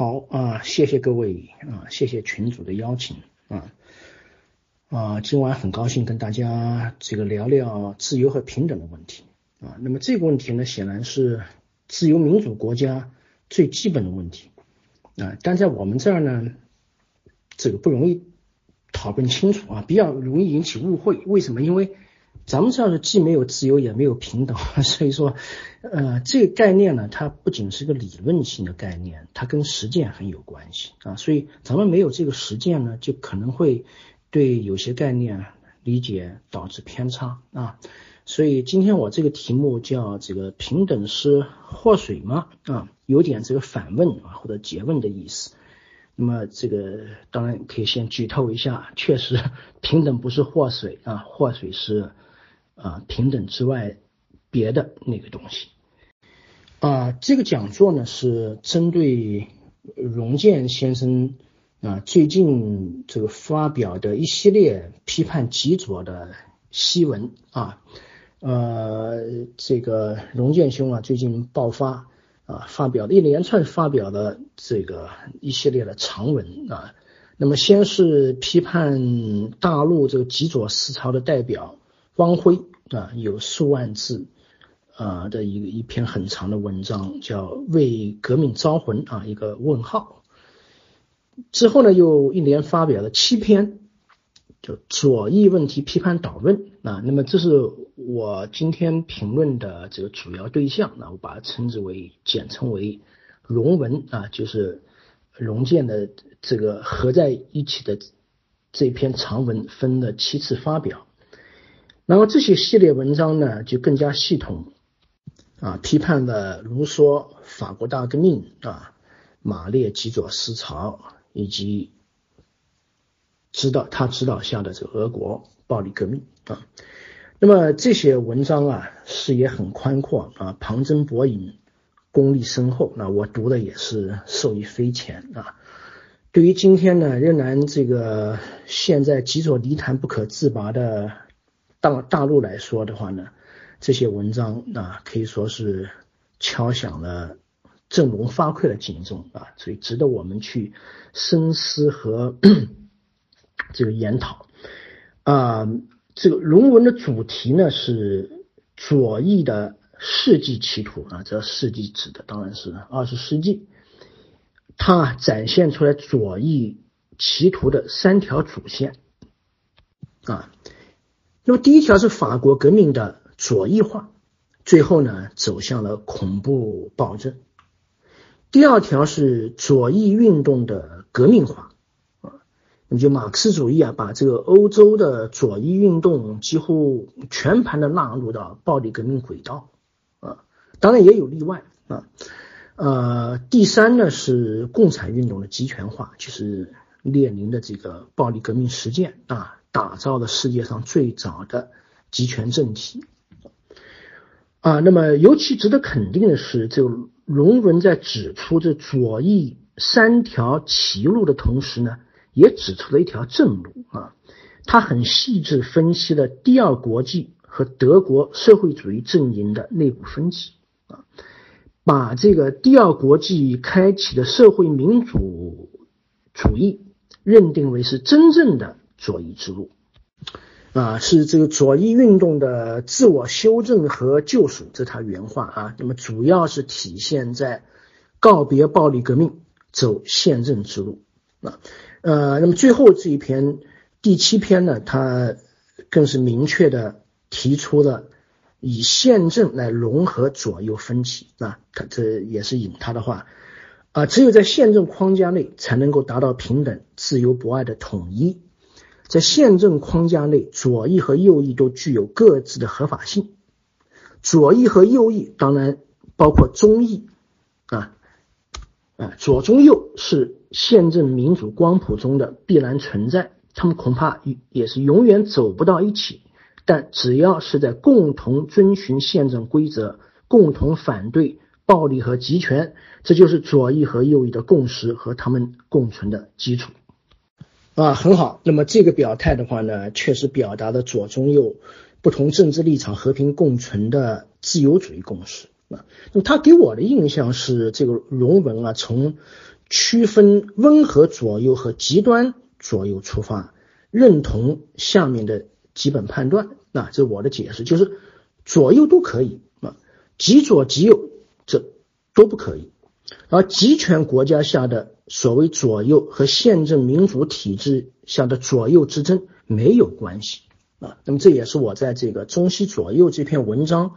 好啊，谢谢各位啊，谢谢群主的邀请啊啊，今晚很高兴跟大家这个聊聊自由和平等的问题啊。那么这个问题呢，显然是自由民主国家最基本的问题啊，但在我们这儿呢，这个不容易讨论清楚啊，比较容易引起误会。为什么？因为咱们这儿是既没有自由也没有平等，所以说，呃，这个概念呢，它不仅是个理论性的概念，它跟实践很有关系啊。所以咱们没有这个实践呢，就可能会对有些概念理解导致偏差啊。所以今天我这个题目叫这个平等是祸水吗？啊，有点这个反问啊或者诘问的意思。那么这个当然可以先剧透一下，确实 平等不是祸水啊，祸水是。啊，平等之外别的那个东西啊，这个讲座呢是针对荣建先生啊最近这个发表的一系列批判极左的檄文啊，呃，这个荣建兄啊最近爆发啊，发表的一连串发表的这个一系列的长文啊，那么先是批判大陆这个极左思潮的代表。汪辉啊，有数万字啊的一一篇很长的文章，叫《为革命招魂》啊，一个问号。之后呢，又一连发表了七篇，就左翼问题批判导论啊。那么这是我今天评论的这个主要对象，那我把它称之为简称为“龙文”啊，就是龙剑的这个合在一起的这篇长文，分了七次发表。然后这些系列文章呢，就更加系统啊，批判了卢梭法国大革命啊，马列极左思潮，以及指导他指导下的这个俄国暴力革命啊。那么这些文章啊，视野很宽阔啊，旁征博引，功力深厚。那我读的也是受益匪浅啊。对于今天呢，仍然这个现在极左泥潭不可自拔的。大大陆来说的话呢，这些文章啊可以说是敲响了振聋发聩的警钟啊，所以值得我们去深思和 这个研讨啊。这个论文的主题呢是左翼的世纪歧途啊，这世纪指的当然是二十世纪，它展现出来左翼歧途的三条主线啊。那么第一条是法国革命的左翼化，最后呢走向了恐怖暴政。第二条是左翼运动的革命化啊，那么就马克思主义啊，把这个欧洲的左翼运动几乎全盘的纳入到暴力革命轨道，当然也有例外啊。呃，第三呢是共产运动的集权化，就是列宁的这个暴力革命实践啊。打造了世界上最早的集权政体啊，那么尤其值得肯定的是，这个龙文在指出这左翼三条歧路的同时呢，也指出了一条正路啊。他很细致分析了第二国际和德国社会主义阵营的内部分歧啊，把这个第二国际开启的社会民主主义认定为是真正的。左翼之路啊，是这个左翼运动的自我修正和救赎，这是他原话啊。那么主要是体现在告别暴力革命，走宪政之路啊。呃，那么最后这一篇第七篇呢，他更是明确的提出了以宪政来融合左右分歧啊。他这也是引他的话啊，只有在宪政框架内才能够达到平等、自由、博爱的统一。在宪政框架内，左翼和右翼都具有各自的合法性。左翼和右翼当然包括中翼啊，啊，左中右是宪政民主光谱中的必然存在，他们恐怕也是永远走不到一起。但只要是在共同遵循宪政规则、共同反对暴力和集权，这就是左翼和右翼的共识和他们共存的基础。啊，很好。那么这个表态的话呢，确实表达了左中右不同政治立场和平共存的自由主义共识啊。那么他给我的印象是，这个龙文啊，从区分温和左右和极端左右出发，认同下面的基本判断。那这是我的解释，就是左右都可以啊，极左极右这都不可以。而集权国家下的所谓左右和宪政民主体制下的左右之争没有关系啊。那么这也是我在这个中西左右这篇文章，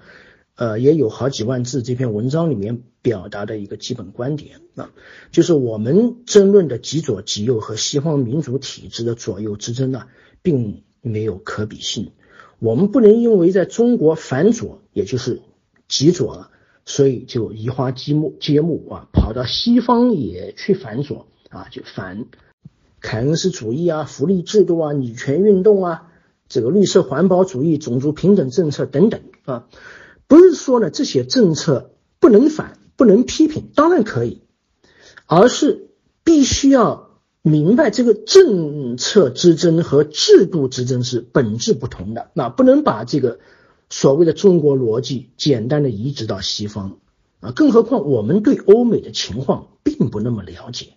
呃，也有好几万字这篇文章里面表达的一个基本观点啊，就是我们争论的极左极右和西方民主体制的左右之争呢，并没有可比性。我们不能因为在中国反左，也就是极左了。所以就移花接木接木啊，跑到西方也去反左啊，就反凯恩斯主义啊、福利制度啊、女权运动啊、这个绿色环保主义、种族平等政策等等啊。不是说呢这些政策不能反、不能批评，当然可以，而是必须要明白这个政策之争和制度之争是本质不同的，那不能把这个。所谓的中国逻辑，简单的移植到西方。啊，更何况我们对欧美的情况并不那么了解，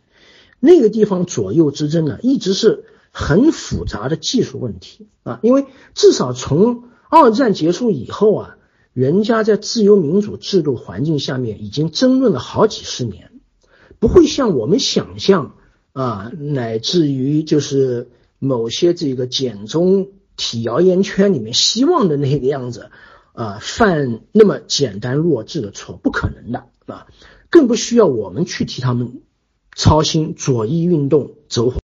那个地方左右之争呢，一直是很复杂的技术问题。啊，因为至少从二战结束以后啊，人家在自由民主制度环境下面已经争论了好几十年，不会像我们想象啊，乃至于就是某些这个简中。体谣言圈里面希望的那个样子，啊，犯那么简单弱智的错，不可能的啊，更不需要我们去替他们操心左翼运动走火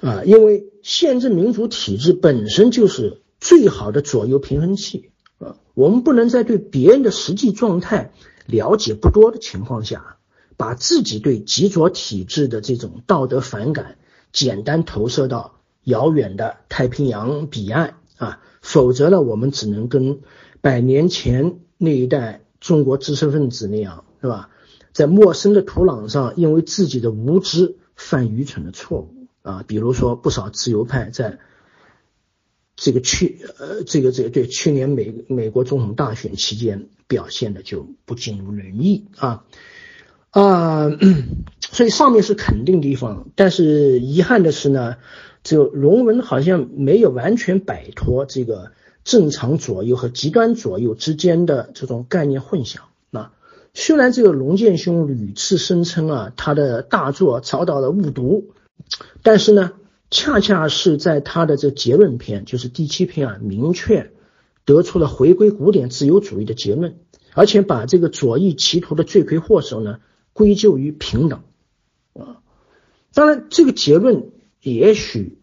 啊，因为宪政民主体制本身就是最好的左右平衡器啊，我们不能在对别人的实际状态了解不多的情况下，把自己对极左体制的这种道德反感简单投射到。遥远的太平洋彼岸啊，否则呢，我们只能跟百年前那一代中国知识分子那样，是吧？在陌生的土壤上，因为自己的无知犯愚蠢的错误啊，比如说不少自由派在这个去呃这个这个对去年美美国总统大选期间表现的就不尽如人意啊啊，所以上面是肯定地方，但是遗憾的是呢。这个龙文好像没有完全摆脱这个正常左右和极端左右之间的这种概念混淆啊。虽然这个龙剑兄屡次声称啊，他的大作遭到了误读，但是呢，恰恰是在他的这结论篇，就是第七篇啊，明确得出了回归古典自由主义的结论，而且把这个左翼歧途的罪魁祸首呢归咎于平等啊。当然，这个结论。也许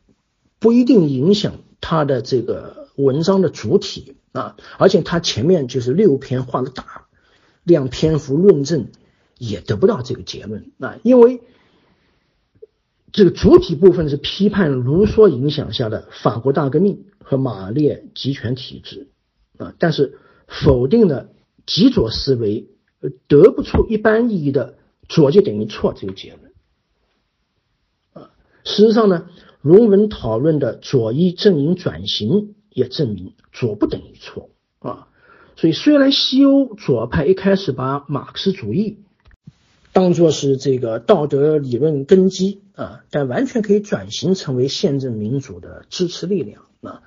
不一定影响他的这个文章的主体啊，而且他前面就是六篇画了大量篇幅论证，也得不到这个结论啊，因为这个主体部分是批判卢梭影响下的法国大革命和马列集权体制啊，但是否定了极左思维得不出一般意义的左就等于错这个结论。啊事实上呢，龙文讨论的左翼阵营转型也证明左不等于错啊。所以虽然西欧左派一开始把马克思主义当作是这个道德理论根基啊，但完全可以转型成为宪政民主的支持力量啊。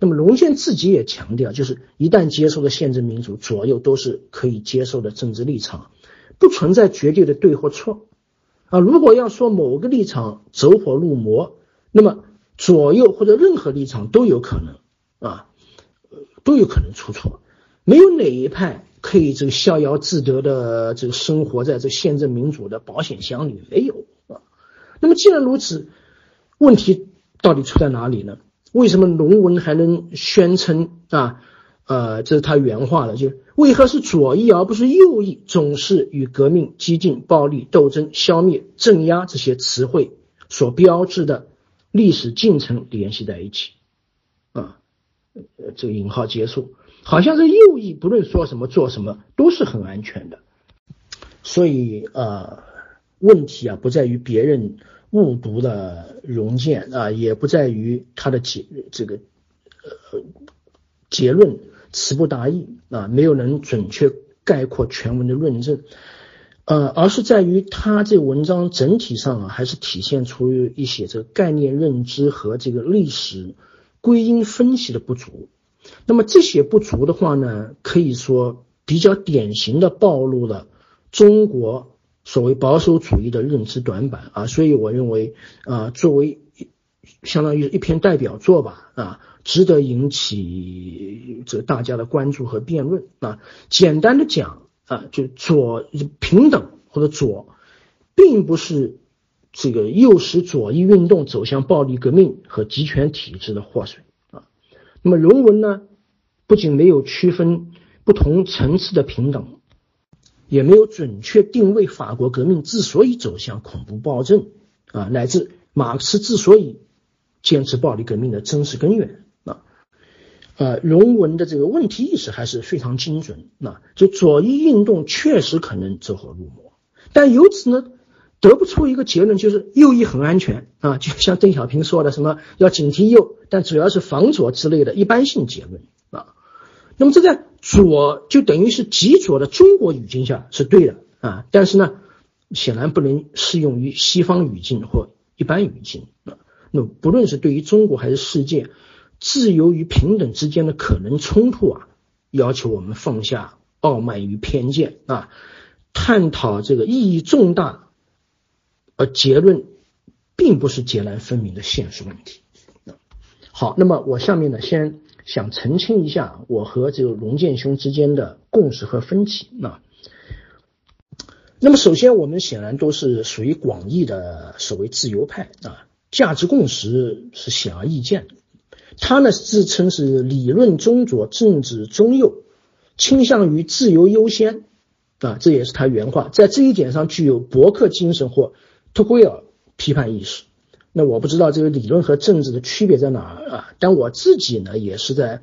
那么龙剑自己也强调，就是一旦接受了宪政民主，左右都是可以接受的政治立场，不存在绝对的对或错。啊，如果要说某个立场走火入魔，那么左右或者任何立场都有可能啊，都有可能出错。没有哪一派可以这个逍遥自得的这个生活在这宪政民主的保险箱里，没有啊。那么既然如此，问题到底出在哪里呢？为什么龙文还能宣称啊？呃，这是他原话了，就为何是左翼而不是右翼，总是与革命、激进、暴力、斗争、消灭、镇压这些词汇所标志的历史进程联系在一起？啊，这个引号结束，好像是右翼不论说什么做什么都是很安全的，所以啊，问题啊不在于别人误读了容见啊，也不在于他的结这个呃结论。词不达意啊，没有能准确概括全文的论证，呃，而是在于他这文章整体上啊，还是体现出一些这个概念认知和这个历史归因分析的不足。那么这些不足的话呢，可以说比较典型的暴露了中国所谓保守主义的认知短板啊。所以我认为啊，作为相当于一篇代表作吧啊，值得引起这大家的关注和辩论啊。简单的讲。啊，就左平等或者左，并不是这个诱使左翼运动走向暴力革命和集权体制的祸水啊。那么人文呢，不仅没有区分不同层次的平等，也没有准确定位法国革命之所以走向恐怖暴政啊，乃至马克思之所以坚持暴力革命的真实根源。呃，人文的这个问题意识还是非常精准。那就左翼运动确实可能走火入魔，但由此呢，得不出一个结论，就是右翼很安全啊，就像邓小平说的什么要警惕右，但主要是防左之类的一般性结论啊。那么这在左就等于是极左的中国语境下是对的啊，但是呢，显然不能适用于西方语境或一般语境啊。那不论是对于中国还是世界。自由与平等之间的可能冲突啊，要求我们放下傲慢与偏见啊，探讨这个意义重大，而结论并不是截然分明的现实问题。好，那么我下面呢，先想澄清一下我和这个龙剑兄之间的共识和分歧啊。那么首先，我们显然都是属于广义的所谓自由派啊，价值共识是显而易见的。他呢自称是理论中左，政治中右，倾向于自由优先啊，这也是他原话，在这一点上具有博客精神或托圭尔批判意识。那我不知道这个理论和政治的区别在哪啊？但我自己呢也是在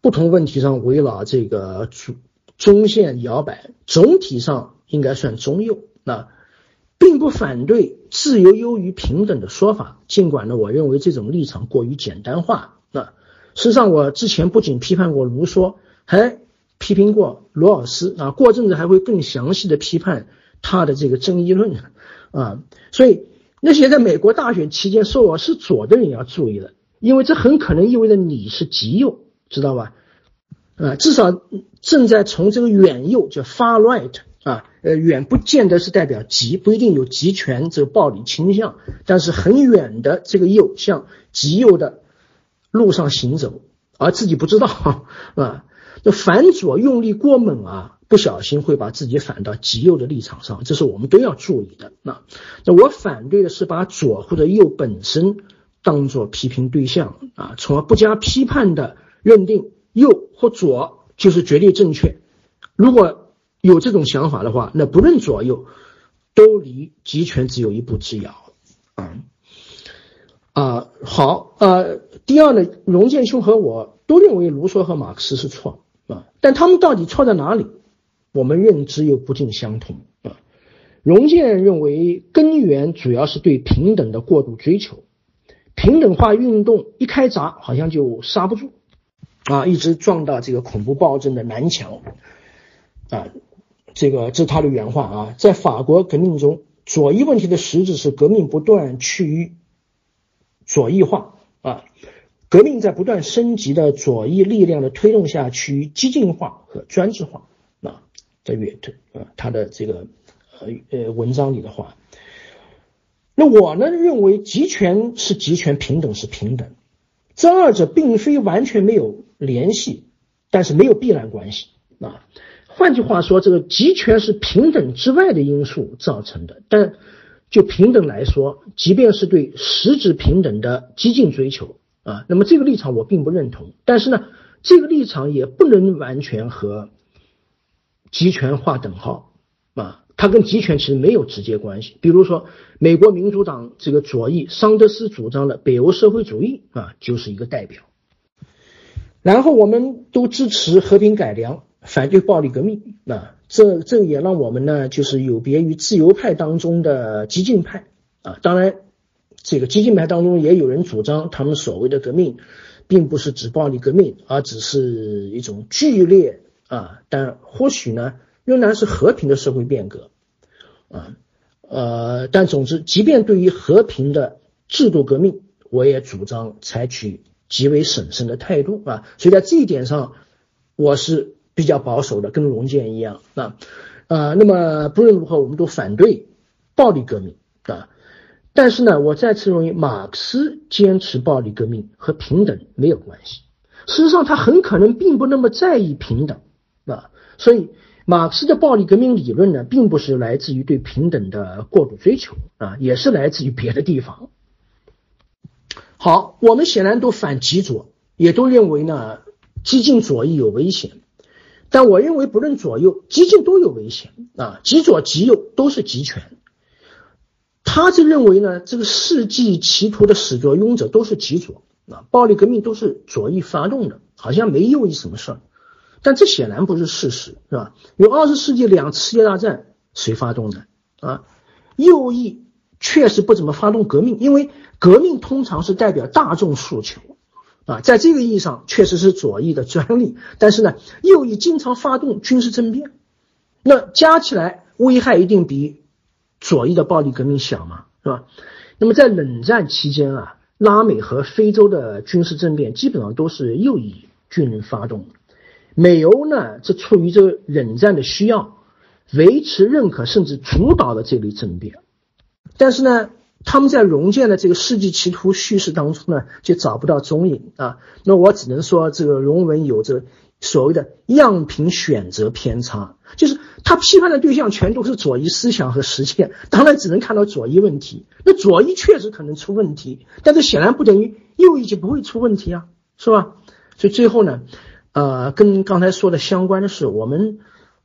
不同问题上围绕这个中中线摇摆，总体上应该算中右那。并不反对自由优于平等的说法，尽管呢，我认为这种立场过于简单化。那事实上，我之前不仅批判过卢梭，还批评过罗尔斯啊，过阵子还会更详细的批判他的这个正义论啊。所以那些在美国大选期间说我是左的人要注意了，因为这很可能意味着你是极右，知道吧？啊，至少正在从这个远右叫 far right。呃，远不见得是代表极，不一定有极权这个暴力倾向，但是很远的这个右向极右的路上行走，而自己不知道啊。那反左用力过猛啊，不小心会把自己反到极右的立场上，这是我们都要注意的。那那我反对的是把左或者右本身当做批评对象啊，从而不加批判的认定右或左就是绝对正确。如果有这种想法的话，那不论左右，都离集权只有一步之遥。啊啊，好啊。第二呢，荣建兄和我都认为卢梭和马克思是错啊，但他们到底错在哪里？我们认知又不尽相同啊。荣建认为根源主要是对平等的过度追求，平等化运动一开闸，好像就刹不住啊，一直撞到这个恐怖暴政的南墙啊。这个这是他的原话啊，在法国革命中，左翼问题的实质是革命不断趋于左翼化啊，革命在不断升级的左翼力量的推动下趋于激进化和专制化啊，在约特啊他的这个呃呃文章里的话，那我呢认为集权是集权，平等是平等，这二者并非完全没有联系，但是没有必然关系啊。换句话说，这个集权是平等之外的因素造成的。但就平等来说，即便是对实质平等的激进追求啊，那么这个立场我并不认同。但是呢，这个立场也不能完全和集权划等号啊，它跟集权其实没有直接关系。比如说，美国民主党这个左翼桑德斯主张的北欧社会主义啊，就是一个代表。然后我们都支持和平改良。反对暴力革命啊，这这也让我们呢，就是有别于自由派当中的激进派啊。当然，这个激进派当中也有人主张，他们所谓的革命，并不是指暴力革命，而只是一种剧烈啊，但或许呢，仍然是和平的社会变革。啊，呃，但总之，即便对于和平的制度革命，我也主张采取极为审慎的态度啊。所以在这一点上，我是比较保守的，跟龙剑一样啊。呃，那么不论如何，我们都反对暴力革命啊。但是呢，我再次认为，马克思坚持暴力革命和平等没有关系。事实上，他很可能并不那么在意平等啊。所以，马克思的暴力革命理论呢，并不是来自于对平等的过度追求啊，也是来自于别的地方。好，我们显然都反极左，也都认为呢，激进左翼有危险。但我认为，不论左右，激进都有危险啊，极左极右都是极权。他就认为呢，这个世纪歧途的始作俑者都是极左啊，暴力革命都是左翼发动的，好像没右翼什么事儿。但这显然不是事实，是吧？有二十世纪两次世界大战谁发动的啊？右翼确实不怎么发动革命，因为革命通常是代表大众诉求啊，在这个意义上确实是左翼的专利。但是呢，右翼经常发动军事政变，那加起来危害一定比。左翼的暴力革命小嘛，是吧？那么在冷战期间啊，拉美和非洲的军事政变基本上都是右翼军人发动。美欧呢，是出于这个冷战的需要，维持、认可甚至主导了这类政变。但是呢，他们在融建的这个世纪奇图叙事当中呢，就找不到踪影啊。那我只能说，这个荣文有着所谓的样品选择偏差，就是。他批判的对象全都是左翼思想和实践，当然只能看到左翼问题。那左翼确实可能出问题，但是显然不等于右翼就不会出问题啊，是吧？所以最后呢，呃，跟刚才说的相关的是，我们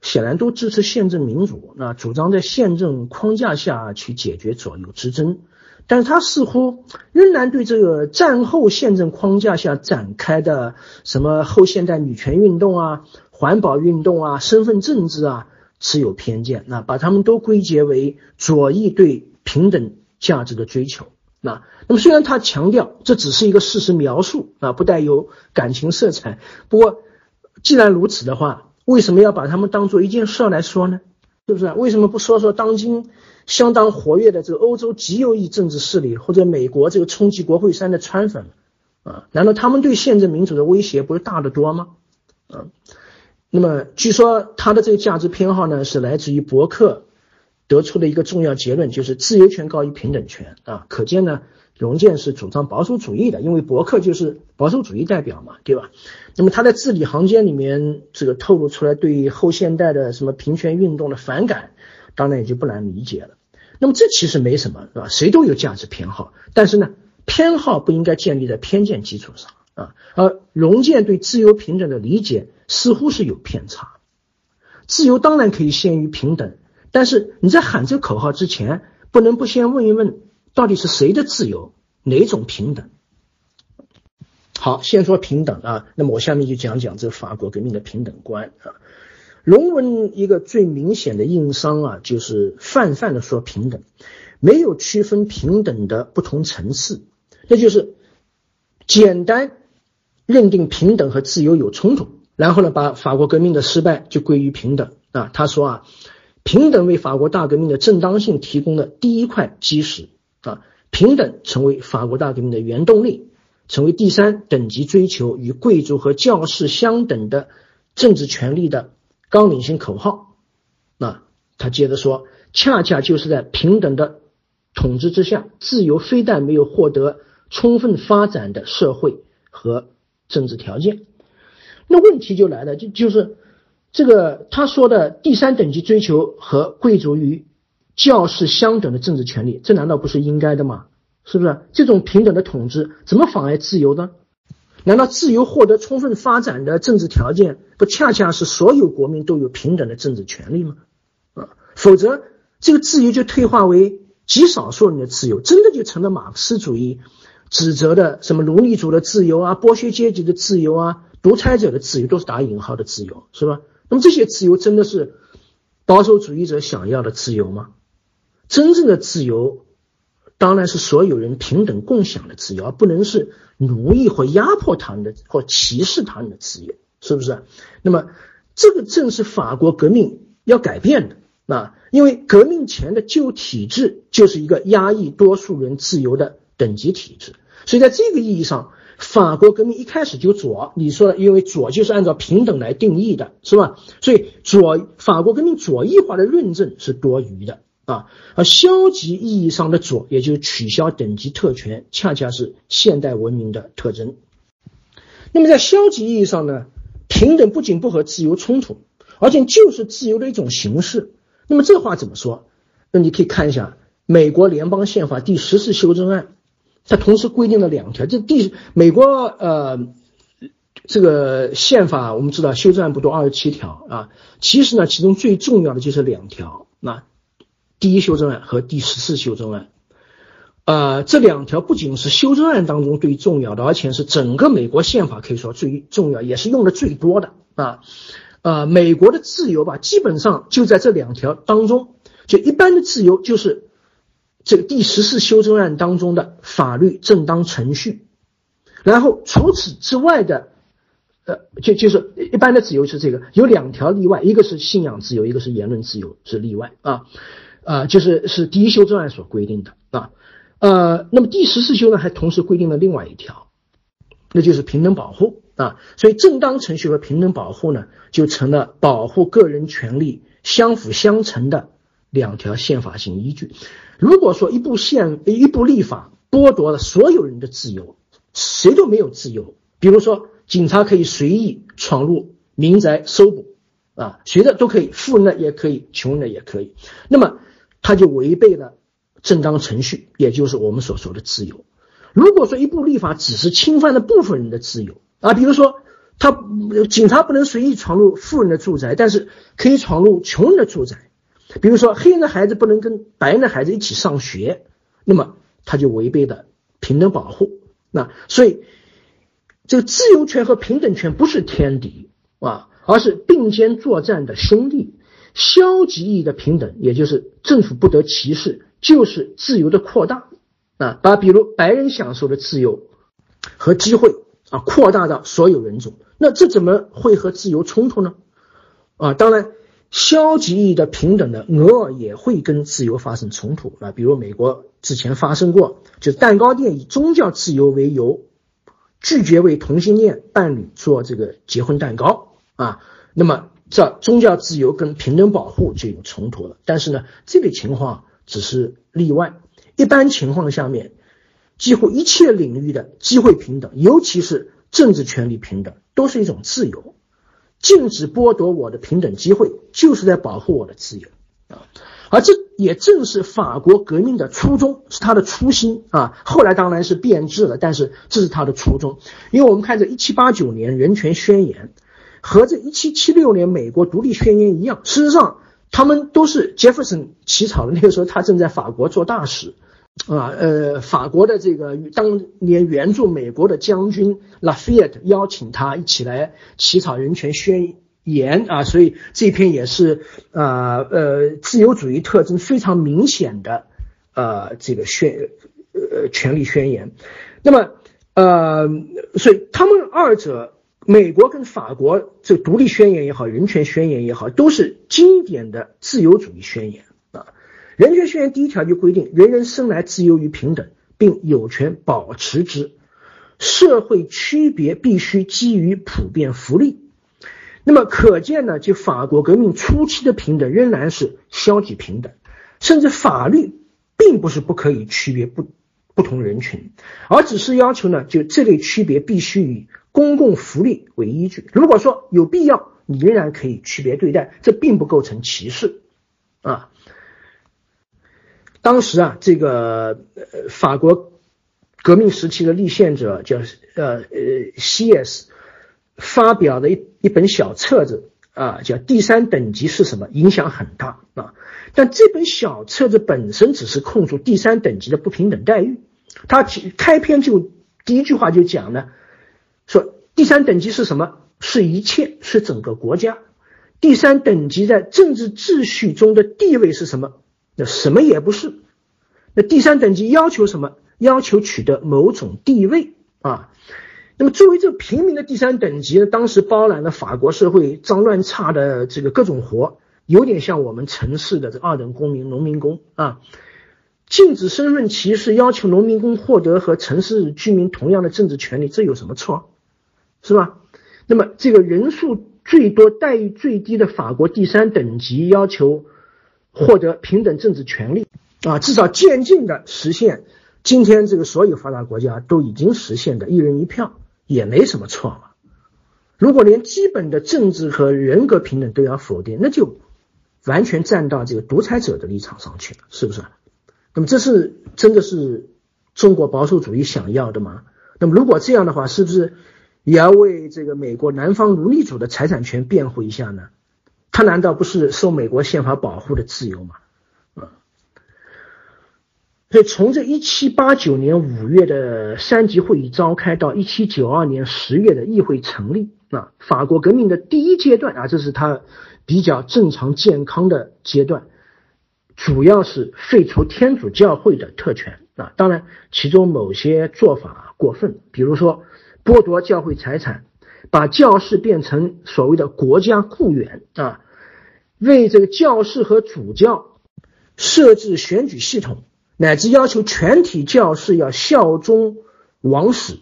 显然都支持宪政民主，那主张在宪政框架下去解决左右之争，但是他似乎仍然对这个战后宪政框架下展开的什么后现代女权运动啊、环保运动啊、身份政治啊。持有偏见，那把他们都归结为左翼对平等价值的追求。那那么虽然他强调这只是一个事实描述啊，不带有感情色彩。不过既然如此的话，为什么要把他们当做一件事来说呢？是不是？为什么不说说当今相当活跃的这个欧洲极右翼政治势力，或者美国这个冲击国会山的川粉啊？难道他们对宪政民主的威胁不是大得多吗？啊？那么，据说他的这个价值偏好呢，是来自于伯克得出的一个重要结论，就是自由权高于平等权啊。可见呢，荣建是主张保守主义的，因为伯克就是保守主义代表嘛，对吧？那么他在字里行间里面这个透露出来对后现代的什么平权运动的反感，当然也就不难理解了。那么这其实没什么，是吧？谁都有价值偏好，但是呢，偏好不应该建立在偏见基础上啊。而荣建对自由平等的理解。似乎是有偏差。自由当然可以先于平等，但是你在喊这口号之前，不能不先问一问，到底是谁的自由，哪种平等？好，先说平等啊。那么我下面就讲讲这法国革命的平等观啊。龙文一个最明显的硬伤啊，就是泛泛的说平等，没有区分平等的不同层次，那就是简单认定平等和自由有冲突。然后呢，把法国革命的失败就归于平等啊。他说啊，平等为法国大革命的正当性提供了第一块基石，平等成为法国大革命的原动力，成为第三等级追求与贵族和教士相等的政治权利的纲领性口号。那他接着说，恰恰就是在平等的统治之下，自由非但没有获得充分发展的社会和政治条件。那问题就来了，就就是这个他说的第三等级追求和贵族与教士相等的政治权利，这难道不是应该的吗？是不是这种平等的统治怎么妨碍自由呢？难道自由获得充分发展的政治条件，不恰恰是所有国民都有平等的政治权利吗？啊，否则这个自由就退化为极少数人的自由，真的就成了马克思主义指责的什么奴隶主的自由啊，剥削阶级的自由啊。独裁者的自由都是打引号的自由，是吧？那么这些自由真的是保守主义者想要的自由吗？真正的自由当然是所有人平等共享的自由，而不能是奴役或压迫他人的或歧视他人的自由，是不是？那么这个正是法国革命要改变的啊，因为革命前的旧体制就是一个压抑多数人自由的等级体制，所以在这个意义上，法国革命一开始就左。你说，因为左就是按照平等来定义的，是吧？所以左法国革命左翼化的论证是多余的啊。而消极意义上的左，也就是取消等级特权，恰恰是现代文明的特征。那么在消极意义上呢，平等不仅不和自由冲突，而且就是自由的一种形式。那么这话怎么说？那你可以看一下美国联邦宪法第十次修正案，它同时规定了两条。这第美国呃这个宪法我们知道修正案不多二十七条啊，其实呢其中最重要的就是两条，那第一修正案和第十四修正案。呃，这两条不仅是修正案当中最重要的，而且是整个美国宪法可以说最重要，也是用的最多的啊。呃，美国的自由吧，基本上就在这两条当中。就一般的自由，就是这个第十四修正案当中的法律正当程序。然后除此之外的，呃，就就是一般的自由是这个，有两条例外，一个是信仰自由，一个是言论自由是例外啊。啊，就是是第一修正案所规定的啊。呃，那么第十四修呢，还同时规定了另外一条，那就是平等保护。啊，所以正当程序和平等保护呢，就成了保护个人权利相辅相成的两条宪法性依据。如果说一部宪一部立法剥夺了所有人的自由，谁都没有自由。比如说，警察可以随意闯入民宅搜捕，啊，谁的都可以，富人的也可以，穷人的也可以。那么，他就违背了正当程序，也就是我们所说的自由。如果说一部立法只是侵犯了部分人的自由，啊，比如说，他警察不能随意闯入富人的住宅，但是可以闯入穷人的住宅。比如说，黑人的孩子不能跟白人的孩子一起上学，那么他就违背了平等保护。那所以，这个自由权和平等权不是天敌啊，而是并肩作战的兄弟。消极意义的平等，也就是政府不得歧视，就是自由的扩大啊，把比如白人享受的自由和机会。啊，扩大到所有人种，那这怎么会和自由冲突呢？啊，当然，消极意义的平等呢，偶尔也会跟自由发生冲突啊。比如美国之前发生过，就蛋糕店以宗教自由为由，拒绝为同性恋伴侣做这个结婚蛋糕啊。那么这宗教自由跟平等保护就有冲突了。但是呢，这个情况只是例外，一般情况下面。几乎一切领域的机会平等，尤其是政治权利平等，都是一种自由。禁止剥夺我的平等机会，就是在保护我的自由啊！而这也正是法国革命的初衷，是他的初心啊。后来当然是变质了，但是这是他的初衷。因为我们看这一七八九年人权宣言和这一七七六年美国独立宣言一样，事实上他们都是杰弗森起草的。那个时候他正在法国做大使。啊，呃，法国的这个当年援助美国的将军拉斐尔邀请他一起来起草人权宣言啊，所以这篇也是啊呃自由主义特征非常明显的呃这个宣呃权利宣言。那么呃，所以他们二者，美国跟法国这独立宣言也好，人权宣言也好，都是经典的自由主义宣言啊。人权宣言第一条就规定，人人生来自由与平等，并有权保持之。社会区别必须基于普遍福利。那么可见呢，就法国革命初期的平等仍然是消极平等，甚至法律并不是不可以区别不不同人群，而只是要求呢，就这类区别必须以公共福利为依据。如果说有必要，你仍然可以区别对待，这并不构成歧视啊。当时啊，这个法国革命时期的立宪者叫呃呃西耶斯发表的一一本小册子啊，叫第三等级是什么？影响很大啊。但这本小册子本身只是控诉第三等级的不平等待遇。他开篇就第一句话就讲呢，说第三等级是什么？是一切，是整个国家。第三等级在政治秩序中的地位是什么？那什么也不是，那第三等级要求什么？要求取得某种地位啊。那么作为这个平民的第三等级呢，当时包揽了法国社会脏乱差的这个各种活，有点像我们城市的这二等公民、农民工啊。禁止身份歧视，要求农民工获得和城市居民同样的政治权利，这有什么错？是吧？那么这个人数最多、待遇最低的法国第三等级要求获得平等政治权利啊，至少渐进的实现今天这个所有发达国家都已经实现的一人一票，也没什么错嘛。如果连基本的政治和人格平等都要否定，那就完全站到这个独裁者的立场上去了，是不是？那么这是真的是中国保守主义想要的吗？那么如果这样的话，是不是也要为这个美国南方奴隶主的财产权辩护一下呢？他难道不是受美国宪法保护的自由吗？所以从这一七八九年五月的三级会议召开到一七九二年十月的议会成立。啊，法国革命的第一阶段啊，这是它比较正常健康的阶段，主要是废除天主教会的特权啊。当然，其中某些做法过分，比如说剥夺教会财产，把教士变成所谓的国家雇员啊，为这个教士和主教设置选举系统，乃至要求全体教士要效忠王室。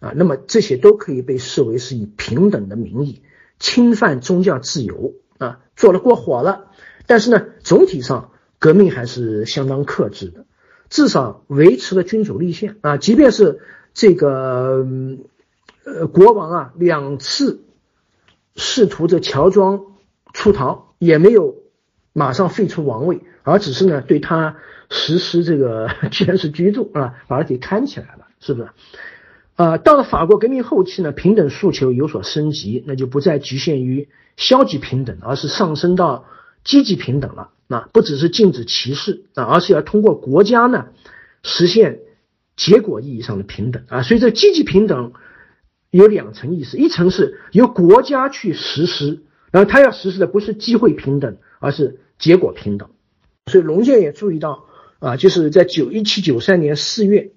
啊，那么这些都可以被视为是以平等的名义侵犯宗教自由啊，做了过火了。但是呢，总体上革命还是相当克制的，至少维持了君主立宪啊。即便是这个呃国王啊两次试图着乔装出逃，也没有马上废除王位，而只是呢对他实施这个 监视居住啊，把他给看起来了，是不是？啊，到了法国革命后期呢，平等诉求有所升级，那就不再局限于消极平等，而是上升到积极平等了。啊，不只是禁止歧视啊，而是要通过国家呢实现结果意义上的平等啊。所以这积极平等有两层意思，一层是由国家去实施，然后他要实施的不是机会平等，而是结果平等。所以龙健也注意到啊，就是在九一七九三年四月，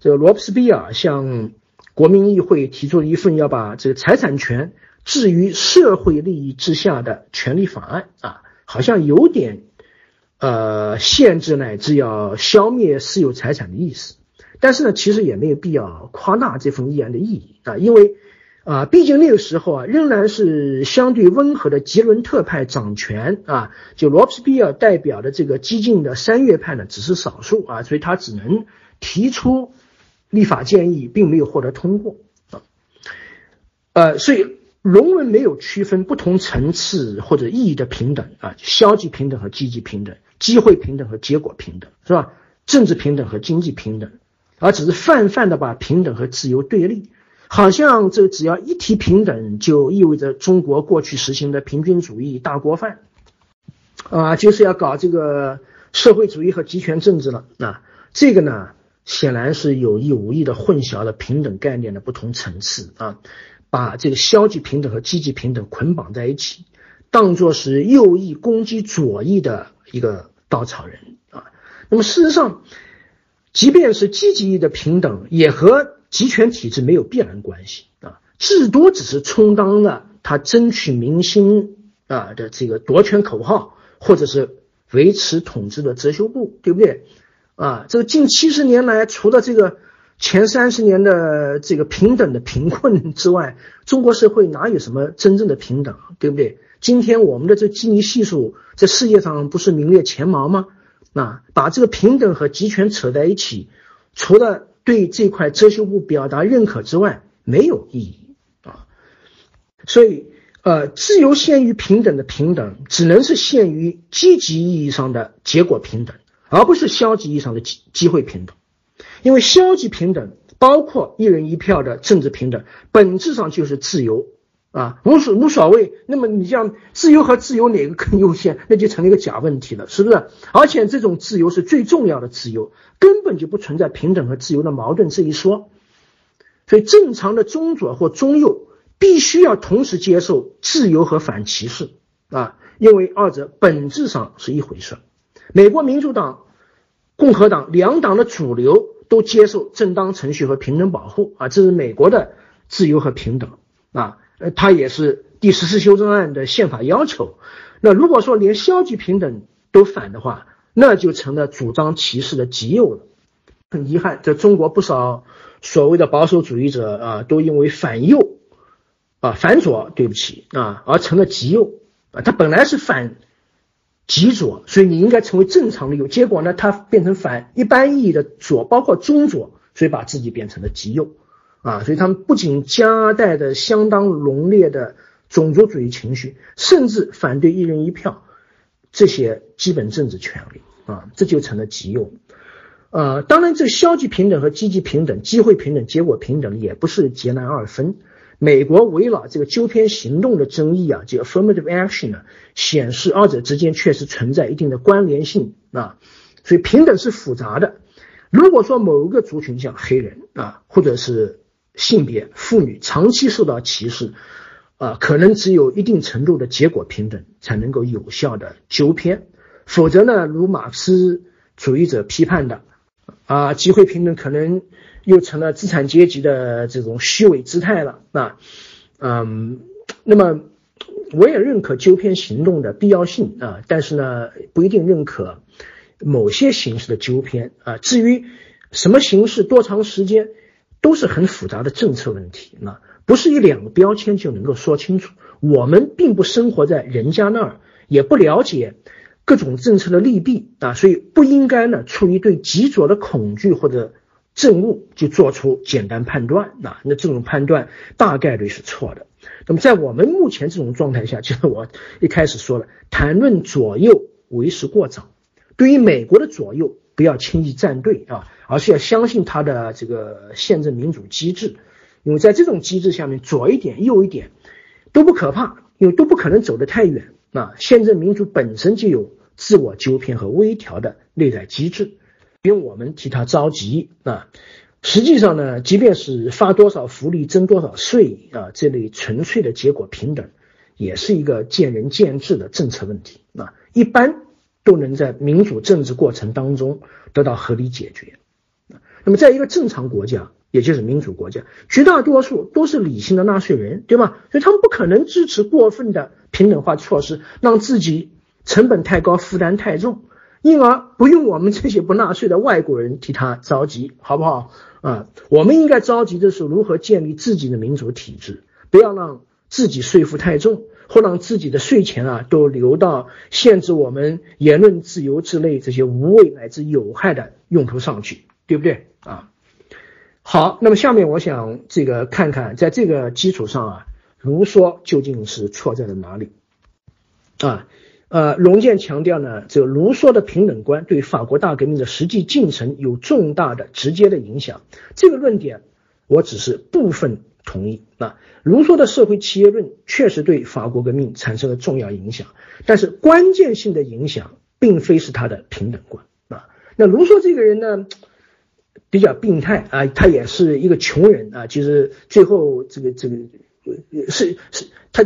这个罗伯斯庇尔向国民议会提出了一份要把这个财产权置于社会利益之下的权利法案啊，好像有点呃限制乃至要消灭私有财产的意思。但是呢，其实也没有必要夸大这份议案的意义啊，因为啊，毕竟那个时候啊，仍然是相对温和的吉伦特派掌权啊，就罗伯斯庇尔代表的这个激进的三月派呢，只是少数啊，所以他只能提出。立法建议并没有获得通过啊，呃，所以龙文没有区分不同层次或者意义的平等啊，消极平等和积极平等，机会平等和结果平等，是吧？政治平等和经济平等，而只是泛泛的把平等和自由对立，好像这只要一提平等，就意味着中国过去实行的平均主义大锅饭啊，就是要搞这个社会主义和集权政治了啊，这个呢？显然是有意无意的混淆了平等概念的不同层次啊，把这个消极平等和积极平等捆绑在一起，当做是右翼攻击左翼的一个稻草人啊。那么事实上，即便是积极的平等，也和集权体制没有必然关系啊，至多只是充当了他争取民心啊的这个夺权口号，或者是维持统治的遮羞布，对不对？啊，这个近七十年来，除了这个前三十年的这个平等的贫困之外，中国社会哪有什么真正的平等，对不对？今天我们的这基尼系数在世界上不是名列前茅吗？啊，把这个平等和集权扯在一起，除了对这块遮羞布表达认可之外，没有意义啊。所以，呃，自由限于平等的平等，只能是限于积极意义上的结果平等。而不是消极意义上的机机会平等，因为消极平等包括一人一票的政治平等，本质上就是自由啊，无所无所谓。那么你像自由和自由哪个更优先，那就成了一个假问题了，是不是？而且这种自由是最重要的自由，根本就不存在平等和自由的矛盾这一说。所以正常的中左或中右必须要同时接受自由和反歧视啊，因为二者本质上是一回事。美国民主党、共和党两党的主流都接受正当程序和平等保护啊，这是美国的自由和平等啊，呃，它也是第十四修正案的宪法要求。那如果说连消极平等都反的话，那就成了主张歧视的极右了。很遗憾，在中国不少所谓的保守主义者啊，都因为反右啊反左，对不起啊，而成了极右啊。他本来是反极左，所以你应该成为正常的右。结果呢，他变成反一般意义的左，包括中左，所以把自己变成了极右啊。所以他们不仅夹带着相当浓烈的种族主义情绪，甚至反对一人一票这些基本政治权利。啊，这就成了极右，呃，当然，这消极平等和积极平等、机会平等、结果平等也不是截然二分。美国围绕这个纠偏行动的争议啊，这个 affirmative action 呢，显示二者之间确实存在一定的关联性啊。所以平等是复杂的。如果说某一个族群像黑人啊，或者是性别妇女长期受到歧视啊，可能只有一定程度的结果平等才能够有效的纠偏。否则呢，如马克思主义者批判的，啊，机会平等可能又成了资产阶级的这种虚伪姿态了啊，嗯，那么我也认可纠偏行动的必要性啊，但是呢，不一定认可某些形式的纠偏啊。至于什么形式、多长时间，都是很复杂的政策问题啊，不是一两个标签就能够说清楚。我们并不生活在人家那儿，也不了解。各种政策的利弊啊，所以不应该呢出于对极左的恐惧或者憎恶就做出简单判断啊，那这种判断大概率是错的。那么在我们目前这种状态下，就是我一开始说了，谈论左右为时过早。对于美国的左右，不要轻易站队啊，而是要相信它的这个宪政民主机制，因为在这种机制下面，左一点右一点都不可怕，因为都不可能走得太远啊。宪政民主本身就有。自我纠偏和微调的内在机制，不用我们替他着急啊。实际上呢，即便是发多少福利、征多少税啊，这类纯粹的结果平等，也是一个见仁见智的政策问题啊。一般都能在民主政治过程当中得到合理解决。那么，在一个正常国家，也就是民主国家，绝大多数都是理性的纳税人，对吧？所以他们不可能支持过分的平等化措施，让自己。成本太高，负担太重，因而不用我们这些不纳税的外国人替他着急，好不好啊？我们应该着急的是如何建立自己的民主体制，不要让自己税负太重，或让自己的税钱啊都流到限制我们言论自由之类这些无谓乃至有害的用途上去，对不对啊？好，那么下面我想这个看看，在这个基础上啊，卢梭究竟是错在了哪里啊？呃，龙健强调呢，这个卢梭的平等观对法国大革命的实际进程有重大的直接的影响。这个论点我只是部分同意啊。卢梭的社会契约论确实对法国革命产生了重要影响，但是关键性的影响并非是他的平等观啊。那卢梭这个人呢，比较病态啊，他也是一个穷人啊，其实最后这个这个是是他。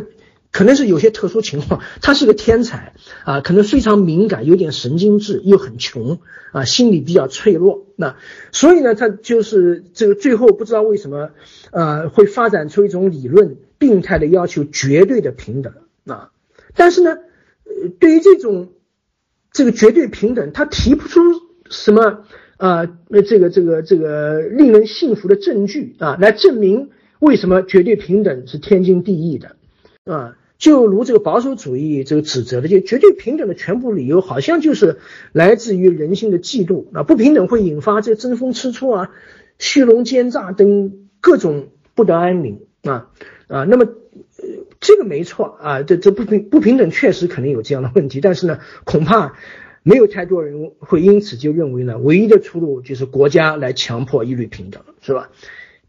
可能是有些特殊情况，他是个天才啊，可能非常敏感，有点神经质，又很穷啊，心理比较脆弱。那所以呢，他就是这个最后不知道为什么，呃，会发展出一种理论，病态的要求绝对的平等啊。但是呢，呃，对于这种这个绝对平等，他提不出什么啊，那这个这个这个令人信服的证据啊，来证明为什么绝对平等是天经地义的啊。就如这个保守主义这个指责的，就绝对平等的全部理由，好像就是来自于人性的嫉妒啊，不平等会引发这争风吃醋啊、虚荣奸诈等各种不得安宁啊啊。那么呃，这个没错啊，这这不平不平等确实肯定有这样的问题，但是呢，恐怕没有太多人会因此就认为呢，唯一的出路就是国家来强迫一律平等，是吧？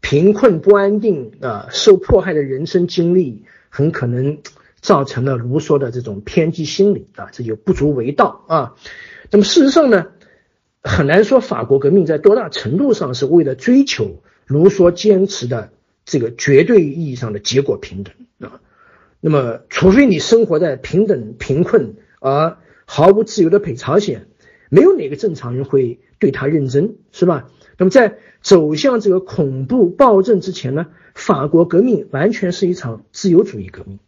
贫困不安定啊，受迫害的人生经历很可能。造成了卢梭的这种偏激心理啊，这就不足为道啊。那么事实上呢，很难说法国革命在多大程度上是为了追求卢梭坚持的这个绝对意义上的结果平等啊。那么，除非你生活在平等贫困而毫无自由的北朝鲜，没有哪个正常人会对他认真，是吧？那么，在走向这个恐怖暴政之前呢，法国革命完全是一场自由主义革命。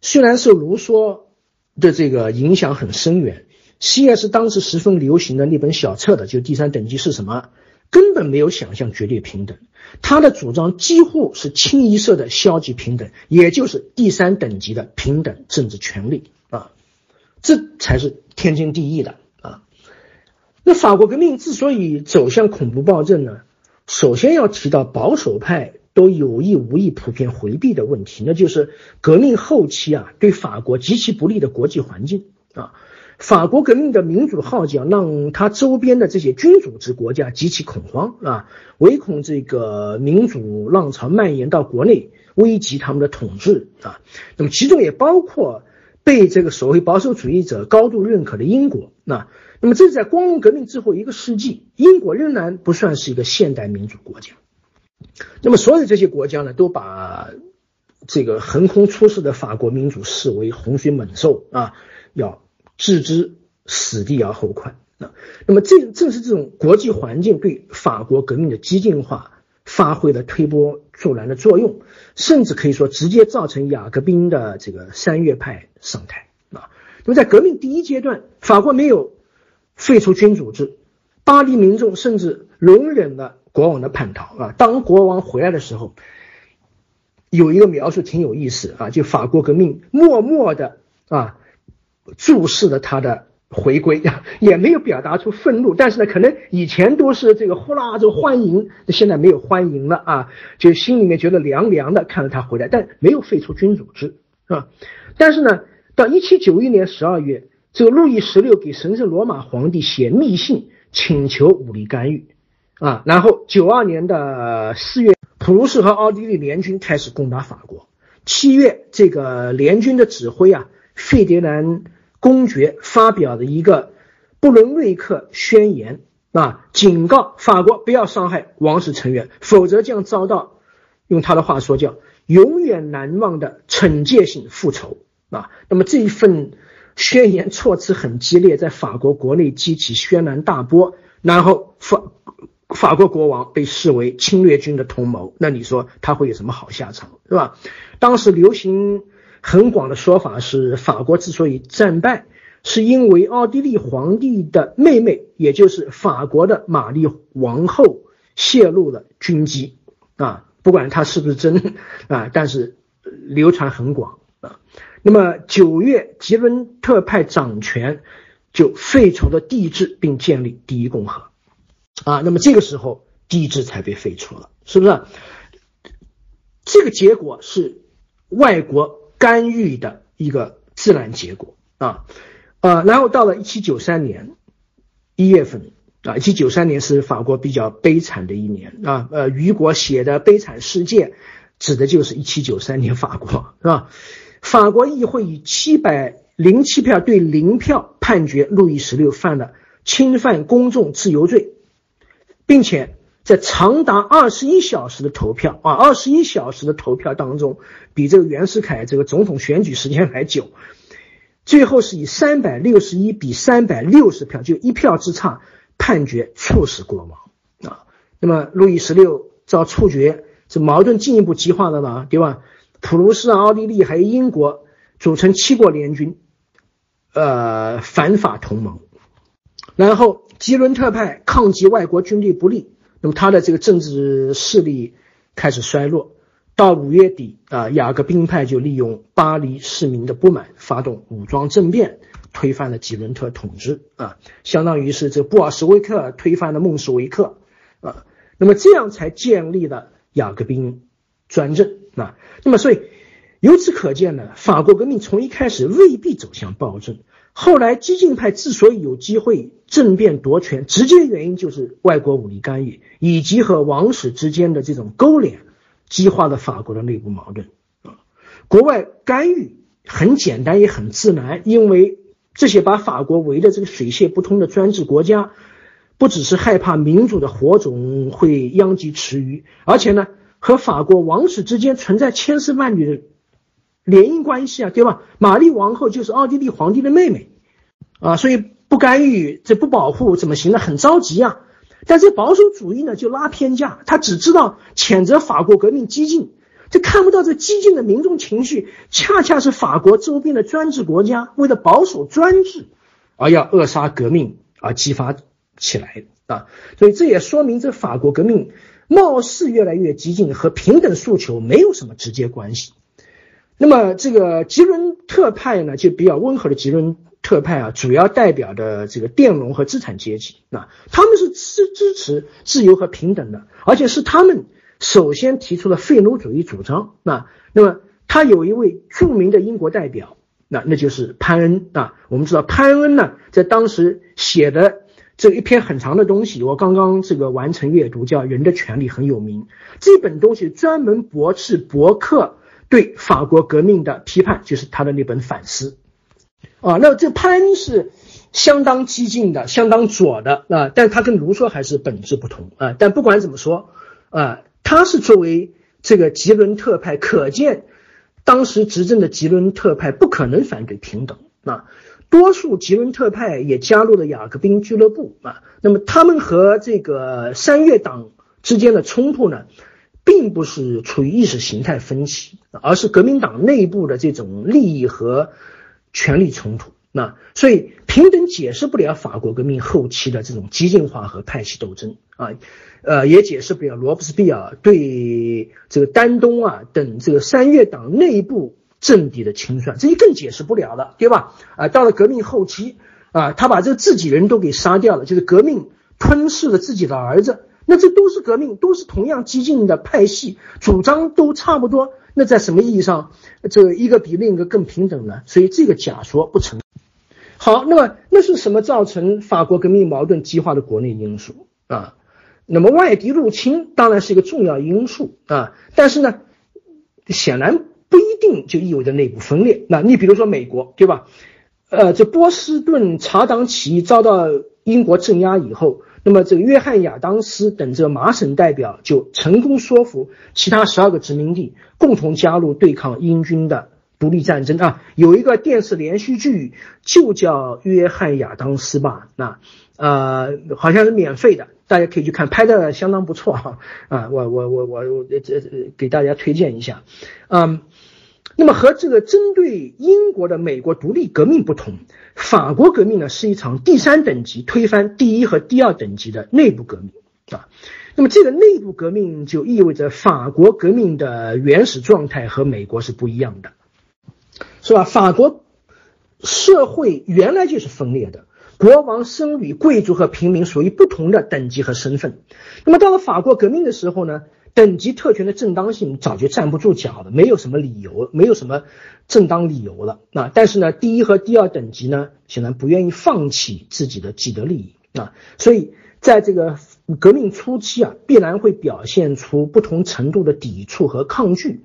虽然受卢梭的这个影响很深远，希耶是当时十分流行的那本小册的，就第三等级是什么，根本没有想象绝对平等。他的主张几乎是清一色的消极平等，也就是第三等级的平等政治权利，这才是天经地义的啊。那法国革命之所以走向恐怖暴政呢，首先要提到保守派。都有意无意普遍回避的问题，那就是革命后期啊，对法国极其不利的国际环境啊。法国革命的民主号角让他周边的这些君主制国家极其恐慌啊，唯恐这个民主浪潮蔓延到国内，危及他们的统治啊。那么其中也包括被这个所谓保守主义者高度认可的英国啊。那么这是在光荣革命之后一个世纪，英国仍然不算是一个现代民主国家。那么，所有这些国家呢，都把这个横空出世的法国民主视为洪水猛兽啊，要置之死地而后快啊。那么，这正是这种国际环境对法国革命的激进化发挥了推波助澜的作用，甚至可以说直接造成雅各宾的这个三月派上台啊。那么，在革命第一阶段，法国没有废除君主制，巴黎民众甚至容忍了。国王的叛逃啊！当国王回来的时候，有一个描述挺有意思啊，就法国革命默默的啊注视着他的回归，也没有表达出愤怒，但是呢，可能以前都是这个呼啦就欢迎，现在没有欢迎了啊，就心里面觉得凉凉的，看着他回来，但没有废除君主制啊。但是呢，到一七九一年十二月，这个路易十六给神圣罗马皇帝写密信，请求武力干预。啊，然后九二年的四月，普鲁士和奥地利联军开始攻打法国。七月，这个联军的指挥啊，费迪南公爵发表了一个布伦瑞克宣言啊，警告法国不要伤害王室成员，否则将遭到用他的话说叫永远难忘的惩戒性复仇啊。那么这一份宣言措辞很激烈，在法国国内激起轩然大波，然后法。法国国王被视为侵略军的同谋，那你说他会有什么好下场，是吧？当时流行很广的说法是，法国之所以战败，是因为奥地利皇帝的妹妹，也就是法国的玛丽王后泄露了军机啊。不管他是不是真啊，但是流传很广。那么九月，吉伦特派掌权，就废除了帝制，并建立第一共和。啊，那么这个时候帝制才被废除了，是不是？这个结果是外国干预的一个自然结果啊，呃，然后到了一七九三年一月份啊，一七九三年是法国比较悲惨的一年啊，呃，雨果写的《悲惨世界》指的就是一七九三年法国，是吧？法国议会以七百零七票对零票判决路易十六犯了侵犯公众自由罪。并且在长达二十一小时的投票啊，二十一小时的投票当中，比这个袁世凯这个总统选举时间还久。最后是以三百六十一比三百六十票，就一票之差，判决处死国王啊。那么路易十六遭处决，这矛盾进一步激化了呢，对吧？普鲁士、奥地利还有英国组成七国联军，呃，反法同盟，然后。吉伦特派抗击外国军队不利，那么他的这个政治势力开始衰落。到五月底啊，雅各宾派就利用巴黎市民的不满，发动武装政变，推翻了吉伦特统治啊，相当于是这布尔什维克推翻了孟什维克啊，那么这样才建立了雅各宾专政啊。那么所以由此可见呢，法国革命从一开始未必走向暴政。后来激进派之所以有机会政变夺权，直接原因就是外国武力干预以及和王室之间的这种勾连，激化了法国的内部矛盾啊。国外干预很简单也很自然，因为这些把法国围的这个水泄不通的专制国家，不只是害怕民主的火种会殃及池鱼，而且呢，和法国王室之间存在千丝万缕的。联姻关系啊，对吧？玛丽王后就是奥地利皇帝的妹妹，啊，所以不干预，这不保护怎么行呢？很着急啊！但这保守主义呢，就拉偏架，他只知道谴责法国革命激进，这看不到这激进的民众情绪，恰恰是法国周边的专制国家为了保守专制而要扼杀革命而激发起来的啊！所以这也说明这法国革命貌似越来越激进，和平等诉求没有什么直接关系。那么这个吉伦特派呢，就比较温和的吉伦特派啊，主要代表的这个佃农和资产阶级啊，他们是支支持自由和平等的，而且是他们首先提出了废奴主义主张啊。那么他有一位著名的英国代表，那那就是潘恩啊。我们知道潘恩呢，在当时写的这一篇很长的东西，我刚刚这个完成阅读，叫《人的权利》，很有名。这本东西专门驳斥伯克。对法国革命的批判，就是他的那本反思，啊，那这潘是相当激进的，相当左的啊，但他跟卢梭还是本质不同啊。但不管怎么说啊，他是作为这个吉伦特派，可见当时执政的吉伦特派不可能反对平等啊。多数吉伦特派也加入了雅各宾俱乐部啊。那么他们和这个三月党之间的冲突呢？并不是处于意识形态分歧，而是革命党内部的这种利益和权力冲突。那所以平等解释不了法国革命后期的这种激进化和派系斗争啊，呃，也解释不了罗伯斯庇尔对这个丹东啊等这个三月党内部政敌的清算，这就更解释不了了，对吧？啊，到了革命后期啊，他把这自己人都给杀掉了，就是革命吞噬了自己的儿子。那这都是革命，都是同样激进的派系，主张都差不多。那在什么意义上，这一个比另一个更平等呢？所以这个假说不成。好，那么那是什么造成法国革命矛盾激化的国内因素啊？那么外敌入侵当然是一个重要因素啊，但是呢，显然就意味着内部分裂。那你比如说美国，对吧？呃，这波士顿茶党起义遭到英国镇压以后。那么，这个约翰亚当斯等这麻省代表就成功说服其他十二个殖民地共同加入对抗英军的独立战争啊！有一个电视连续剧就叫《约翰亚当斯》吧？那呃，好像是免费的，大家可以去看，拍的相当不错哈！啊，我我我我这给大家推荐一下，嗯。那么和这个针对英国的美国独立革命不同，法国革命呢是一场第三等级推翻第一和第二等级的内部革命啊。那么这个内部革命就意味着法国革命的原始状态和美国是不一样的，是吧？法国社会原来就是分裂的，国王、僧侣、贵族和平民属于不同的等级和身份。那么到了法国革命的时候呢？等级特权的正当性早就站不住脚了，没有什么理由，没有什么正当理由了。那但是呢，第一和第二等级呢，显然不愿意放弃自己的既得利益啊，所以在这个革命初期啊，必然会表现出不同程度的抵触和抗拒，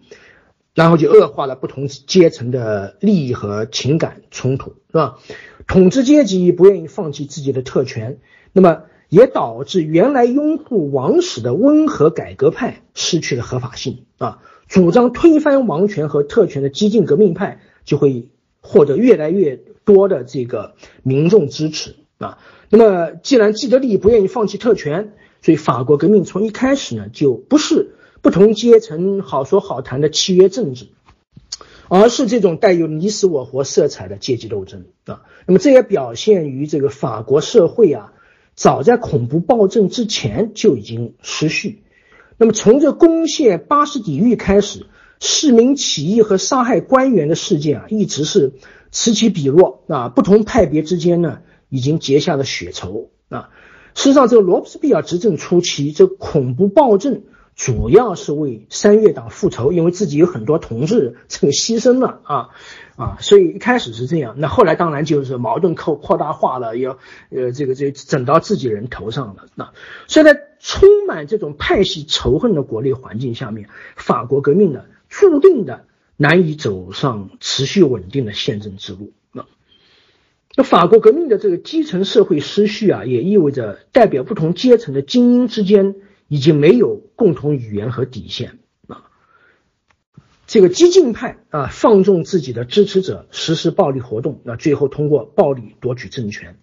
然后就恶化了不同阶层的利益和情感冲突，是吧？统治阶级不愿意放弃自己的特权，那么。也导致原来拥护王室的温和改革派失去了合法性啊，主张推翻王权和特权的激进革命派就会获得越来越多的这个民众支持啊。那么，既然既得利益不愿意放弃特权，所以法国革命从一开始呢就不是不同阶层好说好谈的契约政治，而是这种带有你死我活色彩的阶级斗争啊。那么，这也表现于这个法国社会啊。早在恐怖暴政之前就已经失序。那么从这攻陷巴士底狱开始，市民起义和杀害官员的事件啊，一直是此起彼落啊。不同派别之间呢，已经结下了血仇啊。事实上，这个罗伯斯庇尔执政初期，这恐怖暴政。主要是为三月党复仇，因为自己有很多同志这个牺牲了啊啊，所以一开始是这样。那后来当然就是矛盾扩扩大化了，要呃这个这整到自己人头上了。那所以在充满这种派系仇恨的国内环境下面，法国革命呢注定的难以走上持续稳定的宪政之路。那那法国革命的这个基层社会失序啊，也意味着代表不同阶层的精英之间。已经没有共同语言和底线！这个激进派啊，放纵自己的支持者实施暴力活动，那最后通过暴力夺取政权。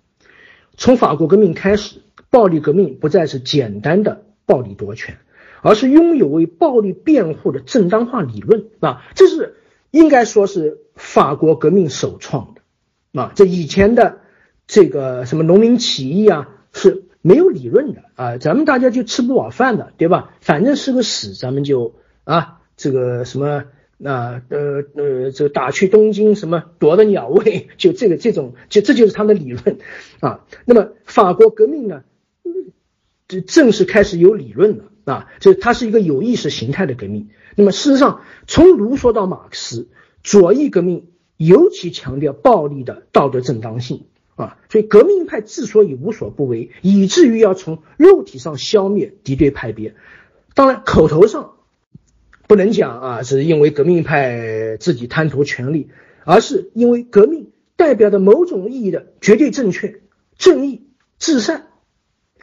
从法国革命开始，暴力革命不再是简单的暴力夺权，而是拥有为暴力辩护的正当化理论啊，这是应该说是法国革命首创的啊。这以前的这个什么农民起义啊是没有理论的啊，咱们大家就吃不饱饭的，对吧？反正是个屎，咱们就啊这个什么那呃呃这个打去东京什么夺的鸟位，就这个这种就这就是他的理论啊。那么法国革命呢，这正式开始有理论了。啊，这它是一个有意识形态的革命。那么事实上，从卢梭到马克思，左翼革命尤其强调暴力的道德正当性啊。所以革命派之所以无所不为，以至于要从肉体上消灭敌对派别，当然口头上不能讲啊，是因为革命派自己贪图权力，而是因为革命代表的某种意义的绝对正确、正义、至善，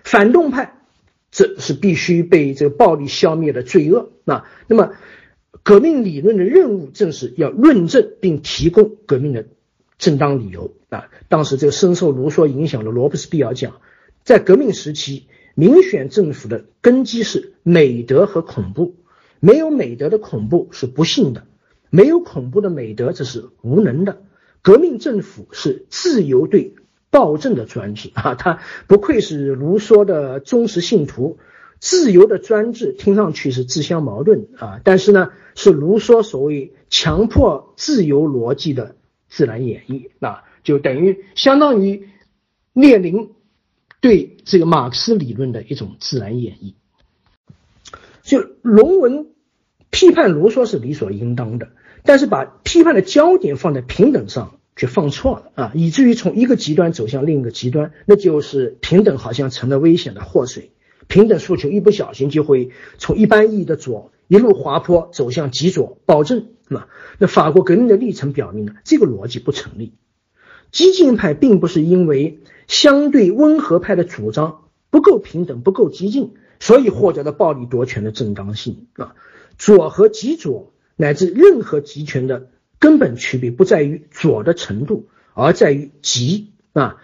反动派。这是必须被这个暴力消灭的罪恶啊！那么，革命理论的任务正是要论证并提供革命的正当理由啊！当时这个深受卢梭影响的罗伯斯庇尔讲，在革命时期，民选政府的根基是美德和恐怖，没有美德的恐怖是不幸的，没有恐怖的美德这是无能的。革命政府是自由对。暴政的专制啊，他不愧是卢梭的忠实信徒。自由的专制听上去是自相矛盾啊，但是呢，是卢梭所谓强迫自由逻辑的自然演绎啊，就等于相当于列宁对这个马克思理论的一种自然演绎。就龙文批判卢梭是理所应当的，但是把批判的焦点放在平等上。却放错了啊，以至于从一个极端走向另一个极端，那就是平等好像成了危险的祸水。平等诉求一不小心就会从一般意义的左一路滑坡走向极左暴政，那那法国革命的历程表明呢，这个逻辑不成立。激进派并不是因为相对温和派的主张不够平等、不够激进，所以获得了暴力夺权的正当性啊。左和极左乃至任何集权的。根本区别不在于左的程度，而在于极啊。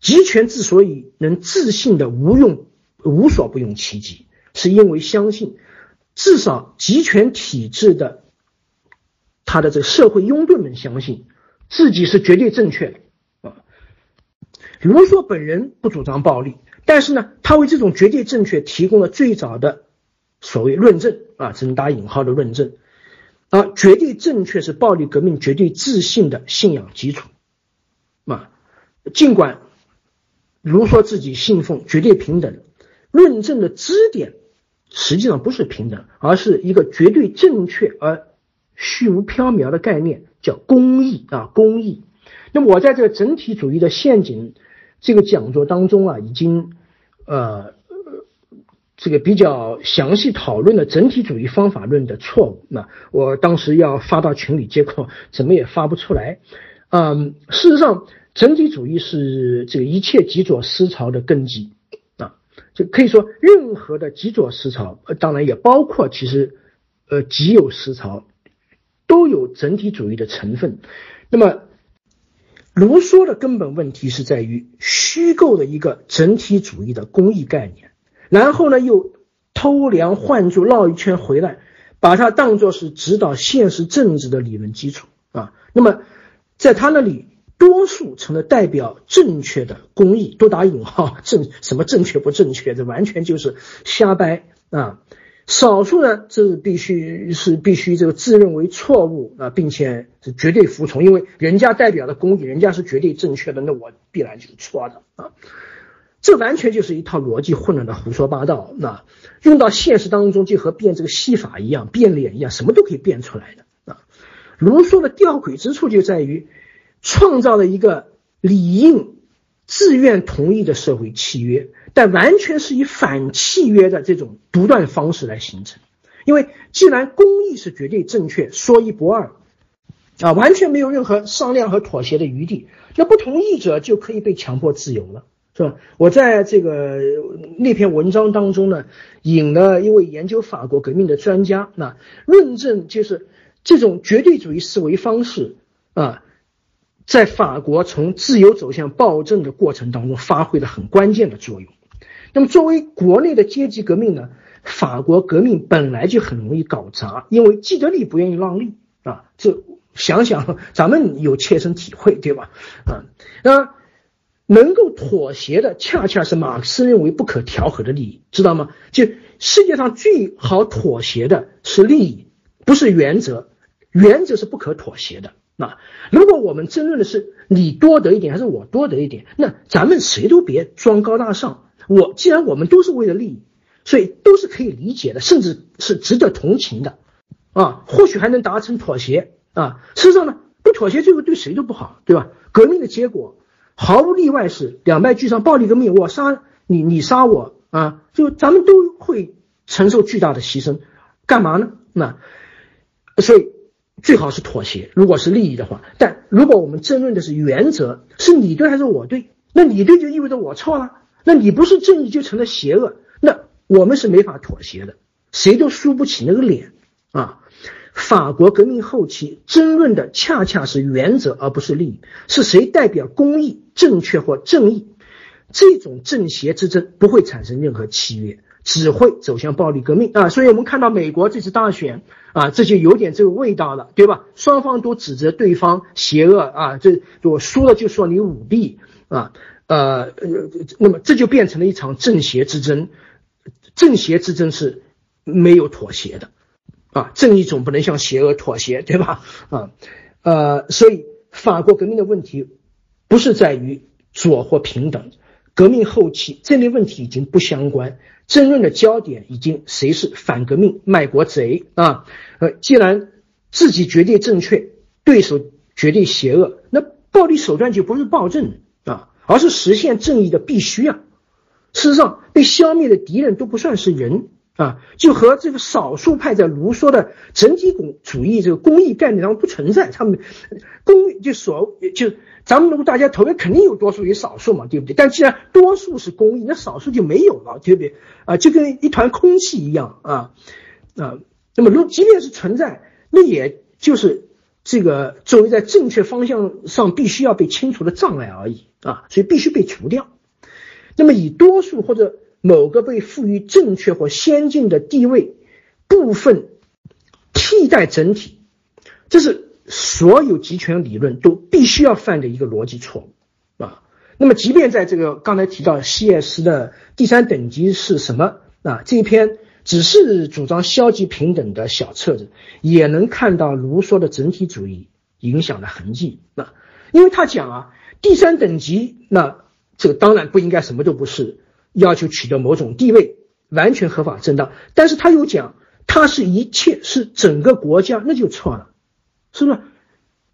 集权之所以能自信的无用无所不用其极，是因为相信至少集权体制的他的这个社会拥趸们相信自己是绝对正确的啊。卢梭本人不主张暴力，但是呢，他为这种绝对正确提供了最早的所谓论证啊，只能打引号的论证。啊绝对正确是暴力革命绝对自信的信仰基础，啊，尽管卢梭自己信奉绝对平等，论证的支点实际上不是平等，而是一个绝对正确而虚无缥缈的概念，叫公义啊，公义。那么我在这个整体主义的陷阱这个讲座当中啊，已经呃。这个比较详细讨论了整体主义方法论的错误。那我当时要发到群里，结果怎么也发不出来。嗯，事实上，整体主义是这个一切极左思潮的根基啊，就可以说任何的极左思潮，呃，当然也包括其实呃极右思潮，都有整体主义的成分。那么，卢梭的根本问题是在于虚构的一个整体主义的公益概念。然后呢，又偷梁换柱绕一圈回来，把它当作是指导现实政治的理论基础啊。那么，在他那里，多数成了代表正确的公益，多打引号正什么正确不正确，这完全就是瞎掰啊。少数呢，这是必须是必须这个自认为错误啊，并且是绝对服从，因为人家代表的公益，人家是绝对正确的，那我必然就是错的啊。这完全就是一套逻辑混乱的胡说八道，那用到现实当中就和变这个戏法一样，变脸一样，什么都可以变出来的啊。卢梭的吊诡之处就在于创造了一个理应自愿同意的社会契约，但完全是以反契约的这种独断方式来形成。因为既然公义是绝对正确，说一不二啊，完全没有任何商量和妥协的余地，那不同意者就可以被强迫自由了。是吧？我在这个那篇文章当中呢，引了一位研究法国革命的专家，那论证就是这种绝对主义思维方式啊，在法国从自由走向暴政的过程当中发挥了很关键的作用。那么，作为国内的阶级革命呢，法国革命本来就很容易搞砸，因为既得利不愿意让利啊，这想想 咱们有切身体会，对吧？啊，那能够妥协的恰恰是马克思认为不可调和的利益，知道吗？就世界上最好妥协的是利益，不是原则，原则是不可妥协的。那如果我们争论的是你多得一点还是我多得一点，那咱们谁都别装高大上。我既然我们都是为了利益，所以都是可以理解的，甚至是值得同情的，啊，或许还能达成妥协啊。事实上呢，不妥协最后对谁都不好，对吧？革命的结果毫无例外是两败俱伤，暴力革命，我杀你，你杀我啊，就咱们都会承受巨大的牺牲，干嘛呢？那所以。最好是妥协，如果是利益的话。但如果我们争论的是原则，是你对还是我对？那你对就意味着我错了，那你不是正义就成了邪恶，那我们是没法妥协的，谁都输不起那个脸啊！法国革命后期争论的恰恰是原则，而不是利益，是谁代表公义、正确或正义？这种正邪之争不会产生任何契约。只会走向暴力革命啊！所以我们看到美国这次大选啊，这就有点这个味道了，对吧？双方都指责对方邪恶啊，这我输了就说你舞弊啊，呃，那么这就变成了一场正邪之争，正邪之争是没有妥协的啊，正义总不能向邪恶妥协，对吧？啊，呃，所以法国革命的问题不是在于左或平等，革命后期这类问题已经不相关。争论的焦点已经谁是反革命卖国贼啊？呃，既然自己绝对正确，对手绝对邪恶，那暴力手段就不是暴政，而是实现正义的必须啊。事实上，被消灭的敌人都不算是人啊，就和这个少数派在卢梭的整体主主义这个公益概念上不存在。他们公就所就。咱们如果大家投票，肯定有多数与少数嘛，对不对？但既然多数是公益，那少数就没有了，对不对？啊，就跟一团空气一样啊啊。那么，如即便是存在，那也就是这个作为在正确方向上必须要被清除的障碍而已啊，所以必须被除掉。那么，以多数或者某个被赋予正确或先进的地位部分替代整体，这是。所有集权理论都必须要犯的一个逻辑错误啊！那么，即便在这个刚才提到希耶斯的第三等级是什么啊？这一篇只是主张消极平等的小册子，也能看到卢梭的整体主义影响的痕迹啊！因为他讲啊，第三等级那这个当然不应该什么都不是，要求取得某种地位，完全合法正当。但是他又讲，它是一切是整个国家，那就错了。是不是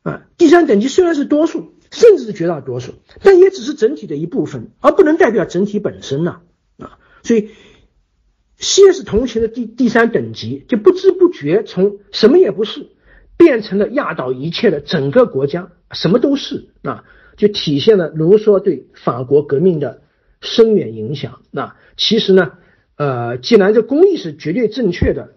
啊？第三等级虽然是多数，甚至是绝大多数，但也只是整体的一部分，而不能代表整体本身呢啊！所以，先是同情的第第三等级就不知不觉从什么也不是，变成了压倒一切的整个国家，什么都是啊！就体现了卢梭对法国革命的深远影响。那其实呢，呃，既然这公益是绝对正确的。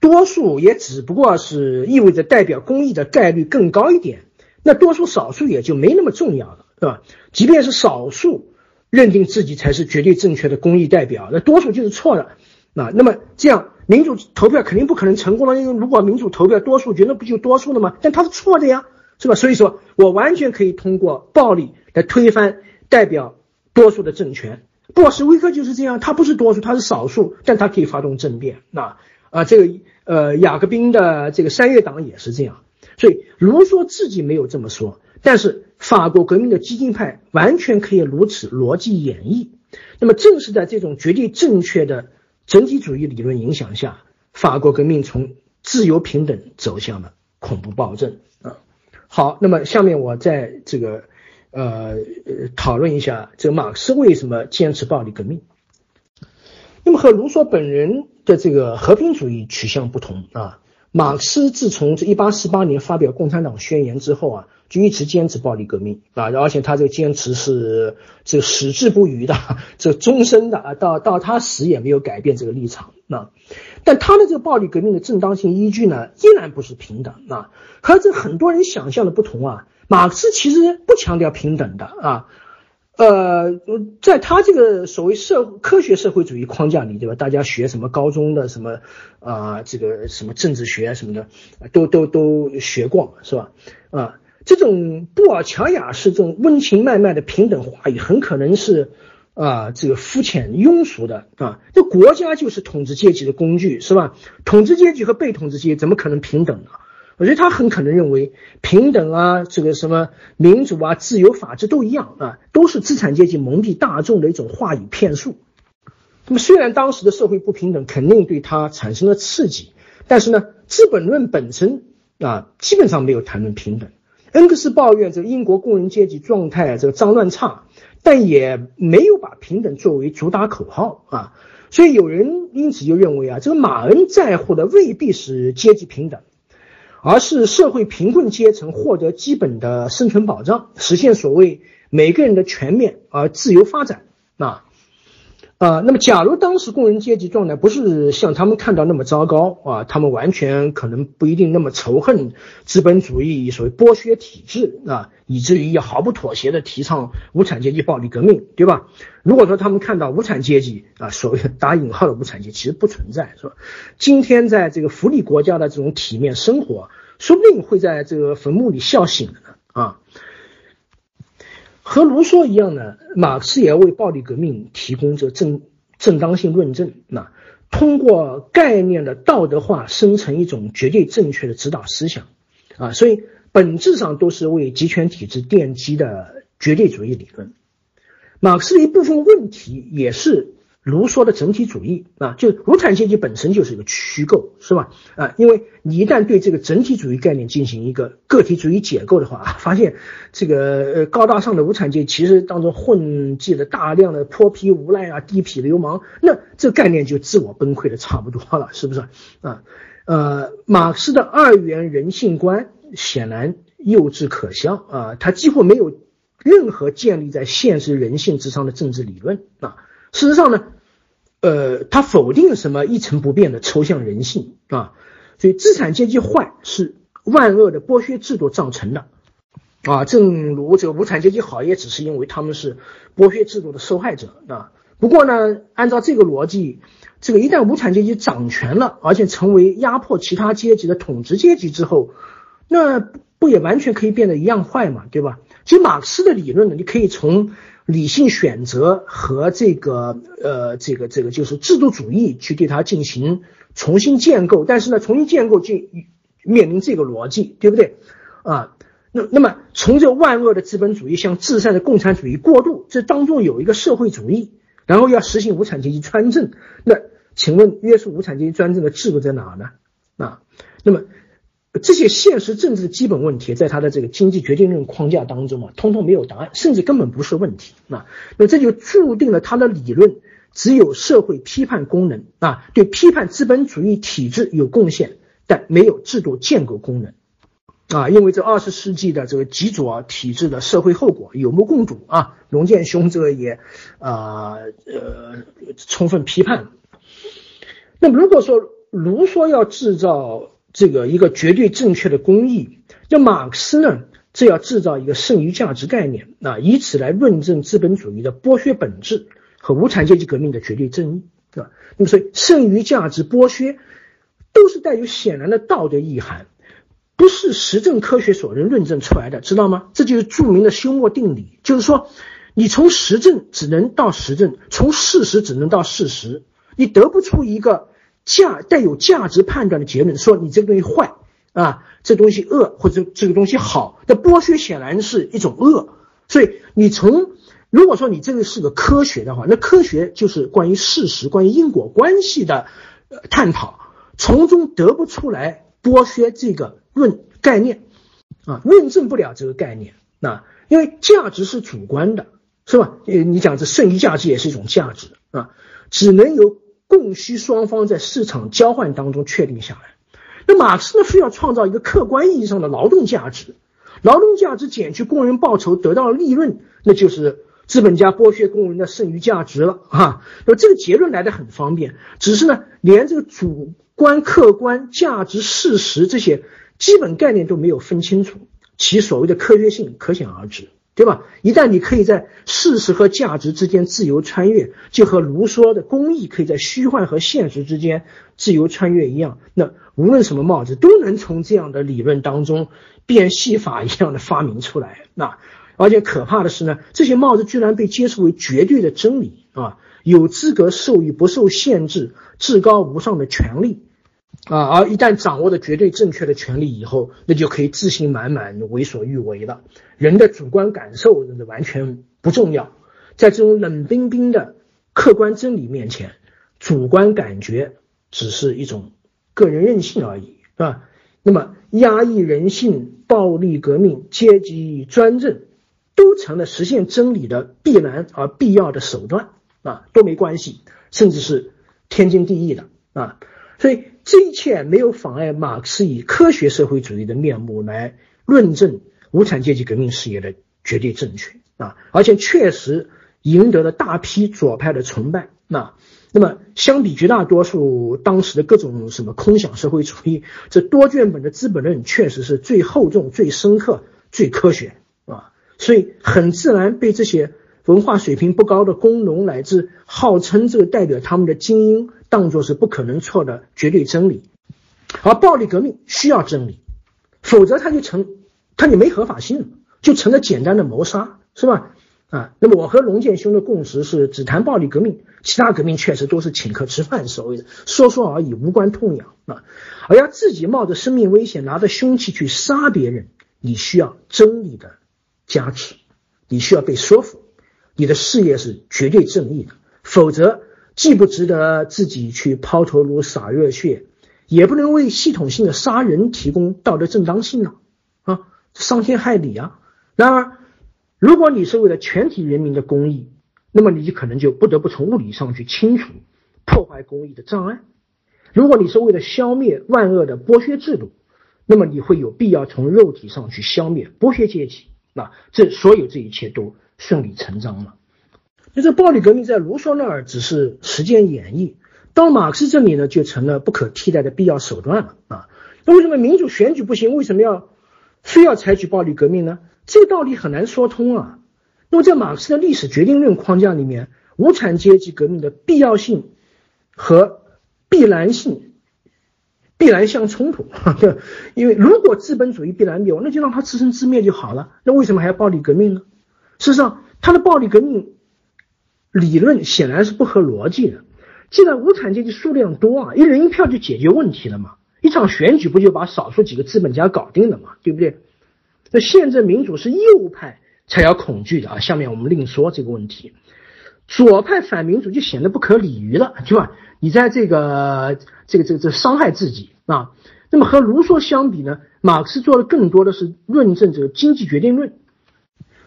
多数也只不过是意味着代表公益的概率更高一点，那多数少数也就没那么重要了，对吧？即便是少数认定自己才是绝对正确的公益代表，那多数就是错的，啊，那么这样民主投票肯定不可能成功了，因为如果民主投票多数决，那不就多数了吗？但他是错的呀，是吧？所以说我完全可以通过暴力来推翻代表多数的政权。布尔什维克就是这样，他不是多数，他是少数，但他可以发动政变，那。啊，这个呃，雅各宾的这个三月党也是这样，所以卢梭自己没有这么说，但是法国革命的激进派完全可以如此逻辑演绎。那么正是在这种绝对正确的整体主义理论影响下，法国革命从自由平等走向了恐怖暴政啊。好，那么下面我在这个呃讨论一下，这个马克思为什么坚持暴力革命。那么和卢梭本人的这个和平主义取向不同啊，马克思自从这一八四八年发表《共产党宣言》之后啊，就一直坚持暴力革命啊，而且他这个坚持是这矢志不渝的，这终身的啊，到到他死也没有改变这个立场啊。但他的这个暴力革命的正当性依据呢，依然不是平等啊，和这很多人想象的不同啊。马克思其实不强调平等的啊。呃，在他这个所谓社科学社会主义框架里，对吧？大家学什么高中的什么啊，这个什么政治学什么的，都都都学过，是吧？啊，这种布尔乔亚式这种温情脉脉的平等话语，很可能是啊，这个肤浅庸俗的啊。这国家就是统治阶级的工具，是吧？统治阶级和被统治阶级怎么可能平等呢？我觉得他很可能认为平等啊，这个什么民主啊、自由、法治都一样啊，都是资产阶级蒙蔽大众的一种话语骗术。那么虽然当时的社会不平等肯定对他产生了刺激，但是呢，《资本论》本身啊基本上没有谈论平等。恩格斯抱怨这个英国工人阶级状态这个脏乱差，但也没有把平等作为主打口号啊。所以有人因此就认为啊，这个马恩在乎的未必是阶级平等。而是社会贫困阶层获得基本的生存保障，实现所谓每个人的全面而自由发展啊啊。那么，假如当时工人阶级状态不是像他们看到那么糟糕啊，他们完全可能不一定那么仇恨资本主义所谓剥削体制啊，以至于要毫不妥协的提倡无产阶级暴力革命，对吧？如果说他们看到无产阶级啊，所谓打引号的无产阶级其实不存在，是吧？今天在这个福利国家的这种体面生活。说不定会在这个坟墓里笑醒了呢啊！和卢梭一样呢，马克思也为暴力革命提供这正正当性论证。那通过概念的道德化生成一种绝对正确的指导思想啊，所以本质上都是为集权体制奠基的绝对主义理论。马克思的一部分问题也是。卢梭的整体主义啊，就无产阶级本身就是一个虚构，是吧？啊，因为你一旦对这个整体主义概念进行一个个体主义解构的话，发现这个呃高大上的无产阶级其实当中混迹了大量的泼皮无赖啊、地痞流氓，那这概念就自我崩溃的差不多了，是不是？啊，呃，马克思的二元人性观显然幼稚可笑啊，他几乎没有任何建立在现实人性之上的政治理论啊，事实上呢。呃，他否定什么一成不变的抽象人性啊？所以资产阶级坏是万恶的剥削制度造成的啊。正如这个无产阶级好，也只是因为他们是剥削制度的受害者啊。不过呢，按照这个逻辑，这个一旦无产阶级掌权了，而且成为压迫其他阶级的统治阶级之后，那不也完全可以变得一样坏嘛？对吧？其实马克思的理论呢，你可以从。理性选择和这个呃，这个这个就是制度主义去对它进行重新建构，但是呢，重新建构就面临这个逻辑，对不对？啊，那那么从这万恶的资本主义向至善的共产主义过渡，这当中有一个社会主义，然后要实行无产阶级专政，那请问约束无产阶级专政的制度在哪呢？啊，那么。这些现实政治基本问题，在他的这个经济决定论框架当中啊，通通没有答案，甚至根本不是问题啊。那这就注定了他的理论只有社会批判功能啊，对批判资本主义体制有贡献，但没有制度建构功能啊。因为这二十世纪的这个极左体制的社会后果有目共睹啊。龙剑兄这个也啊呃充分批判。那如果说卢梭要制造，这个一个绝对正确的公义，那马克思呢，这要制造一个剩余价值概念啊，以此来论证资本主义的剥削本质和无产阶级革命的绝对正义，对吧？那么所以剩余价值剥削都是带有显然的道德意涵，不是实证科学所能论证出来的，知道吗？这就是著名的休谟定理，就是说你从实证只能到实证，从事实只能到事实，你得不出一个。价带有价值判断的结论，说你这个东西坏啊，这东西恶或者这个东西好，那剥削显然是一种恶。所以你从如果说你这个是个科学的话，那科学就是关于事实、关于因果关系的探讨，从中得不出来剥削这个论概念啊，论证不了这个概念啊，因为价值是主观的，是吧？呃，你讲这剩余价值也是一种价值啊，只能由。供需双方在市场交换当中确定下来，那马克思呢非要创造一个客观意义上的劳动价值，劳动价值减去工人报酬得到的利润，那就是资本家剥削工人的剩余价值了啊。那这个结论来的很方便，只是呢连这个主观、客观、价值、事实这些基本概念都没有分清楚，其所谓的科学性可想而知。对吧？一旦你可以在事实和价值之间自由穿越，就和卢梭的公义可以在虚幻和现实之间自由穿越一样，那无论什么帽子都能从这样的理论当中变戏法一样的发明出来。那而且可怕的是呢，这些帽子居然被接受为绝对的真理啊，有资格授予不受限制、至高无上的权利。啊，而一旦掌握了绝对正确的权利以后，那就可以自信满满、为所欲为了。人的主观感受完全不重要，在这种冷冰冰的客观真理面前，主观感觉只是一种个人任性而已，是吧？那么，压抑人性、暴力革命、阶级专政，都成了实现真理的必然而必要的手段啊，都没关系，甚至是天经地义的啊。所以这一切没有妨碍马克思以科学社会主义的面目来论证无产阶级革命事业的绝对正确啊，而且确实赢得了大批左派的崇拜。那那么相比绝大多数当时的各种什么空想社会主义，这多卷本的《资本论》确实是最厚重、最深刻、最科学啊，所以很自然被这些文化水平不高的工农乃至号称这个代表他们的精英。当作是不可能错的绝对真理，而暴力革命需要真理，否则它就成，它就没合法性了，就成了简单的谋杀，是吧？啊，那么我和龙剑兄的共识是只谈暴力革命，其他革命确实都是请客吃饭，所谓的说说而已，无关痛痒啊。而要自己冒着生命危险拿着凶器去杀别人，你需要真理的加持，你需要被说服，你的事业是绝对正义的，否则。既不值得自己去抛头颅洒热血，也不能为系统性的杀人提供道德正当性啊？啊，伤天害理啊！然而，如果你是为了全体人民的公益，那么你可能就不得不从物理上去清除破坏公益的障碍；如果你是为了消灭万恶的剥削制度，那么你会有必要从肉体上去消灭剥削阶级。那这所有这一切都顺理成章了。就这暴力革命在卢梭那儿只是实践演绎，到马克思这里呢，就成了不可替代的必要手段了啊！那为什么民主选举不行？为什么要非要采取暴力革命呢？这道理很难说通啊！那么在马克思的历史决定论框架里面，无产阶级革命的必要性和必然性必然相冲突，因为如果资本主义必然灭亡，那就让它自生自灭就好了。那为什么还要暴力革命呢？事实上，它的暴力革命。理论显然是不合逻辑的。既然无产阶级数量多啊，一人一票就解决问题了嘛？一场选举不就把少数几个资本家搞定了嘛？对不对？那宪政民主是右派才要恐惧的啊。下面我们另说这个问题。左派反民主就显得不可理喻了，对吧？你在这个这个这个这伤害自己啊。那么和卢梭相比呢，马克思做的更多的是论证这个经济决定论，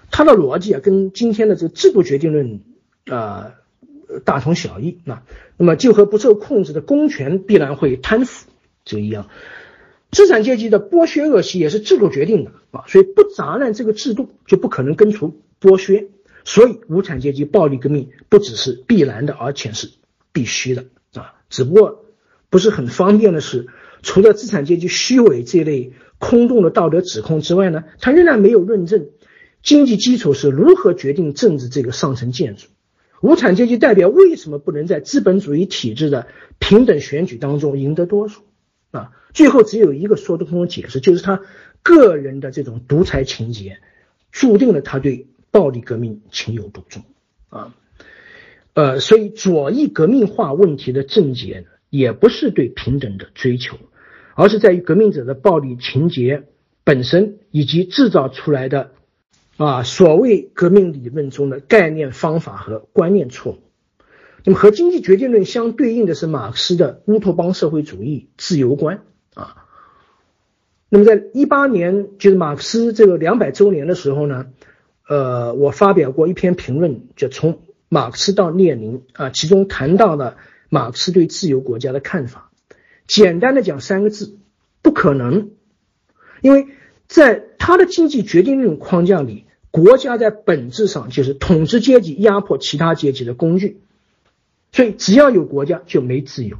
他的逻辑啊，跟今天的这个制度决定论。呃，大同小异。啊那么就和不受控制的公权必然会贪腐这一样，资产阶级的剥削恶习也是制度决定的啊。所以不砸烂这个制度，就不可能根除剥削。所以无产阶级暴力革命不只是必然的，而且是必须的啊。只不过不是很方便的是，除了资产阶级虚伪这类空洞的道德指控之外呢，他仍然没有论证经济基础是如何决定政治这个上层建筑。无产阶级代表为什么不能在资本主义体制的平等选举当中赢得多数？啊，最后只有一个说得通的解释，就是他个人的这种独裁情节，注定了他对暴力革命情有独钟。啊，呃，所以左翼革命化问题的症结，也不是对平等的追求，而是在于革命者的暴力情节本身以及制造出来的。啊，所谓革命理论中的概念、方法和观念错误。那么和经济决定论相对应的是马克思的乌托邦社会主义自由观啊。那么在一八年，就是马克思这个两百周年的时候呢，呃，我发表过一篇评论，就从马克思到列宁啊，其中谈到了马克思对自由国家的看法。简单的讲三个字：不可能，因为在他的经济决定论框架里。国家在本质上就是统治阶级压迫其他阶级的工具，所以只要有国家就没自由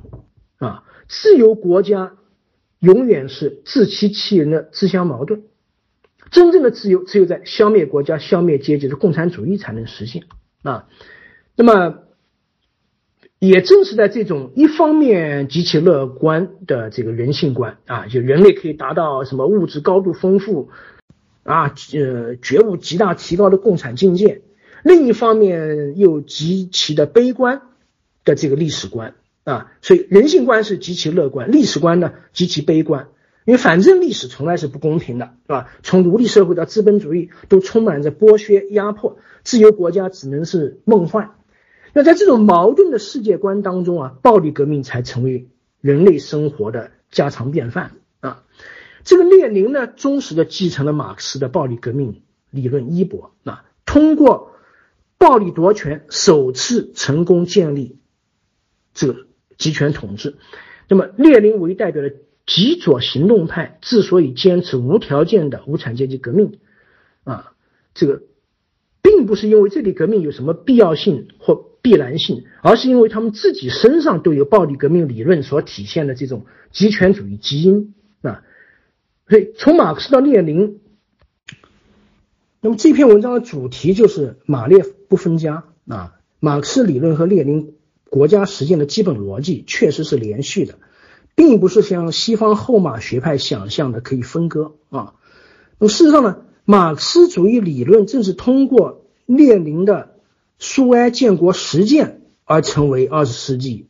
啊！自由国家永远是自欺欺人的自相矛盾。真正的自由只有在消灭国家、消灭阶级的共产主义才能实现啊。那么，也正是在这种一方面极其乐观的这个人性观啊，就人类可以达到什么物质高度丰富啊，呃，觉悟极大提高的共产境界；另一方面又极其的悲观的这个历史观啊，所以人性观是极其乐观，历史观呢极其悲观。因为反正历史从来是不公平的，是吧？从奴隶社会到资本主义，都充满着剥削压迫，自由国家只能是梦幻。那在这种矛盾的世界观当中啊，暴力革命才成为人类生活的家常便饭。这个列宁呢，忠实的继承了马克思的暴力革命理论衣钵啊，通过暴力夺权，首次成功建立这个集权统治。那么，列宁为代表的。极左行动派之所以坚持无条件的无产阶级革命，啊，这个并不是因为这里革命有什么必要性或必然性，而是因为他们自己身上都有暴力革命理论所体现的这种极权主义基因。所以从马克思到列宁，那么这篇文章的主题就是马列不分家啊。马克思理论和列宁国家实践的基本逻辑确实是连续的。并不是像西方后马学派想象的可以分割啊。那么事实上呢，马克思主义理论正是通过列宁的苏维埃建国实践而成为二十世纪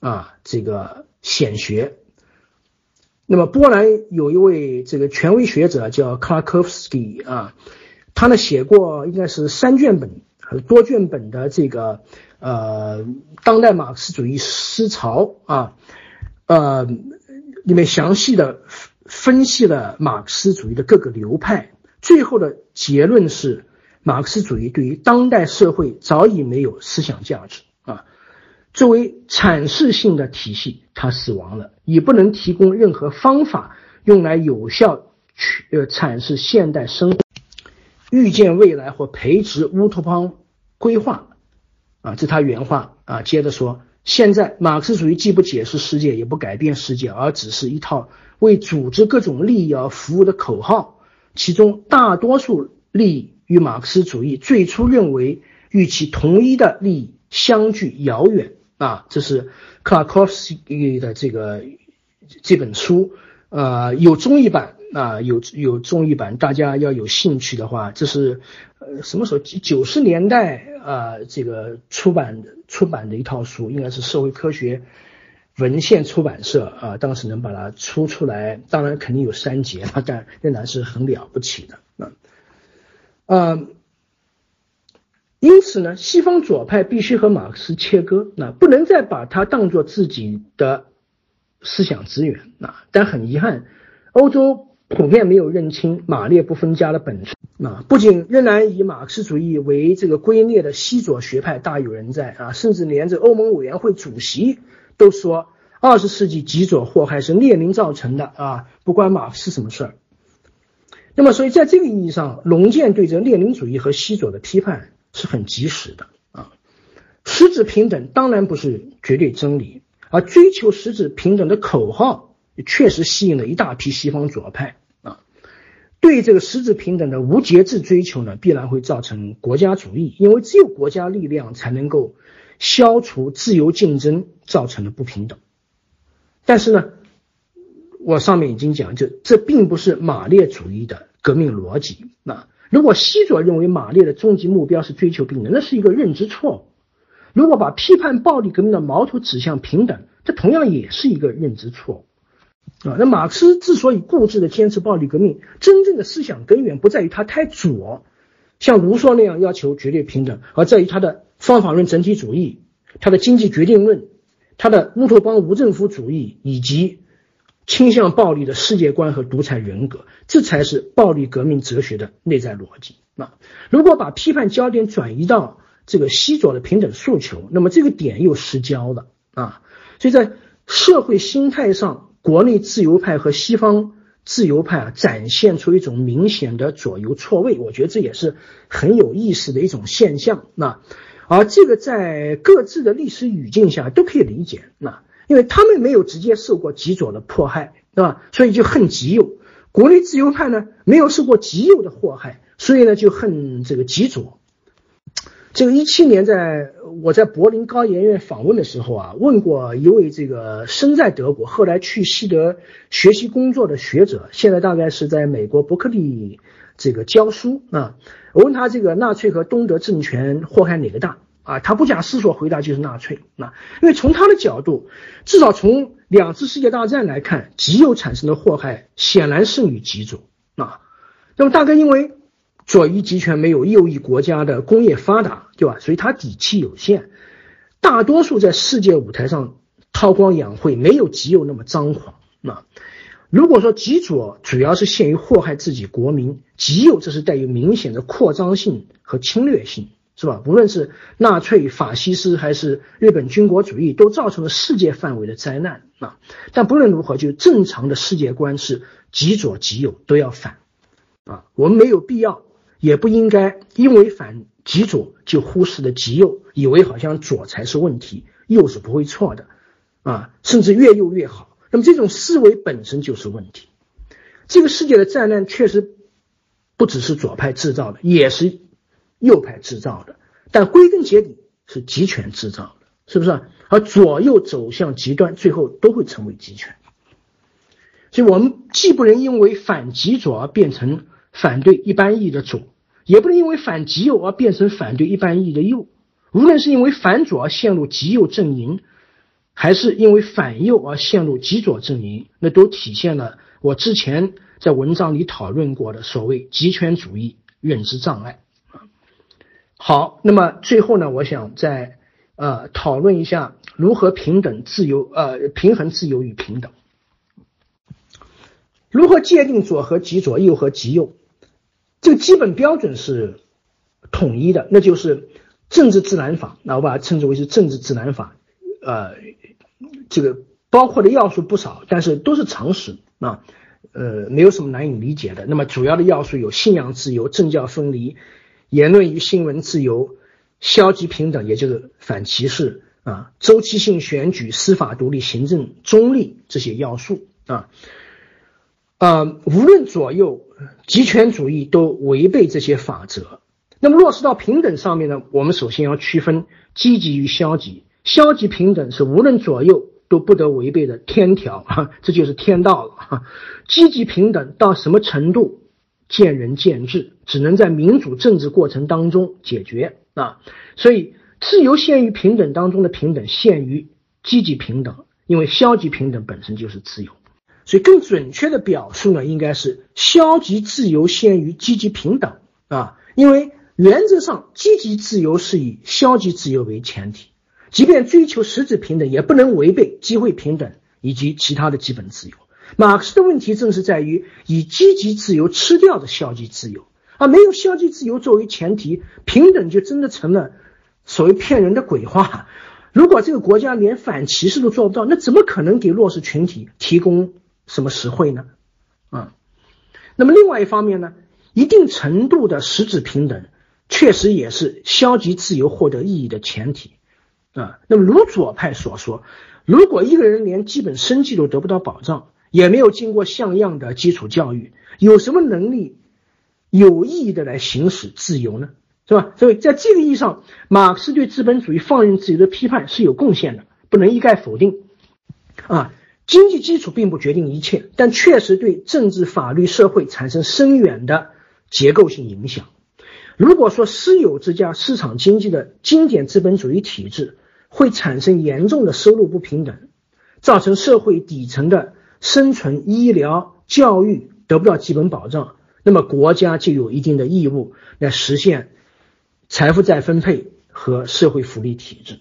啊这个显学。那么波兰有一位这个权威学者叫克拉科夫斯基啊，他呢写过应该是三卷本和多卷本的这个呃当代马克思主义思潮啊。呃，里面详细的分析了马克思主义的各个流派，最后的结论是，马克思主义对于当代社会早已没有思想价值，作为阐释性的体系，它死亡了，已不能提供任何方法用来有效去呃阐释现代生活、预见未来或培植乌托邦规划啊，这他原话啊，接着说。现在，马克思主义既不解释世界，也不改变世界，而只是一套为组织各种利益而服务的口号。其中大多数利益与马克思主义最初认为与其同一的利益相距遥远。啊，这是克拉科夫斯基的这个这本书，呃，有中译版啊，有有中译版，大家要有兴趣的话，这是呃什么时候？九十年代啊，这个出版。出版的一套书，应该是社会科学文献出版社啊，当时能把它出出来，当然肯定有删节了，但仍然是很了不起的啊。呃，因此呢，西方左派必须和马克思切割，那不能再把它当做自己的思想资源啊。但很遗憾，欧洲。普遍没有认清马列不分家的本质啊！不仅仍然以马克思主义为这个归臬的西左学派大有人在啊，甚至连这欧盟委员会主席都说，二十世纪极左祸害是列宁造成的啊，不关马克思什么事儿。那么，所以在这个意义上，龙健对这列宁主义和西左的批判是很及时的啊。实质平等当然不是绝对真理，而追求实质平等的口号确实吸引了一大批西方左派啊。对这个实质平等的无节制追求呢，必然会造成国家主义，因为只有国家力量才能够消除自由竞争造成的不平等。但是呢，我上面已经讲，就这并不是马列主义的革命逻辑。那如果西左认为马列的终极目标是追求平等，那是一个认知错误；如果把批判暴力革命的矛头指向平等，这同样也是一个认知错误。啊，那马克思之所以固执的坚持暴力革命，真正的思想根源不在于他太左，像卢梭那样要求绝对平等，而在于他的方法论整体主义、他的经济决定论、他的乌托邦无政府主义以及倾向暴力的世界观和独裁人格，这才是暴力革命哲学的内在逻辑。那，如果把批判焦点转移到这个西左的平等诉求，那么这个点又失焦了啊，所以在社会心态上。国内自由派和西方自由派啊，展现出一种明显的左右错位，我觉得这也是很有意思的一种现象。那而这个在各自的历史语境下都可以理解。那因为他们没有直接受过极左的迫害，对吧？所以就恨极右。国内自由派呢没有受过极右的祸害，所以呢就恨这个极左。这个一七年，在我在柏林高研院访问的时候啊，问过一位这个身在德国，后来去西德学习工作的学者，现在大概是在美国伯克利这个教书啊。我问他这个纳粹和东德政权祸害哪个大啊？他不假思索回答就是纳粹啊，因为从他的角度，至少从两次世界大战来看，极右产生的祸害显然胜于极左啊。那么大概因为。左翼集权没有右翼国家的工业发达，对吧？所以它底气有限，大多数在世界舞台上韬光养晦，没有极右那么张狂。那如果说极左主要是限于祸害自己国民，极右这是带有明显的扩张性和侵略性，是吧？无论是纳粹、法西斯还是日本军国主义，都造成了世界范围的灾难啊！但不论如何，就正常的世界观是极左极右都要反啊！我们没有必要。也不应该因为反极左就忽视了极右，以为好像左才是问题，右是不会错的，啊，甚至越右越好。那么这种思维本身就是问题。这个世界的灾难确实不只是左派制造的，也是右派制造的，但归根结底是集权制造的，是不是？而左右走向极端，最后都会成为集权。所以我们既不能因为反极左而变成反对一般意义的左。也不能因为反极右而变成反对一般意义的右。无论是因为反左而陷入极右阵营，还是因为反右而陷入极左阵营，那都体现了我之前在文章里讨论过的所谓极权主义认知障碍。好，那么最后呢，我想再呃讨论一下如何平等自由呃平衡自由与平等，如何界定左和极左，右和极右。这个基本标准是统一的，那就是政治自然法。那我把它称之为是政治自然法。呃，这个包括的要素不少，但是都是常识啊，呃，没有什么难以理解的。那么主要的要素有信仰自由、政教分离、言论与新闻自由、消极平等，也就是反歧视啊、周期性选举、司法独立、行政中立这些要素啊。呃，无论左右，极权主义都违背这些法则。那么落实到平等上面呢？我们首先要区分积极与消极。消极平等是无论左右都不得违背的天条，哈，这就是天道了。哈，积极平等到什么程度，见仁见智，只能在民主政治过程当中解决啊。所以，自由限于平等当中的平等限于积极平等，因为消极平等本身就是自由。所以更准确的表述呢，应该是消极自由限于积极平等啊，因为原则上积极自由是以消极自由为前提，即便追求实质平等，也不能违背机会平等以及其他的基本自由。马克思的问题正是在于以积极自由吃掉的消极自由，而没有消极自由作为前提，平等就真的成了所谓骗人的鬼话。如果这个国家连反歧视都做不到，那怎么可能给弱势群体提供？什么实惠呢？啊，那么另外一方面呢，一定程度的实质平等，确实也是消极自由获得意义的前提啊。那么如左派所说，如果一个人连基本生计都得不到保障，也没有经过像样的基础教育，有什么能力有意义的来行使自由呢？是吧？所以在这个意义上，马克思对资本主义放任自由的批判是有贡献的，不能一概否定啊。经济基础并不决定一切，但确实对政治、法律、社会产生深远的结构性影响。如果说私有制加市场经济的经典资本主义体制会产生严重的收入不平等，造成社会底层的生存、医疗、教育得不到基本保障，那么国家就有一定的义务来实现财富再分配和社会福利体制。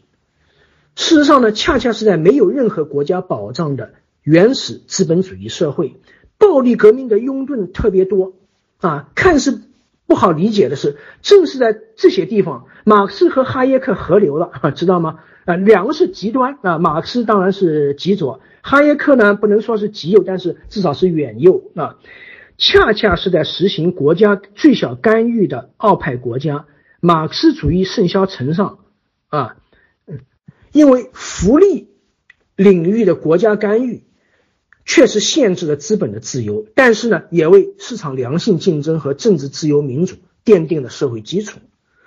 事实上呢，恰恰是在没有任何国家保障的原始资本主义社会，暴力革命的拥趸特别多啊。看似不好理解的是，正是在这些地方，马克思和哈耶克合流了，知道吗？啊，两个是极端啊，马克思当然是极左，哈耶克呢不能说是极右，但是至少是远右啊。恰恰是在实行国家最小干预的奥派国家，马克思主义盛嚣尘上啊。因为福利领域的国家干预，确实限制了资本的自由，但是呢，也为市场良性竞争和政治自由民主奠定了社会基础。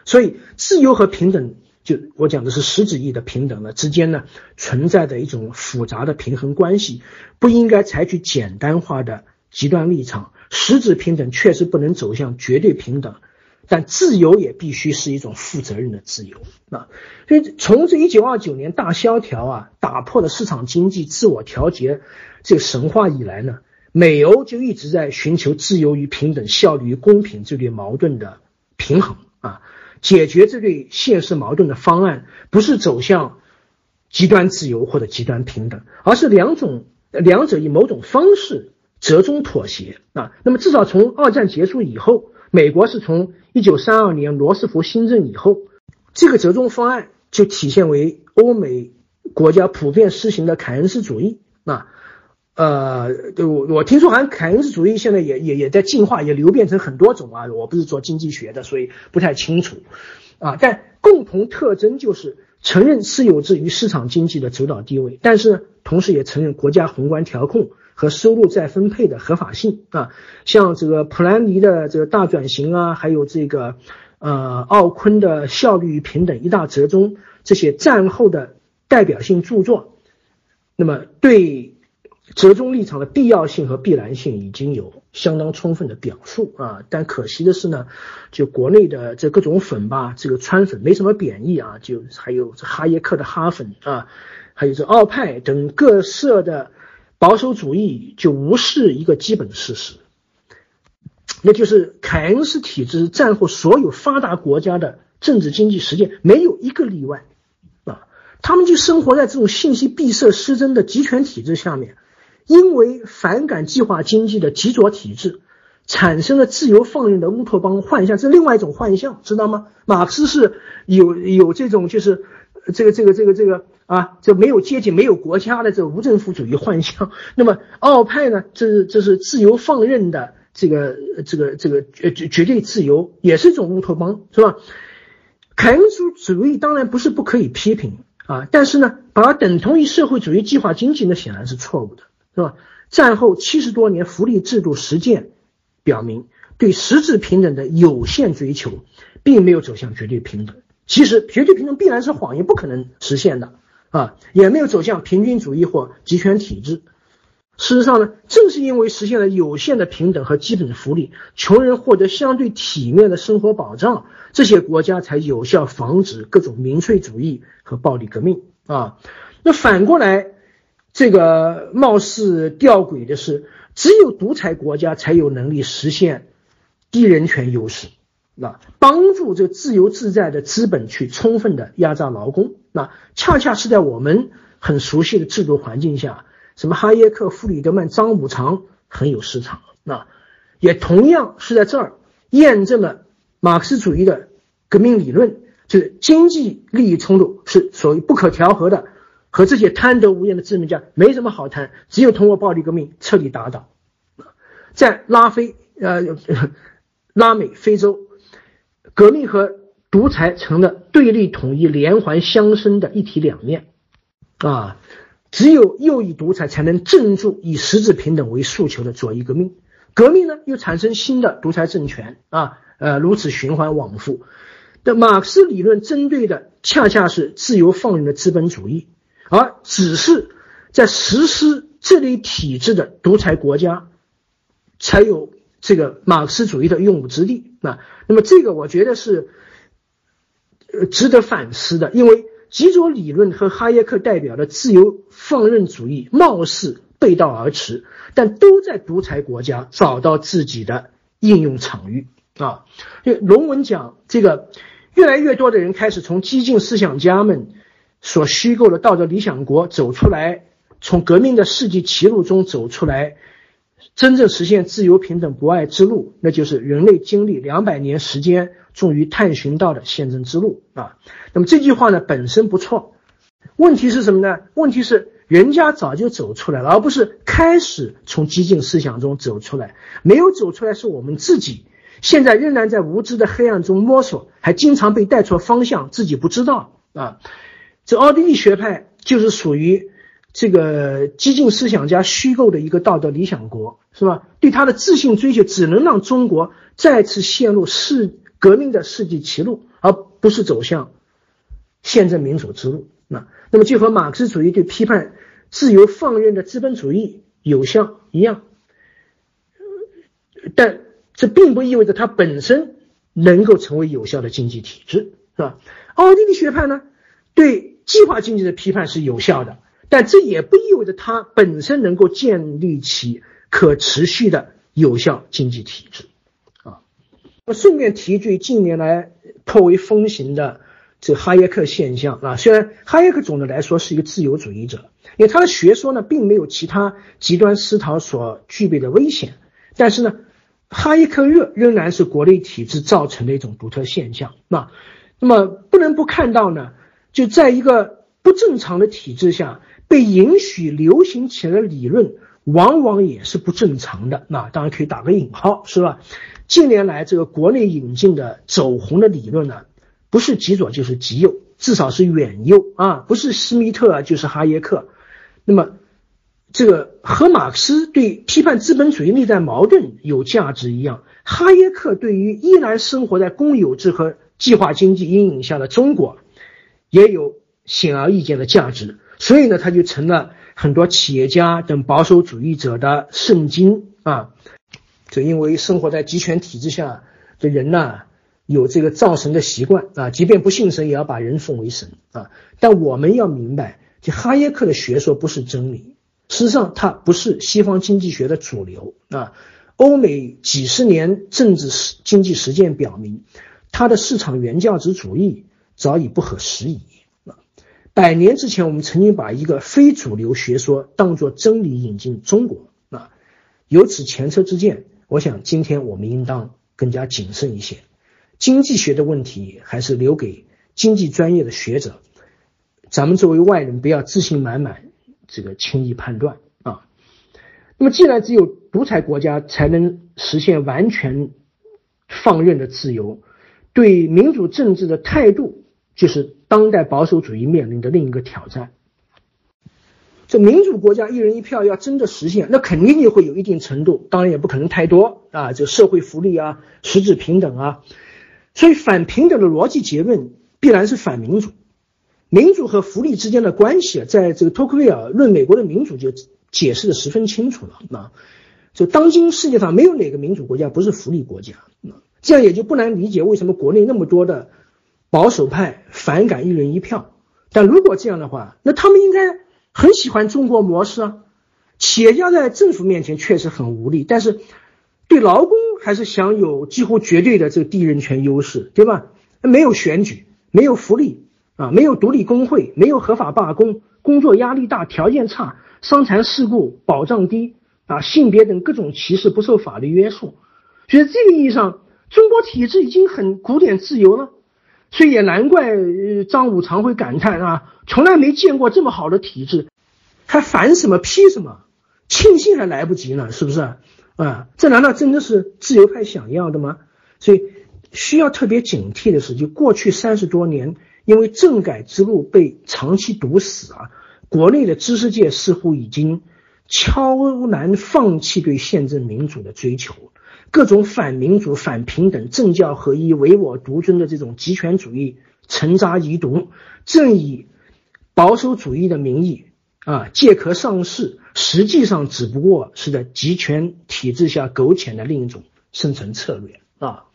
所以，自由和平等，就我讲的是实质意义的平等呢之间呢，存在着一种复杂的平衡关系，不应该采取简单化的极端立场。实质平等确实不能走向绝对平等。但自由也必须是一种负责任的自由啊！所以从这一九二九年大萧条啊，打破了市场经济自我调节这个神话以来呢，美欧就一直在寻求自由与平等、效率与公平这对矛盾的平衡啊。解决这对现实矛盾的方案，不是走向极端自由或者极端平等，而是两种两者以某种方式折中妥协啊。那么至少从二战结束以后。美国是从一九三二年罗斯福新政以后，这个折中方案就体现为欧美国家普遍施行的凯恩斯主义啊，呃，我我听说好像凯恩斯主义现在也也也在进化，也流变成很多种啊。我不是做经济学的，所以不太清楚啊。但共同特征就是承认私有制与市场经济的主导地位，但是呢，同时也承认国家宏观调控。和收入再分配的合法性啊，像这个普兰尼的这个大转型啊，还有这个呃奥昆的效率与平等一大折中这些战后的代表性著作，那么对折中立场的必要性和必然性已经有相当充分的表述啊。但可惜的是呢，就国内的这各种粉吧，这个川粉没什么贬义啊，就还有这哈耶克的哈粉啊，还有这奥派等各色的。保守主义就无视一个基本事实，那就是凯恩斯体制战后所有发达国家的政治经济实践没有一个例外啊，他们就生活在这种信息闭塞失真的集权体制下面，因为反感计划经济的极左体制，产生了自由放任的乌托邦幻象，这是另外一种幻象，知道吗？马克思是有有这种就是这个这个这个这个。啊，这没有阶级、没有国家的这无政府主义幻象。那么奥派呢？这是这是自由放任的这个这个这个绝绝绝对自由，也是一种乌托邦，是吧？凯恩斯主义当然不是不可以批评啊，但是呢，把它等同于社会主义计划经济，那显然是错误的，是吧？战后七十多年福利制度实践表明，对实质平等的有限追求，并没有走向绝对平等。其实绝对平等必然是谎言，不可能实现的。啊，也没有走向平均主义或集权体制。事实上呢，正是因为实现了有限的平等和基本福利，穷人获得相对体面的生活保障，这些国家才有效防止各种民粹主义和暴力革命啊。那反过来，这个貌似吊诡的是，只有独裁国家才有能力实现低人权优势。那帮助这自由自在的资本去充分的压榨劳工，那恰恰是在我们很熟悉的制度环境下，什么哈耶克、弗里德曼、张五常很有市场。那也同样是在这儿验证了马克思主义的革命理论，就是经济利益冲突是属于不可调和的，和这些贪得无厌的资本家没什么好谈，只有通过暴力革命彻底打倒。在拉非呃拉美非洲。革命和独裁成了对立统一连环相生的一体两面，啊，只有右翼独裁才能镇住以实质平等为诉求的左翼革命，革命呢又产生新的独裁政权，啊，呃，如此循环往复。的马克思理论针对的恰恰是自由放任的资本主义，而只是在实施这类体制的独裁国家才有。这个马克思主义的用武之地啊，那么这个我觉得是呃值得反思的，因为极左理论和哈耶克代表的自由放任主义貌似背道而驰，但都在独裁国家找到自己的应用场域啊。就龙文讲，这个越来越多的人开始从激进思想家们所虚构的道德理想国走出来，从革命的世纪歧路中走出来。真正实现自由、平等、博爱之路，那就是人类经历两百年时间终于探寻到的宪政之路啊。那么这句话呢本身不错，问题是什么呢？问题是人家早就走出来了，而不是开始从激进思想中走出来，没有走出来是我们自己，现在仍然在无知的黑暗中摸索，还经常被带错方向，自己不知道啊。这奥地利学派就是属于这个激进思想家虚构的一个道德理想国，是吧？对他的自信追求，只能让中国再次陷入世革命的世纪歧路，而不是走向宪政民主之路。那那么就和马克思主义对批判自由放任的资本主义有效一样，但这并不意味着它本身能够成为有效的经济体制，是吧？奥地利学派呢，对计划经济的批判是有效的。但这也不意味着它本身能够建立起可持续的有效经济体制，啊，我顺便提一句，近年来颇为风行的这哈耶克现象啊，虽然哈耶克总的来说是一个自由主义者，因为他的学说呢并没有其他极端思潮所具备的危险，但是呢，哈耶克热仍然是国内体制造成的一种独特现象，那那么不能不看到呢，就在一个不正常的体制下。被允许流行起来的理论，往往也是不正常的。那当然可以打个引号，是吧？近年来这个国内引进的走红的理论呢，不是极左就是极右，至少是远右啊，不是施密特就是哈耶克。那么，这个和马克思对批判资本主义内在矛盾有价值一样，哈耶克对于依然生活在公有制和计划经济阴影下的中国，也有显而易见的价值。所以呢，他就成了很多企业家等保守主义者的圣经啊。就因为生活在集权体制下的人呢，有这个造神的习惯啊，即便不信神，也要把人奉为神啊。但我们要明白，就哈耶克的学说不是真理，事实上它不是西方经济学的主流啊。欧美几十年政治实经济实践表明，它的市场原价值主义早已不合时宜啊。百年之前，我们曾经把一个非主流学说当作真理引进中国啊，有此前车之鉴。我想今天我们应当更加谨慎一些。经济学的问题还是留给经济专业的学者，咱们作为外人不要自信满满，这个轻易判断啊。那么，既然只有独裁国家才能实现完全放任的自由，对民主政治的态度。就是当代保守主义面临的另一个挑战。这民主国家一人一票要真的实现，那肯定就会有一定程度，当然也不可能太多啊。这社会福利啊，实质平等啊，所以反平等的逻辑结论必然是反民主。民主和福利之间的关系，在这个托克维尔论美国的民主就解释的十分清楚了啊。就当今世界上没有哪个民主国家不是福利国家，这样也就不难理解为什么国内那么多的。保守派反感一人一票，但如果这样的话，那他们应该很喜欢中国模式啊。企业家在政府面前确实很无力，但是对劳工还是享有几乎绝对的这个地人权优势，对吧？没有选举，没有福利啊，没有独立工会，没有合法罢工，工作压力大，条件差，伤残事故保障低啊，性别等各种歧视不受法律约束。所以这个意义上，中国体制已经很古典自由了。所以也难怪张五常会感叹啊，从来没见过这么好的体制，还烦什么批什么，庆幸还来不及呢，是不是啊？这难道真的是自由派想要的吗？所以需要特别警惕的是，就过去三十多年，因为政改之路被长期堵死啊，国内的知识界似乎已经悄然放弃对宪政民主的追求。各种反民主、反平等、政教合一、唯我独尊的这种极权主义沉渣遗毒，正以保守主义的名义啊借壳上市，实际上只不过是在极权体制下苟且的另一种生存策略啊。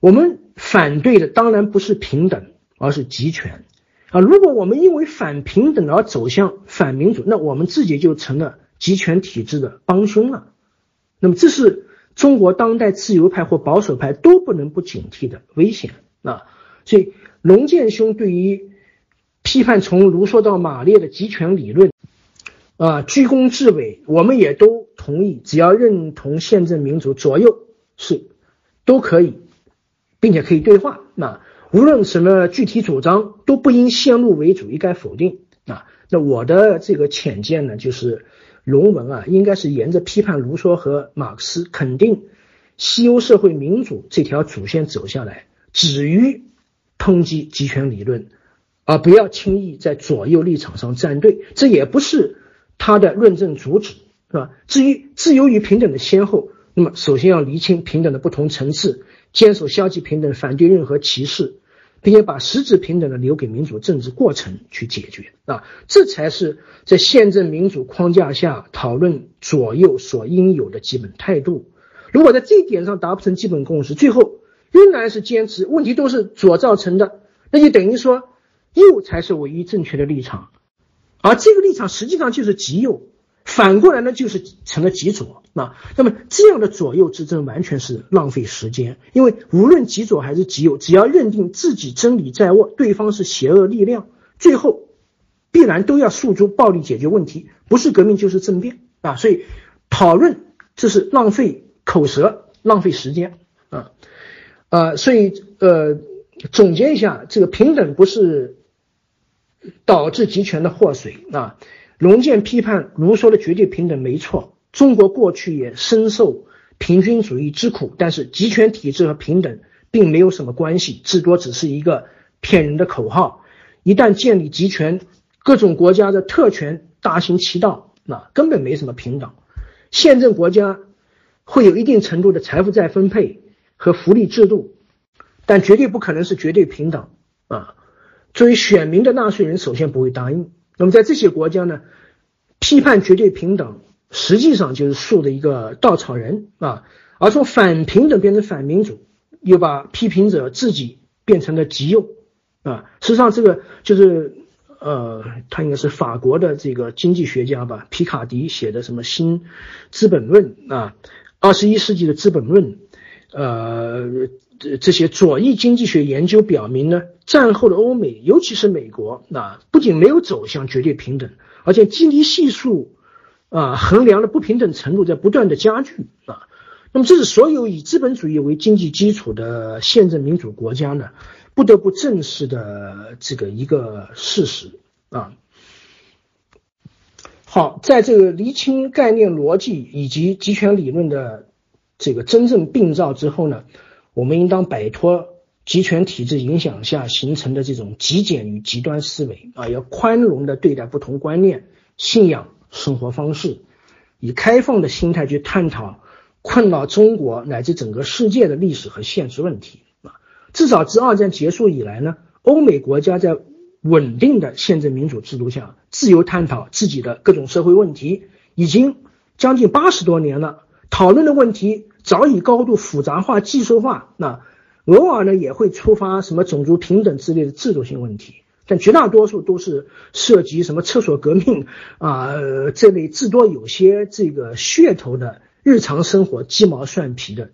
我们反对的当然不是平等，而是集权啊。如果我们因为反平等而走向反民主，那我们自己就成了集权体制的帮凶了。那么这是。中国当代自由派或保守派都不能不警惕的危险啊！所以龙剑兄对于批判从卢梭到马列的集权理论啊，居功至伟，我们也都同意。只要认同宪政民主，左右是都可以，并且可以对话。那无论什么具体主张，都不应先入为主，一概否定啊。那我的这个浅见呢，就是。龙文啊，应该是沿着批判卢梭和马克思、肯定西欧社会民主这条主线走下来，止于抨击极权理论，而不要轻易在左右立场上站队。这也不是他的论证主旨，是吧？至于自由与平等的先后，那么首先要厘清平等的不同层次，坚守消极平等，反对任何歧视。并且把实质平等的留给民主政治过程去解决啊，这才是在宪政民主框架下讨论左右所应有的基本态度。如果在这一点上达不成基本共识，最后仍然是坚持问题都是左造成的，那就等于说右才是唯一正确的立场，而这个立场实际上就是极右。反过来呢，就是成了极左啊。那么这样的左右之争完全是浪费时间，因为无论极左还是极右，只要认定自己真理在握，对方是邪恶力量，最后必然都要诉诸暴力解决问题，不是革命就是政变啊。所以讨论这是浪费口舌，浪费时间啊。呃，所以呃，总结一下，这个平等不是导致集权的祸水啊。龙剑批判卢梭的绝对平等没错，中国过去也深受平均主义之苦，但是集权体制和平等并没有什么关系，至多只是一个骗人的口号。一旦建立集权，各种国家的特权大行其道，那根本没什么平等。宪政国家会有一定程度的财富再分配和福利制度，但绝对不可能是绝对平等啊！作为选民的纳税人，首先不会答应。那么在这些国家呢，批判绝对平等，实际上就是树的一个稻草人啊，而从反平等变成反民主，又把批评者自己变成了极右啊。实际上这个就是呃，他应该是法国的这个经济学家吧，皮卡迪写的什么《新资本论》啊，二十一世纪的《资本论》，呃。这这些左翼经济学研究表明呢，战后的欧美，尤其是美国，那不仅没有走向绝对平等，而且基尼系数啊衡量的不平等程度在不断的加剧啊。那么，这是所有以资本主义为经济基础的宪政民主国家呢不得不正视的这个一个事实啊。好，在这个厘清概念逻辑以及集权理论的这个真正病灶之后呢？我们应当摆脱集权体制影响下形成的这种极简与极端思维啊，要宽容的对待不同观念、信仰、生活方式，以开放的心态去探讨困扰中国乃至整个世界的历史和现实问题啊。至少自二战结束以来呢，欧美国家在稳定的宪政民主制度下自由探讨自己的各种社会问题，已经将近八十多年了，讨论的问题。早已高度复杂化、技术化，那偶尔呢也会触发什么种族平等之类的制度性问题，但绝大多数都是涉及什么厕所革命啊这类至多有些这个噱头的日常生活鸡毛蒜皮的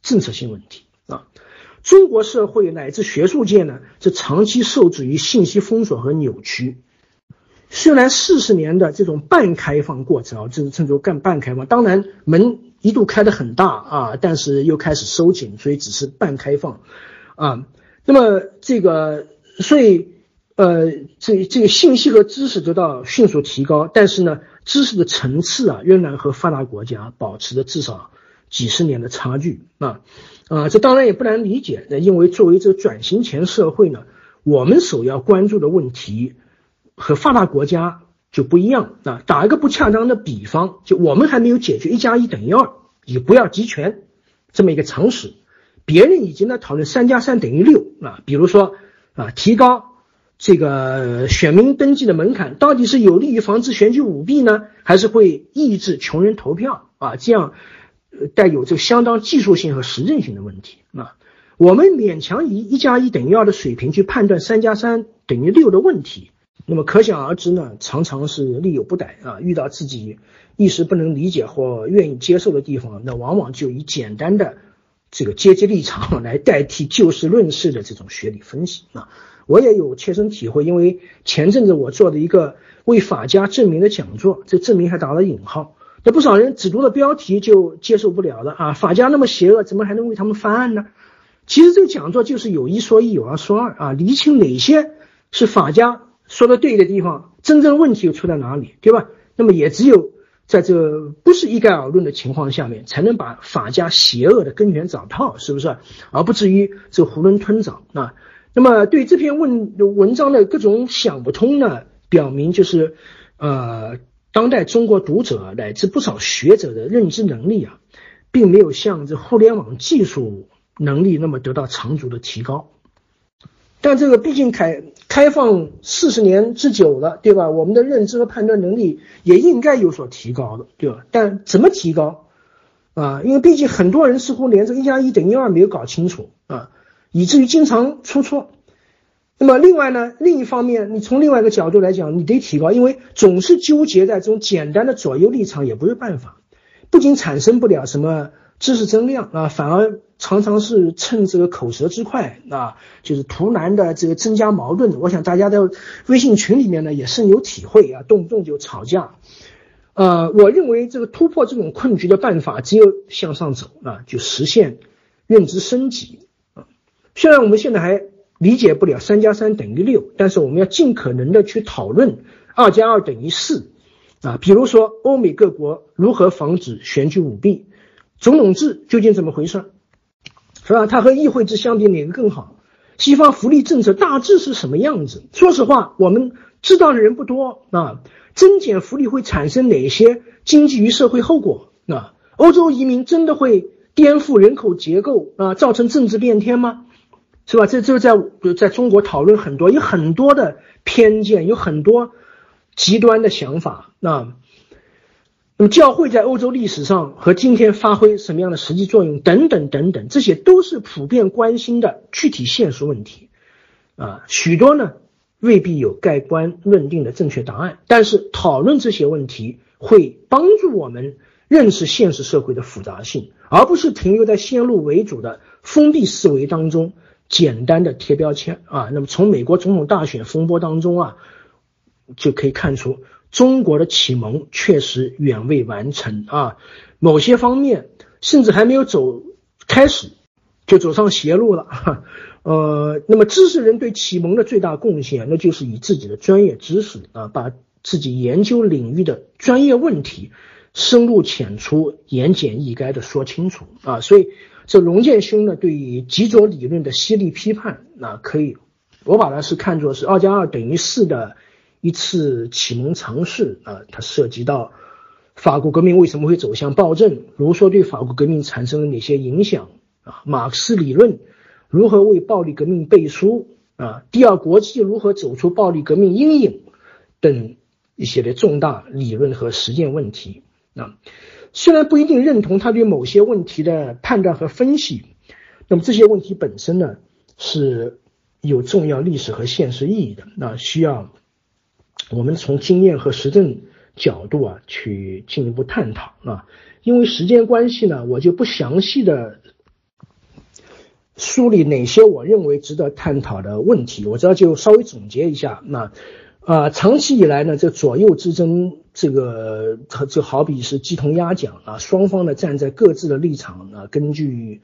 政策性问题啊。中国社会乃至学术界呢，是长期受制于信息封锁和扭曲。虽然四十年的这种半开放过程啊，就是称作干半开放，当然门。一度开得很大啊，但是又开始收紧，所以只是半开放啊。那么这个，所以呃，这这个信息和知识得到迅速提高，但是呢，知识的层次啊，仍然和发达国家保持着至少几十年的差距啊啊。这当然也不难理解，那因为作为这个转型前社会呢，我们首要关注的问题和发达国家。就不一样啊！打一个不恰当的比方，就我们还没有解决一加一等于二，也不要集权这么一个常识，别人已经在讨论三加三等于六啊。比如说啊，提高这个选民登记的门槛，到底是有利于防止选举舞弊呢，还是会抑制穷人投票啊？这样带有这个相当技术性和实证性的问题啊。我们勉强以一加一等于二的水平去判断三加三等于六的问题。那么可想而知呢，常常是力有不逮啊。遇到自己一时不能理解或愿意接受的地方，那往往就以简单的这个阶级立场来代替就事论事的这种学理分析啊。我也有切身体会，因为前阵子我做的一个为法家证明的讲座，这证明还打了引号。那不少人只读了标题就接受不了了啊，法家那么邪恶，怎么还能为他们翻案呢？其实这个讲座就是有一说一，有二说二啊，厘清哪些是法家。说的对的地方，真正问题又出在哪里，对吧？那么也只有在这不是一概而论的情况下面，才能把法家邪恶的根源找到，是不是？而不至于这囫囵吞枣啊。那么对这篇文文章的各种想不通呢，表明就是呃，当代中国读者乃至不少学者的认知能力啊，并没有像这互联网技术能力那么得到长足的提高。但这个毕竟开开放四十年之久了，对吧？我们的认知和判断能力也应该有所提高的，对吧？但怎么提高啊？因为毕竟很多人似乎连这个一加一等于二没有搞清楚啊，以至于经常出错。那么另外呢，另一方面，你从另外一个角度来讲，你得提高，因为总是纠结在这种简单的左右立场也不是办法，不仅产生不了什么知识增量啊，反而。常常是趁这个口舌之快啊，就是图难的这个增加矛盾。我想大家在微信群里面呢也深有体会啊，动不动就吵架。呃，我认为这个突破这种困局的办法只有向上走啊，就实现认知升级啊。虽然我们现在还理解不了三加三等于六，但是我们要尽可能的去讨论二加二等于四啊。比如说欧美各国如何防止选举舞弊，总统制究竟怎么回事？是吧？它和议会制相比哪个更好？西方福利政策大致是什么样子？说实话，我们知道的人不多啊。增减福利会产生哪些经济与社会后果？啊，欧洲移民真的会颠覆人口结构啊，造成政治变天吗？是吧？这就在在中国讨论很多，有很多的偏见，有很多极端的想法啊。那么教会在欧洲历史上和今天发挥什么样的实际作用？等等等等，这些都是普遍关心的具体现实问题，啊，许多呢未必有盖棺论定的正确答案，但是讨论这些问题会帮助我们认识现实社会的复杂性，而不是停留在先入为主的封闭思维当中，简单的贴标签啊。那么从美国总统大选风波当中啊，就可以看出。中国的启蒙确实远未完成啊，某些方面甚至还没有走开始就走上邪路了。呃，那么知识人对启蒙的最大贡献，那就是以自己的专业知识啊，把自己研究领域的专业问题深入浅出、言简意赅的说清楚啊。所以，这龙剑兄呢，对于极左理论的犀利批判，那可以，我把它是看作是二加二等于四的。一次启蒙尝试啊，它涉及到法国革命为什么会走向暴政，卢梭对法国革命产生了哪些影响啊？马克思理论如何为暴力革命背书啊？第二国际如何走出暴力革命阴影等一些的重大理论和实践问题啊？虽然不一定认同他对某些问题的判断和分析，那么这些问题本身呢是有重要历史和现实意义的，那需要。我们从经验和实证角度啊，去进一步探讨啊。因为时间关系呢，我就不详细的梳理哪些我认为值得探讨的问题，我这就稍微总结一下。那啊，长期以来呢，这左右之争，这个就好比是鸡同鸭讲啊，双方呢站在各自的立场啊，根据。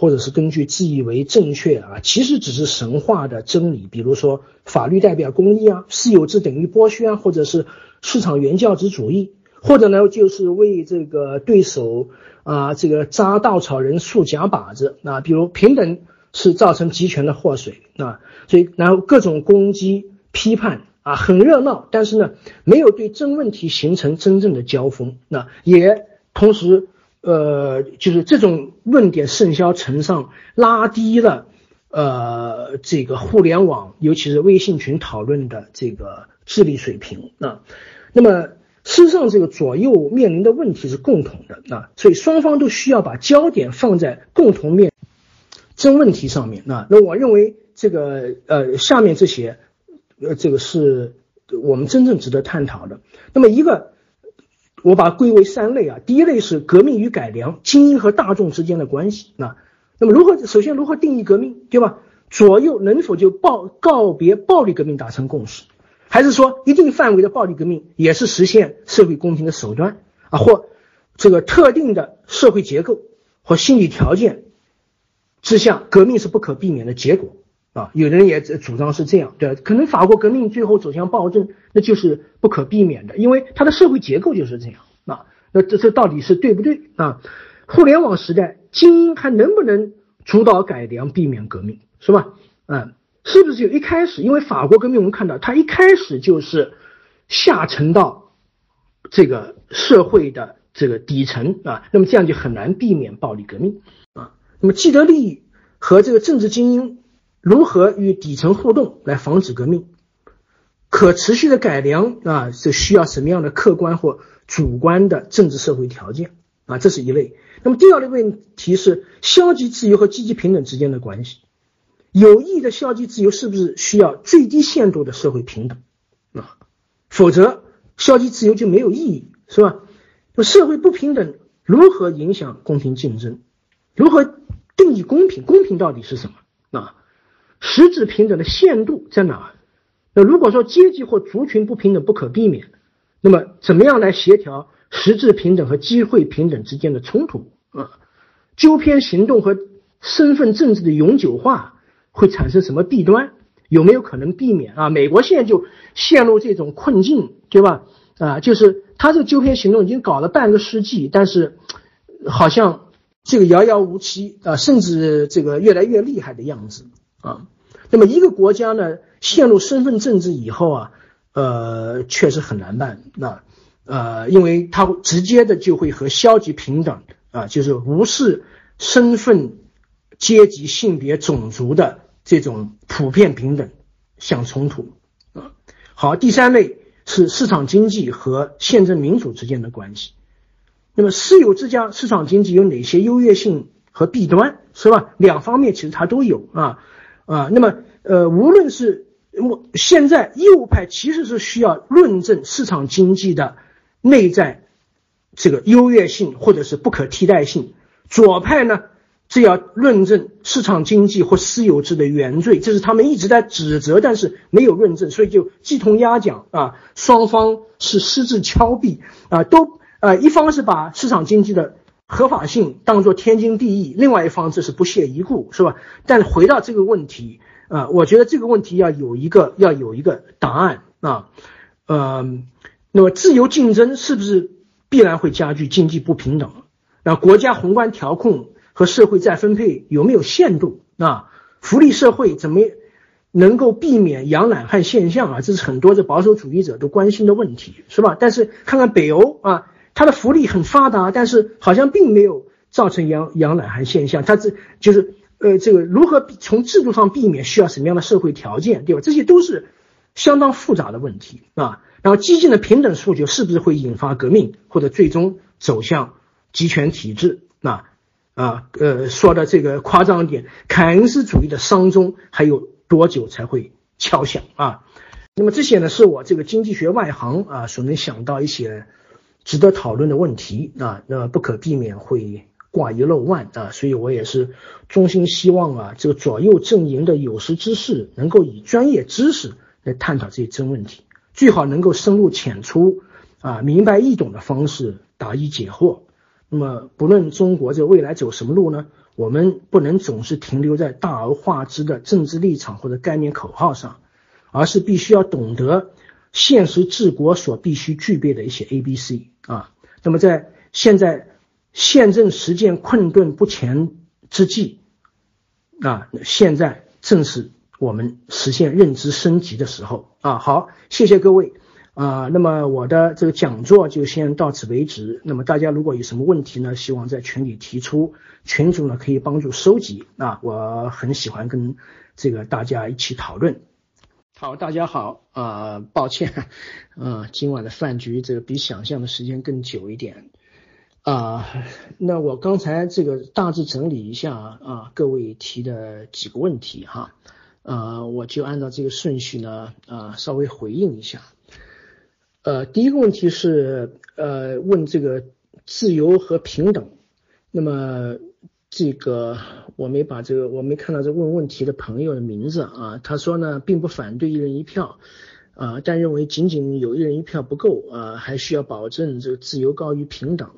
或者是根据自以为正确啊，其实只是神话的真理，比如说法律代表公义啊，私有制等于剥削啊，或者是市场原教旨主义，或者呢就是为这个对手啊这个扎稻草人竖假靶子啊，比如平等是造成集权的祸水啊，所以然后各种攻击批判啊很热闹，但是呢没有对真问题形成真正的交锋，那也同时。呃，就是这种论点甚嚣尘上，拉低了呃这个互联网，尤其是微信群讨论的这个智力水平啊。那么事实上，这个左右面临的问题是共同的啊，所以双方都需要把焦点放在共同面真问题上面啊。那我认为这个呃下面这些呃这个是我们真正值得探讨的。那么一个。我把归为三类啊，第一类是革命与改良，精英和大众之间的关系啊。那么如何首先如何定义革命，对吧？左右能否就暴告别暴力革命达成共识，还是说一定范围的暴力革命也是实现社会公平的手段啊？或这个特定的社会结构或心理条件之下，革命是不可避免的结果？啊，有的人也主张是这样，对可能法国革命最后走向暴政，那就是不可避免的，因为它的社会结构就是这样。啊，那这这到底是对不对啊？互联网时代，精英还能不能主导改良，避免革命，是吧？嗯，是不是就一开始？因为法国革命，我们看到它一开始就是下沉到这个社会的这个底层啊，那么这样就很难避免暴力革命啊。那么既得利益和这个政治精英如何与底层互动来防止革命？可持续的改良啊，是需要什么样的客观或主观的政治社会条件啊？这是一类。那么第二类问题是消极自由和积极平等之间的关系。有益的消极自由是不是需要最低限度的社会平等啊？否则消极自由就没有意义，是吧？那社会不平等如何影响公平竞争？如何定义公平？公平到底是什么啊？实质平等的限度在哪？那如果说阶级或族群不平等不可避免，那么怎么样来协调实质平等和机会平等之间的冲突啊？纠偏行动和身份政治的永久化会产生什么弊端？有没有可能避免啊？美国现在就陷入这种困境，对吧？啊，就是他这个纠偏行动已经搞了半个世纪，但是好像这个遥遥无期啊，甚至这个越来越厉害的样子啊。那么一个国家呢？陷入身份政治以后啊，呃，确实很难办。那呃，因为它直接的就会和消极平等啊，就是无视身份、阶级、性别、种族的这种普遍平等相冲突啊。好，第三类是市场经济和宪政民主之间的关系。那么私有制加市场经济有哪些优越性和弊端，是吧？两方面其实它都有啊啊。那么呃，无论是我现在右派其实是需要论证市场经济的内在这个优越性或者是不可替代性，左派呢这要论证市场经济或私有制的原罪，这是他们一直在指责，但是没有论证，所以就鸡同鸭讲啊，双方是失之敲壁啊，都啊一方是把市场经济的合法性当做天经地义，另外一方这是不屑一顾，是吧？但回到这个问题。啊，我觉得这个问题要有一个要有一个答案啊，呃，那么自由竞争是不是必然会加剧经济不平等？那国家宏观调控和社会再分配有没有限度？啊，福利社会怎么能够避免养懒汉现象啊？这是很多的保守主义者都关心的问题，是吧？但是看看北欧啊，它的福利很发达，但是好像并没有造成养养懒汉现象，它这就是。呃，这个如何从制度上避免？需要什么样的社会条件，对吧？这些都是相当复杂的问题啊。然后，激进的平等诉求是不是会引发革命，或者最终走向集权体制？那啊，呃，说的这个夸张一点，凯恩斯主义的丧钟还有多久才会敲响啊？那么这些呢，是我这个经济学外行啊所能想到一些值得讨论的问题啊。那不可避免会。挂一漏万啊，所以我也是衷心希望啊，这个左右阵营的有识之士能够以专业知识来探讨这些真问题，最好能够深入浅出啊，明白易懂的方式答疑解惑。那么，不论中国这未来走什么路呢，我们不能总是停留在大而化之的政治立场或者概念口号上，而是必须要懂得现实治国所必须具备的一些 A、B、C 啊。那么在现在。宪政实践困顿不前之际，啊，现在正是我们实现认知升级的时候啊！好，谢谢各位啊。那么我的这个讲座就先到此为止。那么大家如果有什么问题呢，希望在群里提出，群主呢可以帮助收集啊。我很喜欢跟这个大家一起讨论。好，大家好啊，抱歉啊，今晚的饭局这个比想象的时间更久一点。啊，那我刚才这个大致整理一下啊，各位提的几个问题哈，呃，我就按照这个顺序呢，啊，稍微回应一下。呃，第一个问题是，呃，问这个自由和平等。那么这个我没把这个，我没看到这问问题的朋友的名字啊。他说呢，并不反对一人一票，啊，但认为仅仅有一人一票不够啊，还需要保证这个自由高于平等。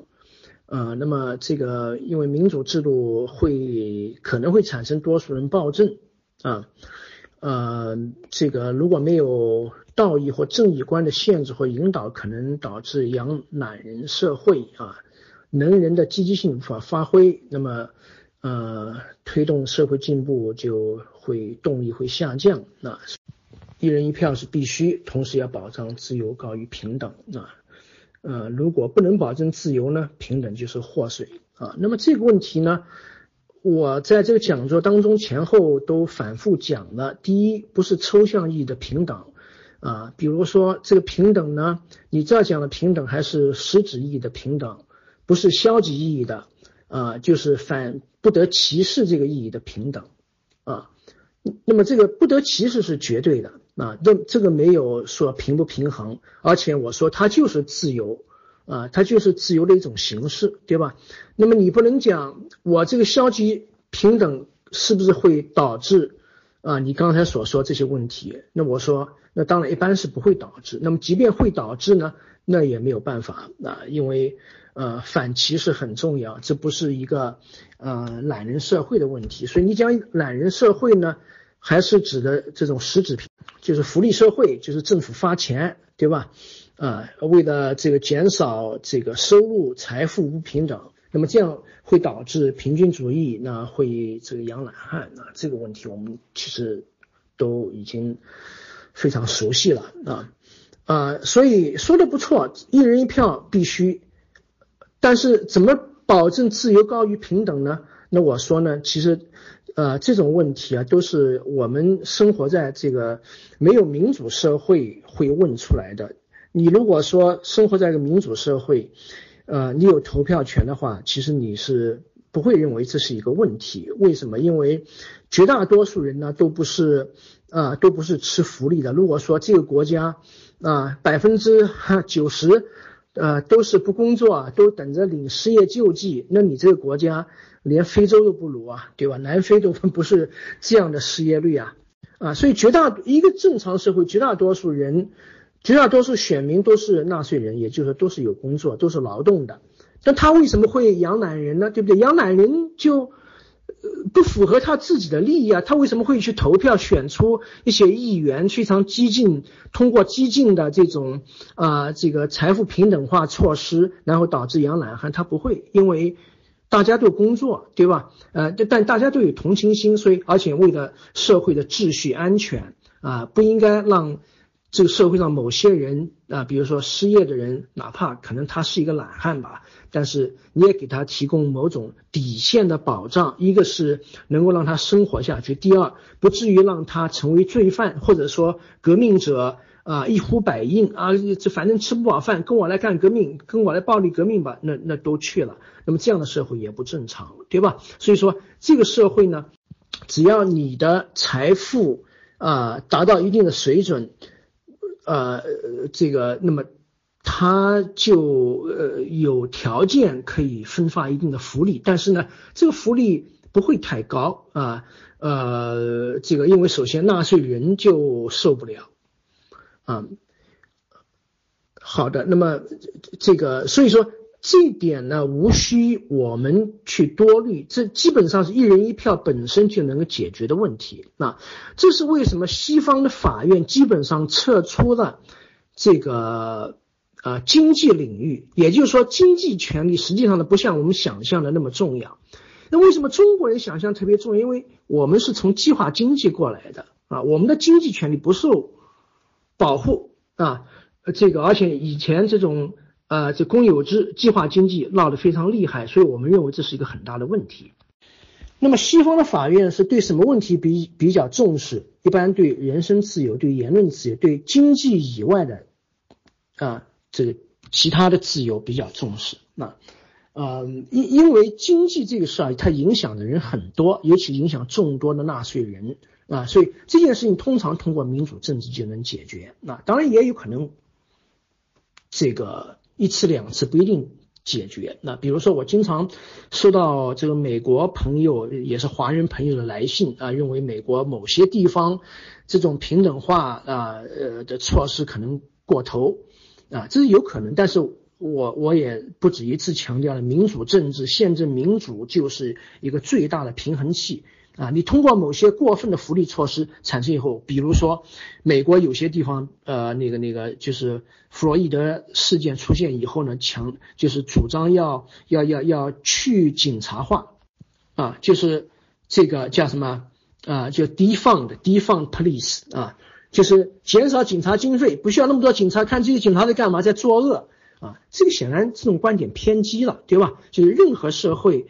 呃，那么这个因为民主制度会可能会产生多数人暴政啊，呃，这个如果没有道义或正义观的限制或引导，可能导致养懒人社会啊，能人的积极性无法发挥。那么呃，推动社会进步就会动力会下降。那一人一票是必须，同时要保障自由高于平等。啊，呃，如果不能保证自由呢，平等就是祸水啊。那么这个问题呢，我在这个讲座当中前后都反复讲了。第一，不是抽象意义的平等啊，比如说这个平等呢，你这讲的平等还是实质意义的平等，不是消极意义的。啊，就是反不得歧视这个意义的平等，啊，那么这个不得歧视是绝对的啊，这这个没有说平不平衡，而且我说它就是自由，啊，它就是自由的一种形式，对吧？那么你不能讲我这个消极平等是不是会导致啊你刚才所说这些问题？那我说那当然一般是不会导致，那么即便会导致呢，那也没有办法啊，因为。呃，反歧视很重要，这不是一个呃懒人社会的问题。所以你讲懒人社会呢，还是指的这种实质，就是福利社会，就是政府发钱，对吧？啊，为了这个减少这个收入财富不平等，那么这样会导致平均主义，那会这个养懒汉，那这个问题我们其实都已经非常熟悉了啊啊，所以说的不错，一人一票必须。但是怎么保证自由高于平等呢？那我说呢，其实，呃，这种问题啊，都是我们生活在这个没有民主社会会问出来的。你如果说生活在一个民主社会，呃，你有投票权的话，其实你是不会认为这是一个问题。为什么？因为绝大多数人呢，都不是啊，都不是吃福利的。如果说这个国家啊，百分之九十。呃都是不工作啊，都等着领失业救济。那你这个国家连非洲都不如啊，对吧？南非都不 是这样的失业率啊，啊，所以绝大一个正常社会，绝大多数人，绝大多数选民都是纳税人，也就是说都是有工作，都是劳动的。那他为什么会养懒人呢？对不对？养懒人就。不符合他自己的利益啊，他为什么会去投票选出一些议员非常激进，通过激进的这种啊这个财富平等化措施，然后导致养懒汉？他不会，因为大家都工作，对吧？呃，但大家都有同情心，所以而且为了社会的秩序安全啊，不应该让。这个社会上某些人啊，比如说失业的人，哪怕可能他是一个懒汉吧，但是你也给他提供某种底线的保障，一个是能够让他生活下去，第二不至于让他成为罪犯，或者说革命者啊一呼百应啊，这反正吃不饱饭，跟我来干革命，跟我来暴力革命吧，那那都去了，那么这样的社会也不正常，对吧？所以说这个社会呢，只要你的财富啊达到一定的水准。呃，这个，那么他就呃有条件可以分发一定的福利，但是呢，这个福利不会太高啊，呃，这个因为首先纳税人就受不了啊。好的，那么这个，所以说。这一点呢，无需我们去多虑，这基本上是一人一票本身就能够解决的问题。那这是为什么西方的法院基本上撤出了这个呃经济领域，也就是说，经济权利实际上呢不像我们想象的那么重要。那为什么中国人想象特别重要？因为我们是从计划经济过来的啊，我们的经济权利不受保护啊，这个而且以前这种。呃，这公有制计划经济闹得非常厉害，所以我们认为这是一个很大的问题。那么西方的法院是对什么问题比比较重视？一般对人身自由、对言论自由、对经济以外的啊这个其他的自由比较重视。那呃，因因为经济这个事儿，它影响的人很多，尤其影响众多的纳税人啊，所以这件事情通常通过民主政治就能解决。那当然也有可能这个。一次两次不一定解决。那比如说，我经常收到这个美国朋友，也是华人朋友的来信啊，认为美国某些地方这种平等化啊呃的措施可能过头啊，这是有可能。但是我我也不止一次强调了，民主政治、宪政民主就是一个最大的平衡器。啊，你通过某些过分的福利措施产生以后，比如说美国有些地方，呃，那个那个就是弗洛伊德事件出现以后呢，强就是主张要要要要去警察化，啊，就是这个叫什么啊？就 defund defund police 啊，就是减少警察经费，不需要那么多警察，看这些警察在干嘛，在作恶啊。这个显然这种观点偏激了，对吧？就是任何社会。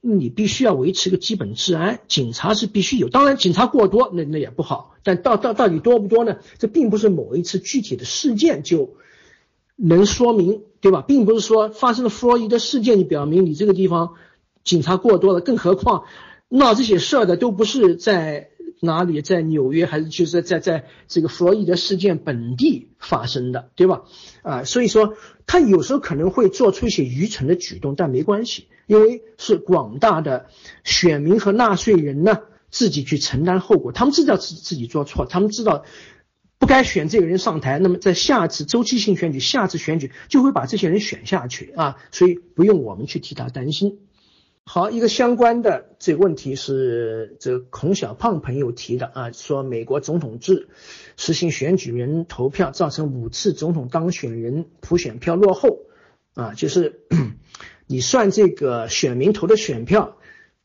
你必须要维持个基本治安，警察是必须有。当然，警察过多那那也不好。但到到到底多不多呢？这并不是某一次具体的事件就能说明，对吧？并不是说发生了弗洛伊德事件就表明你这个地方警察过多了。更何况闹这些事儿的都不是在哪里，在纽约还是就是在在这个弗洛伊德事件本地发生的，对吧？啊，所以说他有时候可能会做出一些愚蠢的举动，但没关系。因为是广大的选民和纳税人呢，自己去承担后果，他们知道自自己做错，他们知道不该选这个人上台，那么在下次周期性选举、下次选举就会把这些人选下去啊，所以不用我们去替他担心。好，一个相关的这个问题是这个孔小胖朋友提的啊，说美国总统制实行选举人投票，造成五次总统当选人普选票落后啊，就是。你算这个选民投的选票，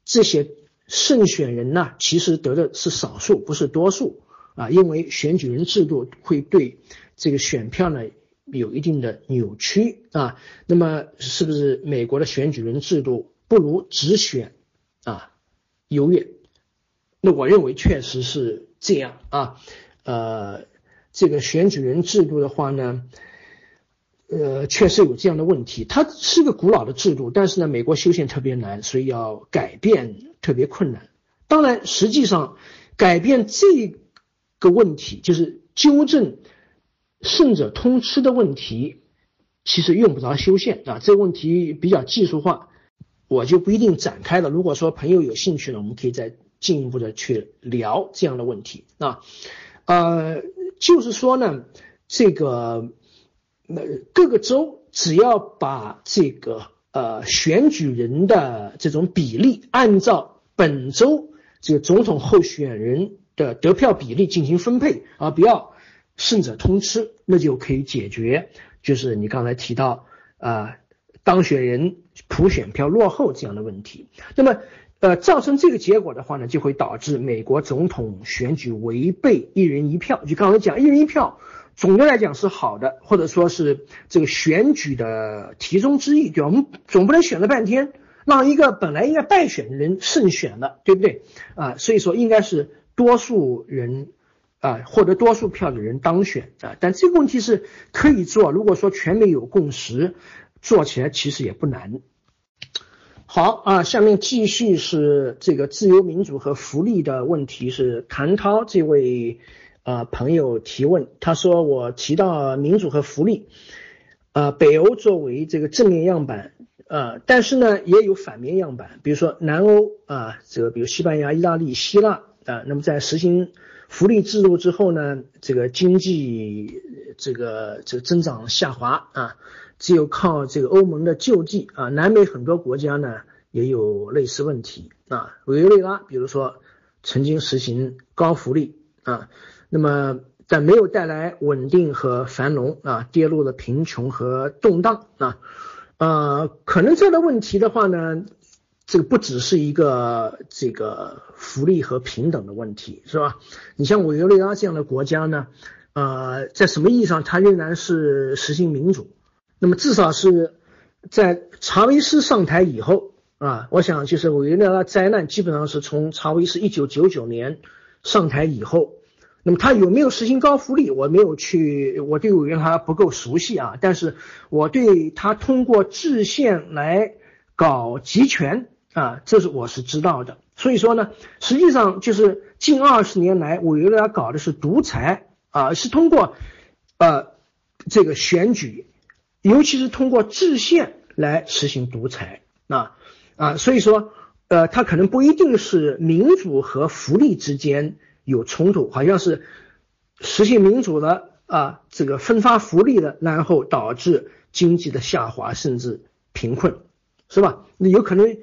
这些胜选人呢，其实得的是少数，不是多数啊。因为选举人制度会对这个选票呢有一定的扭曲啊。那么是不是美国的选举人制度不如直选啊优越？那我认为确实是这样啊。呃，这个选举人制度的话呢。呃，确实有这样的问题。它是个古老的制度，但是呢，美国修宪特别难，所以要改变特别困难。当然，实际上改变这个问题，就是纠正胜者通吃的问题，其实用不着修宪啊。这个问题比较技术化，我就不一定展开了。如果说朋友有兴趣呢，我们可以再进一步的去聊这样的问题啊。呃，就是说呢，这个。那各个州只要把这个呃选举人的这种比例按照本州这个总统候选人的得票比例进行分配，而不要胜者通吃，那就可以解决，就是你刚才提到啊当选人普选票落后这样的问题。那么呃造成这个结果的话呢，就会导致美国总统选举违背一人一票。就刚才讲一人一票。总的来讲是好的，或者说是这个选举的题中之意，对吧？我们总不能选了半天，让一个本来应该败选的人胜选了，对不对？啊，所以说应该是多数人啊获得多数票的人当选啊。但这个问题是可以做，如果说全民有共识，做起来其实也不难。好啊，下面继续是这个自由民主和福利的问题，是谭涛这位。啊，朋友提问，他说我提到民主和福利，啊，北欧作为这个正面样板，啊，但是呢也有反面样板，比如说南欧啊，这个比如西班牙、意大利、希腊啊，那么在实行福利制度之后呢，这个经济这个这个增长下滑啊，只有靠这个欧盟的救济啊，南美很多国家呢也有类似问题啊，委内瑞拉比如说曾经实行高福利啊。那么，但没有带来稳定和繁荣啊，跌入了贫穷和动荡啊，呃，可能这样的问题的话呢，这个不只是一个这个福利和平等的问题，是吧？你像委内瑞拉这样的国家呢，呃，在什么意义上它仍然是实行民主？那么至少是在查韦斯上台以后啊，我想就是委内瑞拉灾难基本上是从查韦斯一九九九年上台以后。那么他有没有实行高福利？我没有去，我对委员还不够熟悉啊。但是我对他通过制宪来搞集权啊，这是我是知道的。所以说呢，实际上就是近二十年来，委员他搞的是独裁啊，是通过呃这个选举，尤其是通过制宪来实行独裁啊啊。所以说呃，他可能不一定是民主和福利之间。有冲突，好像是实行民主的啊，这个分发福利的，然后导致经济的下滑，甚至贫困，是吧？那有可能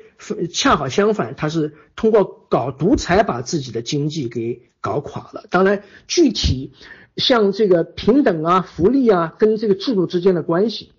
恰好相反，他是通过搞独裁把自己的经济给搞垮了。当然，具体像这个平等啊、福利啊，跟这个制度之间的关系，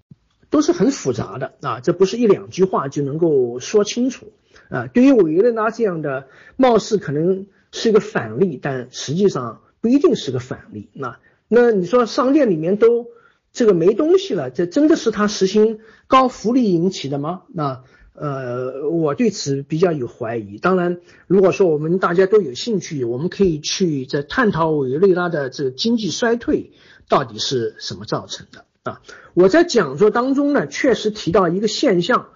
都是很复杂的啊，这不是一两句话就能够说清楚啊。对于委内瑞拉这样的，貌似可能是一个反例，但实际上不一定是个反例。那那你说商店里面都这个没东西了，这真的是他实行高福利引起的吗？那呃，我对此比较有怀疑。当然，如果说我们大家都有兴趣，我们可以去在探讨委内瑞拉的这个经济衰退到底是什么造成的啊。我在讲座当中呢，确实提到一个现象，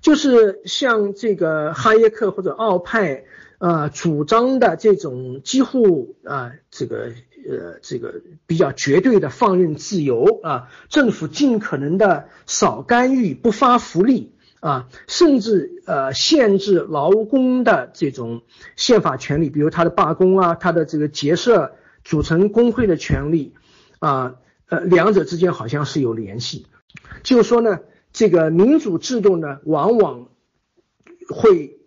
就是像这个哈耶克或者奥派啊主张的这种几乎啊这个呃这个比较绝对的放任自由啊，政府尽可能的少干预，不发福利。啊，甚至呃限制劳工的这种宪法权利，比如他的罢工啊，他的这个结社、组成工会的权利，啊，呃，两者之间好像是有联系。就是说呢，这个民主制度呢，往往会，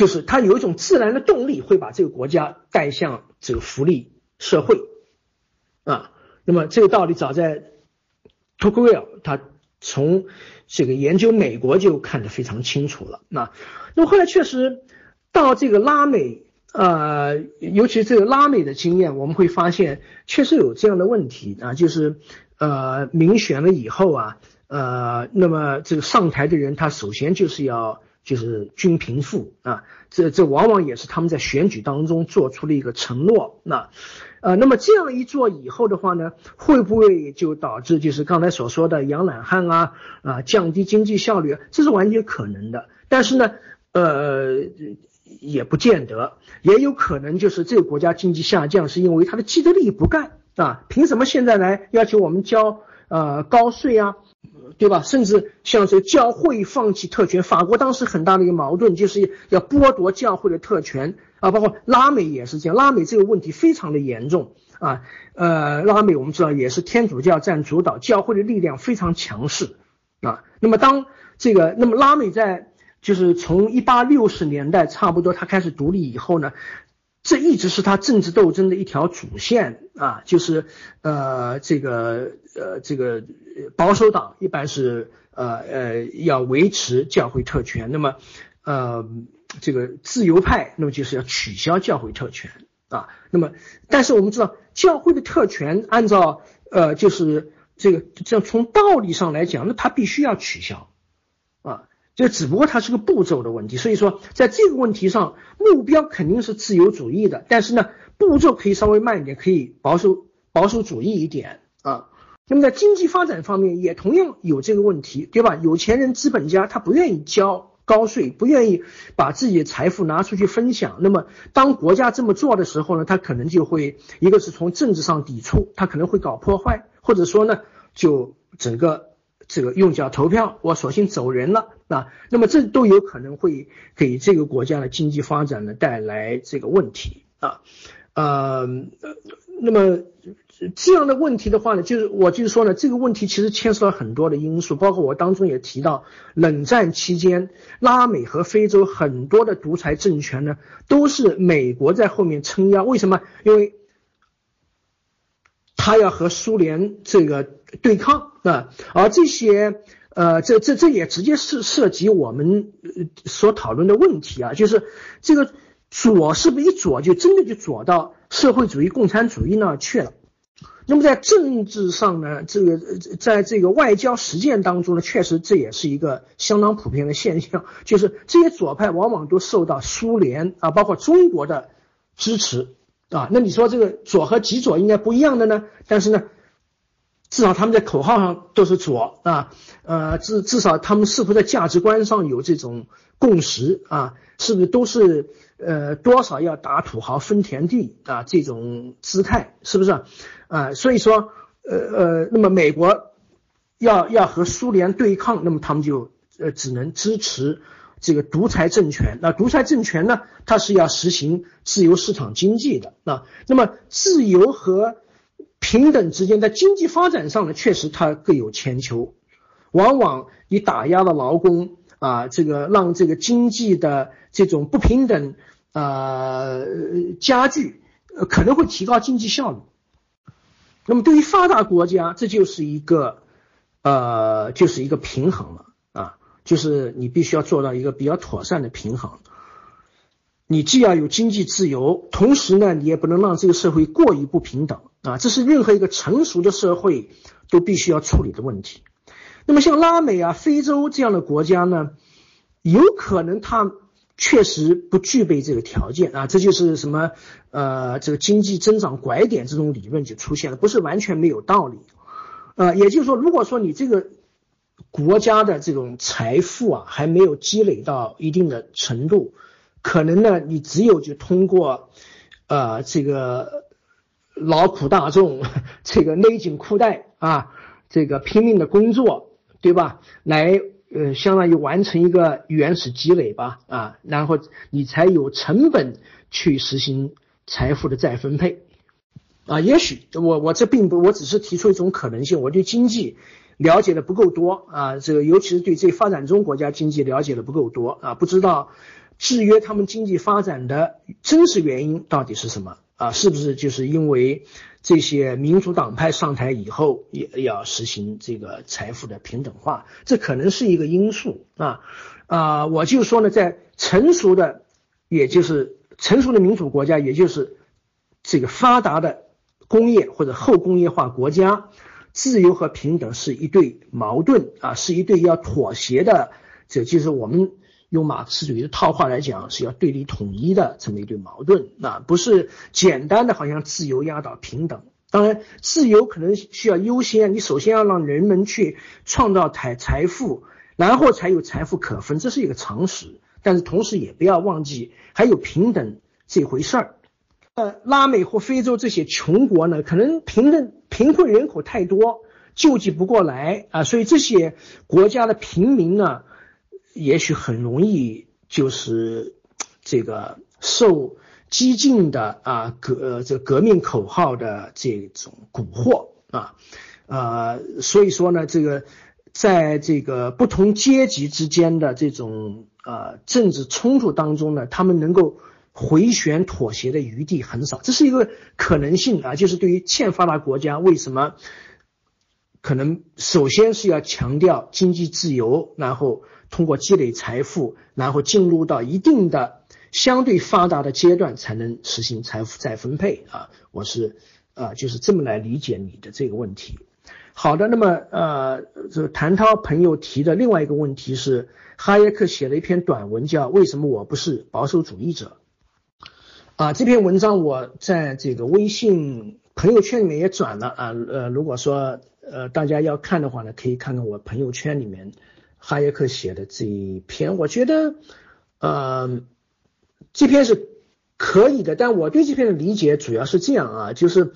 就是它有一种自然的动力，会把这个国家带向这个福利社会，啊，那么这个道理早在托克维尔他从。这个研究美国就看得非常清楚了。那那么后来确实到这个拉美，呃，尤其这个拉美的经验，我们会发现确实有这样的问题啊，就是呃民选了以后啊，呃，那么这个上台的人他首先就是要就是均贫富啊，这这往往也是他们在选举当中做出了一个承诺。那呃，那么这样一做以后的话呢，会不会就导致就是刚才所说的养懒汉啊啊，降低经济效率？这是完全可能的。但是呢，呃，也不见得，也有可能就是这个国家经济下降是因为它的既得利益不干啊，凭什么现在来要求我们交呃高税啊，对吧？甚至像这个教会放弃特权，法国当时很大的一个矛盾就是要剥夺教会的特权。啊，包括拉美也是这样，拉美这个问题非常的严重啊。呃，拉美我们知道也是天主教占主导，教会的力量非常强势啊。那么当这个，那么拉美在就是从一八六十年代差不多它开始独立以后呢，这一直是它政治斗争的一条主线啊，就是呃这个呃这个保守党一般是呃呃要维持教会特权，那么呃。这个自由派，那么就是要取消教会特权啊。那么，但是我们知道，教会的特权，按照呃，就是这个，这样从道理上来讲，那它必须要取消啊。这只不过它是个步骤的问题。所以说，在这个问题上，目标肯定是自由主义的，但是呢，步骤可以稍微慢一点，可以保守保守主义一点啊。那么在经济发展方面，也同样有这个问题，对吧？有钱人、资本家他不愿意交。高税不愿意把自己的财富拿出去分享，那么当国家这么做的时候呢，他可能就会一个是从政治上抵触，他可能会搞破坏，或者说呢，就整个这个用脚投票，我索性走人了啊，那么这都有可能会给这个国家的经济发展呢带来这个问题啊，呃，那么。这样的问题的话呢，就是我就是说呢，这个问题其实牵涉到很多的因素，包括我当中也提到，冷战期间，拉美和非洲很多的独裁政权呢，都是美国在后面撑腰。为什么？因为他要和苏联这个对抗啊，而这些呃，这这这也直接是涉及我们所讨论的问题啊，就是这个左是不是一左就真的就左到社会主义、共产主义那去了？那么在政治上呢，这个在这个外交实践当中呢，确实这也是一个相当普遍的现象，就是这些左派往往都受到苏联啊，包括中国的支持啊。那你说这个左和极左应该不一样的呢？但是呢，至少他们在口号上都是左啊，呃，至至少他们是否在价值观上有这种共识啊？是不是都是呃多少要打土豪分田地啊这种姿态？是不是？啊，啊所以说，呃呃，那么美国要要和苏联对抗，那么他们就呃只能支持这个独裁政权。那独裁政权呢，它是要实行自由市场经济的。那那么自由和平等之间在经济发展上呢，确实它各有千秋。往往你打压了劳工啊，这个让这个经济的这种不平等啊加剧，可能会提高经济效率。那么对于发达国家，这就是一个呃，就是一个平衡了啊，就是你必须要做到一个比较妥善的平衡。你既要有经济自由，同时呢，你也不能让这个社会过于不平等啊，这是任何一个成熟的社会都必须要处理的问题。那么像拉美啊、非洲这样的国家呢，有可能它确实不具备这个条件啊，这就是什么呃，这个经济增长拐点这种理论就出现了，不是完全没有道理。呃，也就是说，如果说你这个国家的这种财富啊还没有积累到一定的程度。可能呢，你只有就通过，呃，这个劳苦大众，这个勒紧裤带啊，这个拼命的工作，对吧？来，呃，相当于完成一个原始积累吧，啊，然后你才有成本去实行财富的再分配，啊，也许我我这并不，我只是提出一种可能性，我对经济了解的不够多啊，这个尤其是对这发展中国家经济了解的不够多啊，不知道。制约他们经济发展的真实原因到底是什么啊？是不是就是因为这些民主党派上台以后也要实行这个财富的平等化？这可能是一个因素啊啊！我就说呢，在成熟的，也就是成熟的民主国家，也就是这个发达的工业或者后工业化国家，自由和平等是一对矛盾啊，是一对要妥协的，这就是我们。用马克思主义的套话来讲，是要对立统一的这么一对矛盾，那不是简单的好像自由压倒平等。当然，自由可能需要优先，你首先要让人们去创造财财富，然后才有财富可分，这是一个常识。但是同时也不要忘记还有平等这回事儿。呃，拉美或非洲这些穷国呢，可能贫困贫困人口太多，救济不过来啊，所以这些国家的平民呢。也许很容易就是这个受激进的啊革这革命口号的这种蛊惑啊，呃，所以说呢，这个在这个不同阶级之间的这种呃政治冲突当中呢，他们能够回旋妥协的余地很少，这是一个可能性啊，就是对于欠发达国家，为什么可能首先是要强调经济自由，然后。通过积累财富，然后进入到一定的相对发达的阶段，才能实行财富再分配啊！我是啊，就是这么来理解你的这个问题。好的，那么呃，这谭涛朋友提的另外一个问题是，哈耶克写了一篇短文叫《为什么我不是保守主义者》啊，这篇文章我在这个微信朋友圈里面也转了啊，呃，如果说呃大家要看的话呢，可以看看我朋友圈里面。哈耶克写的这一篇，我觉得，呃，这篇是可以的，但我对这篇的理解主要是这样啊，就是，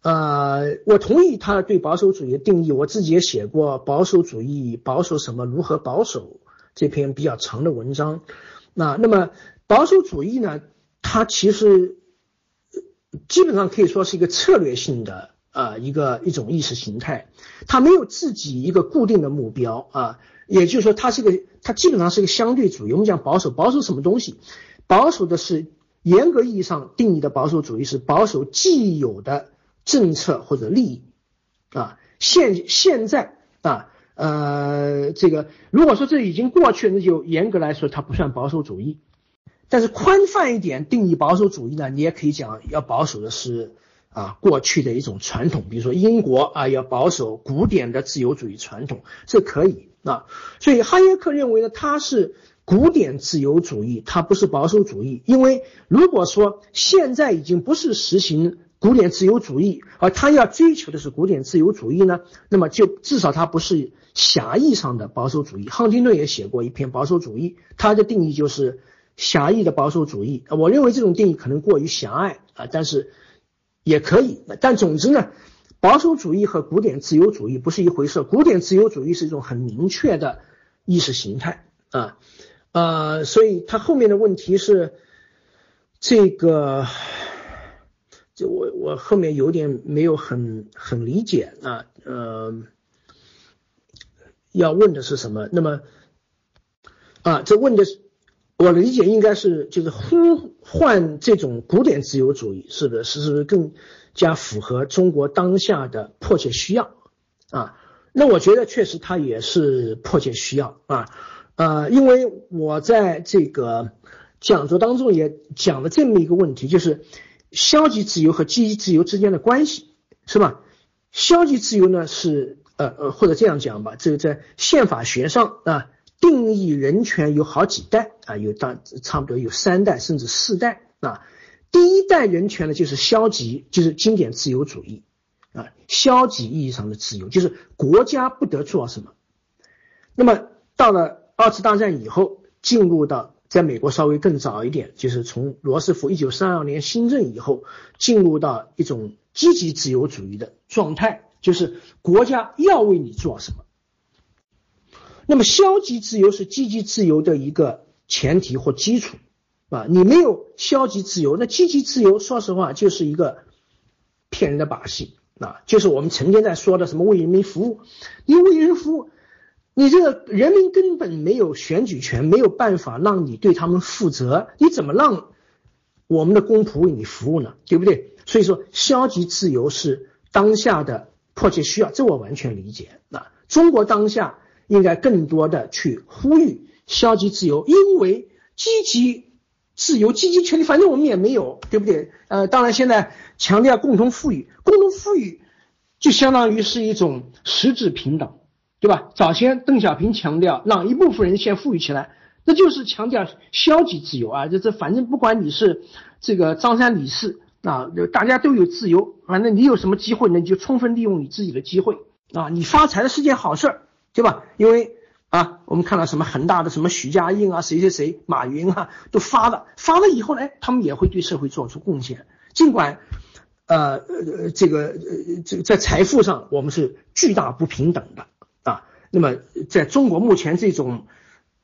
呃，我同意他对保守主义的定义，我自己也写过保守主义保守什么如何保守这篇比较长的文章，那那么保守主义呢，它其实基本上可以说是一个策略性的啊一个一种意识形态，它没有自己一个固定的目标啊。也就是说，它是个，它基本上是个相对主义。我们讲保守，保守什么东西？保守的是严格意义上定义的保守主义是保守既有的政策或者利益啊。现现在啊，呃，这个如果说这已经过去，那就严格来说它不算保守主义。但是宽泛一点定义保守主义呢，你也可以讲要保守的是啊过去的一种传统，比如说英国啊要保守古典的自由主义传统，这可以。啊，所以哈耶克认为呢，他是古典自由主义，他不是保守主义。因为如果说现在已经不是实行古典自由主义，而他要追求的是古典自由主义呢，那么就至少他不是狭义上的保守主义。亨廷顿也写过一篇保守主义，他的定义就是狭义的保守主义。我认为这种定义可能过于狭隘啊，但是也可以。但总之呢。保守主义和古典自由主义不是一回事。古典自由主义是一种很明确的意识形态啊，呃，所以它后面的问题是这个，就我我后面有点没有很很理解啊，呃，要问的是什么？那么啊，这问的是我理解应该是就是呼唤这种古典自由主义，是不是是不是更？加符合中国当下的迫切需要啊，那我觉得确实它也是迫切需要啊，呃，因为我在这个讲座当中也讲了这么一个问题，就是消极自由和积极自由之间的关系，是吧？消极自由呢是呃呃，或者这样讲吧，这个在宪法学上啊，定义人权有好几代啊，有当差不多有三代甚至四代啊。第一代人权呢，就是消极，就是经典自由主义。啊，消极意义上的自由就是国家不得做什么。那么到了二次大战以后，进入到在美国稍微更早一点，就是从罗斯福一九三二年新政以后，进入到一种积极自由主义的状态，就是国家要为你做什么。那么消极自由是积极自由的一个前提或基础啊，你没有消极自由，那积极自由说实话就是一个骗人的把戏。啊，就是我们成天在说的什么为人民服务，你为人服务，你这个人民根本没有选举权，没有办法让你对他们负责，你怎么让我们的公仆为你服务呢？对不对？所以说，消极自由是当下的迫切需要，这我完全理解。啊，中国当下应该更多的去呼吁消极自由，因为积极自由、积极权利，反正我们也没有，对不对？呃，当然现在。强调共同富裕，共同富裕就相当于是一种实质平等，对吧？早先邓小平强调让一部分人先富裕起来，那就是强调消极自由啊！这这反正不管你是这个张三李四啊，大家都有自由，反正你有什么机会，呢你就充分利用你自己的机会啊！你发财是件好事儿，对吧？因为啊，我们看到什么恒大的什么许家印啊，谁谁谁，马云啊，都发了，发了以后呢，他们也会对社会做出贡献，尽管。呃呃，这个呃，这个在财富上我们是巨大不平等的啊。那么在中国目前这种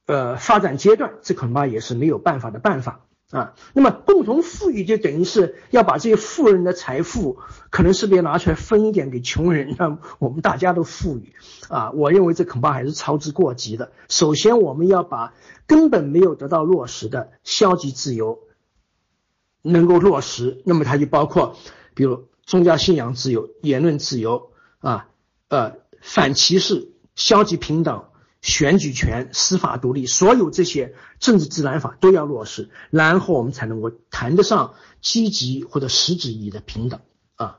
呃发展阶段，这恐怕也是没有办法的办法啊。那么共同富裕就等于是要把这些富人的财富，可能是不是拿出来分一点给穷人，让我们大家都富裕啊？我认为这恐怕还是操之过急的。首先，我们要把根本没有得到落实的消极自由能够落实，那么它就包括。比如宗教信仰自由、言论自由啊，呃，反歧视、消极平等、选举权、司法独立，所有这些政治自然法都要落实，然后我们才能够谈得上积极或者实质意义的平等啊。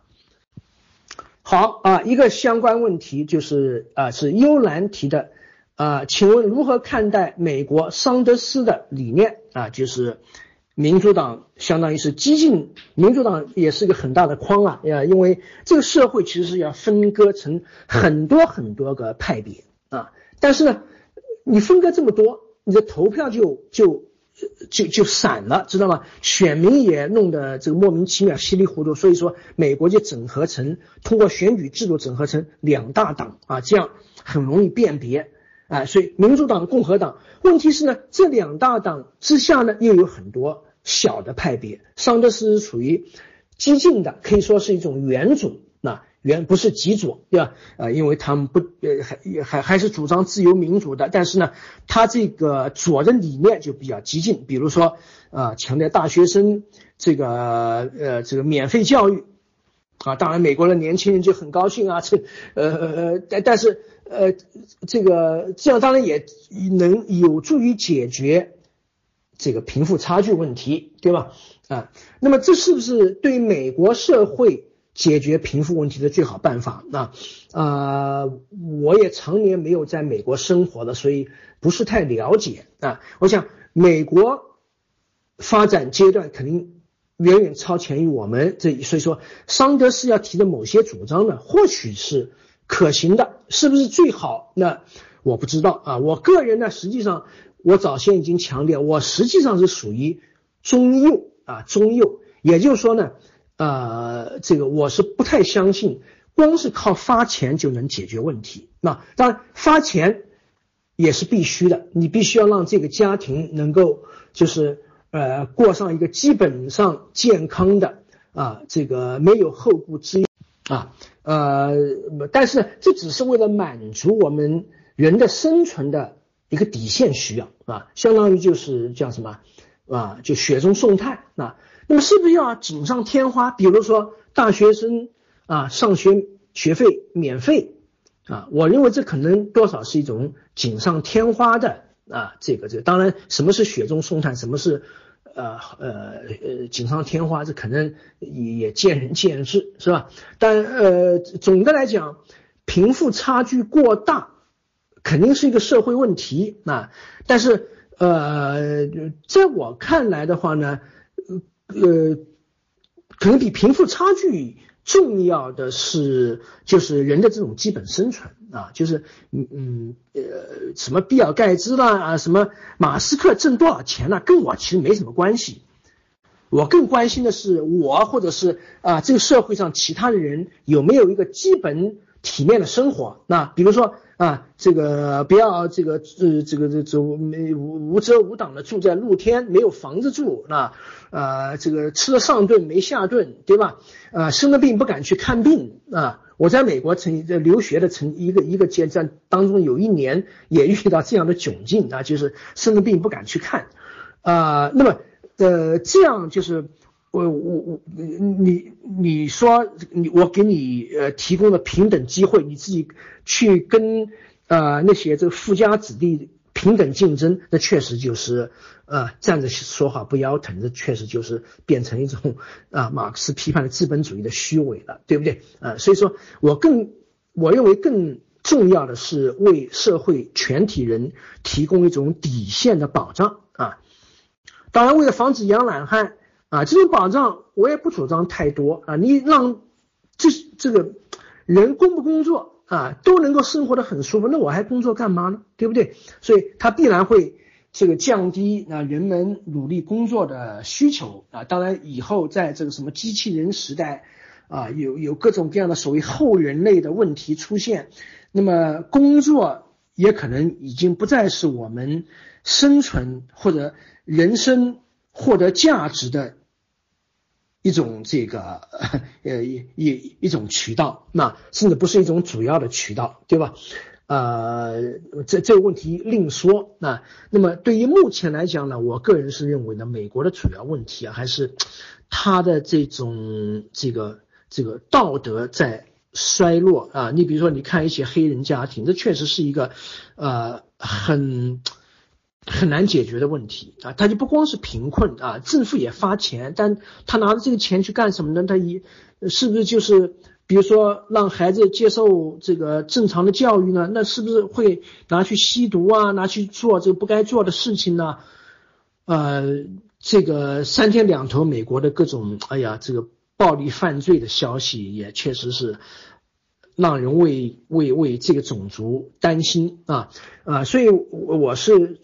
好啊，一个相关问题就是啊，是幽兰提的啊，请问如何看待美国桑德斯的理念啊？就是。民主党相当于是激进，民主党也是一个很大的框啊呀，因为这个社会其实是要分割成很多很多个派别啊，但是呢，你分割这么多，你的投票就就就就散了，知道吗？选民也弄得这个莫名其妙、稀里糊涂，所以说美国就整合成通过选举制度整合成两大党啊，这样很容易辨别啊，所以民主党、共和党，问题是呢，这两大党之下呢又有很多。小的派别，桑德斯属于激进的，可以说是一种元左，原不是极左，对吧？呃，因为他们不呃还还还是主张自由民主的，但是呢，他这个左的理念就比较激进，比如说啊，强调大学生这个呃这个免费教育啊，当然美国的年轻人就很高兴啊，这呃呃但但是呃这个这样当然也能有助于解决。这个贫富差距问题，对吧？啊，那么这是不是对美国社会解决贫富问题的最好办法？那啊，我也常年没有在美国生活的，所以不是太了解啊。我想美国发展阶段肯定远远超前于我们，这所以说桑德斯要提的某些主张呢，或许是可行的，是不是最好？那我不知道啊。我个人呢，实际上。我早先已经强调，我实际上是属于中右啊，中右，也就是说呢，呃，这个我是不太相信，光是靠发钱就能解决问题。那当然发钱也是必须的，你必须要让这个家庭能够就是呃过上一个基本上健康的啊，这个没有后顾之忧啊，呃，但是这只是为了满足我们人的生存的。一个底线需要啊，相当于就是叫什么啊，就雪中送炭啊。那么是不是要锦上添花？比如说大学生啊，上学学费免费啊，我认为这可能多少是一种锦上添花的啊，这个这个，当然什么是雪中送炭，什么是呃呃呃锦上添花，这可能也也见仁见智，是吧？但呃总的来讲，贫富差距过大肯定是一个社会问题啊，但是呃在我看来的话呢，呃可能比贫富差距。重要的是，就是人的这种基本生存啊，就是嗯嗯呃，什么比尔盖茨啦啊，什么马斯克挣多少钱呢？跟我其实没什么关系。我更关心的是，我或者是啊，这个社会上其他的人有没有一个基本体面的生活？那比如说啊，这个不要这个呃这个这这没无无遮无挡的住在露天，没有房子住，那。呃，这个吃了上顿没下顿，对吧？呃，生了病不敢去看病啊。我在美国曾在留学的曾一个一个阶段当中，有一年也遇到这样的窘境啊，就是生了病不敢去看啊。那么，呃，这样就是我我我你你说你我给你呃提供了平等机会，你自己去跟呃那些这个富家子弟。平等竞争，那确实就是呃站着说话不腰疼，这确实就是变成一种啊马克思批判的资本主义的虚伪了，对不对？呃，所以说我更我认为更重要的是为社会全体人提供一种底线的保障啊。当然，为了防止养懒汉啊，这种保障我也不主张太多啊。你让这这个人工不工作？啊，都能够生活的很舒服，那我还工作干嘛呢？对不对？所以它必然会这个降低啊人们努力工作的需求啊。当然以后在这个什么机器人时代啊，有有各种各样的所谓后人类的问题出现，那么工作也可能已经不再是我们生存或者人生获得价值的。一种这个 呃一一一种渠道，那甚至不是一种主要的渠道，对吧？呃，这这个问题另说。那那么对于目前来讲呢，我个人是认为呢，美国的主要问题啊，还是它的这种这个这个道德在衰落啊。你比如说，你看一些黑人家庭，这确实是一个呃很。很难解决的问题啊，他就不光是贫困啊，政府也发钱，但他拿着这个钱去干什么呢？他一是不是就是比如说让孩子接受这个正常的教育呢？那是不是会拿去吸毒啊？拿去做这个不该做的事情呢？呃，这个三天两头美国的各种哎呀，这个暴力犯罪的消息也确实是让人为为为这个种族担心啊啊，所以我是。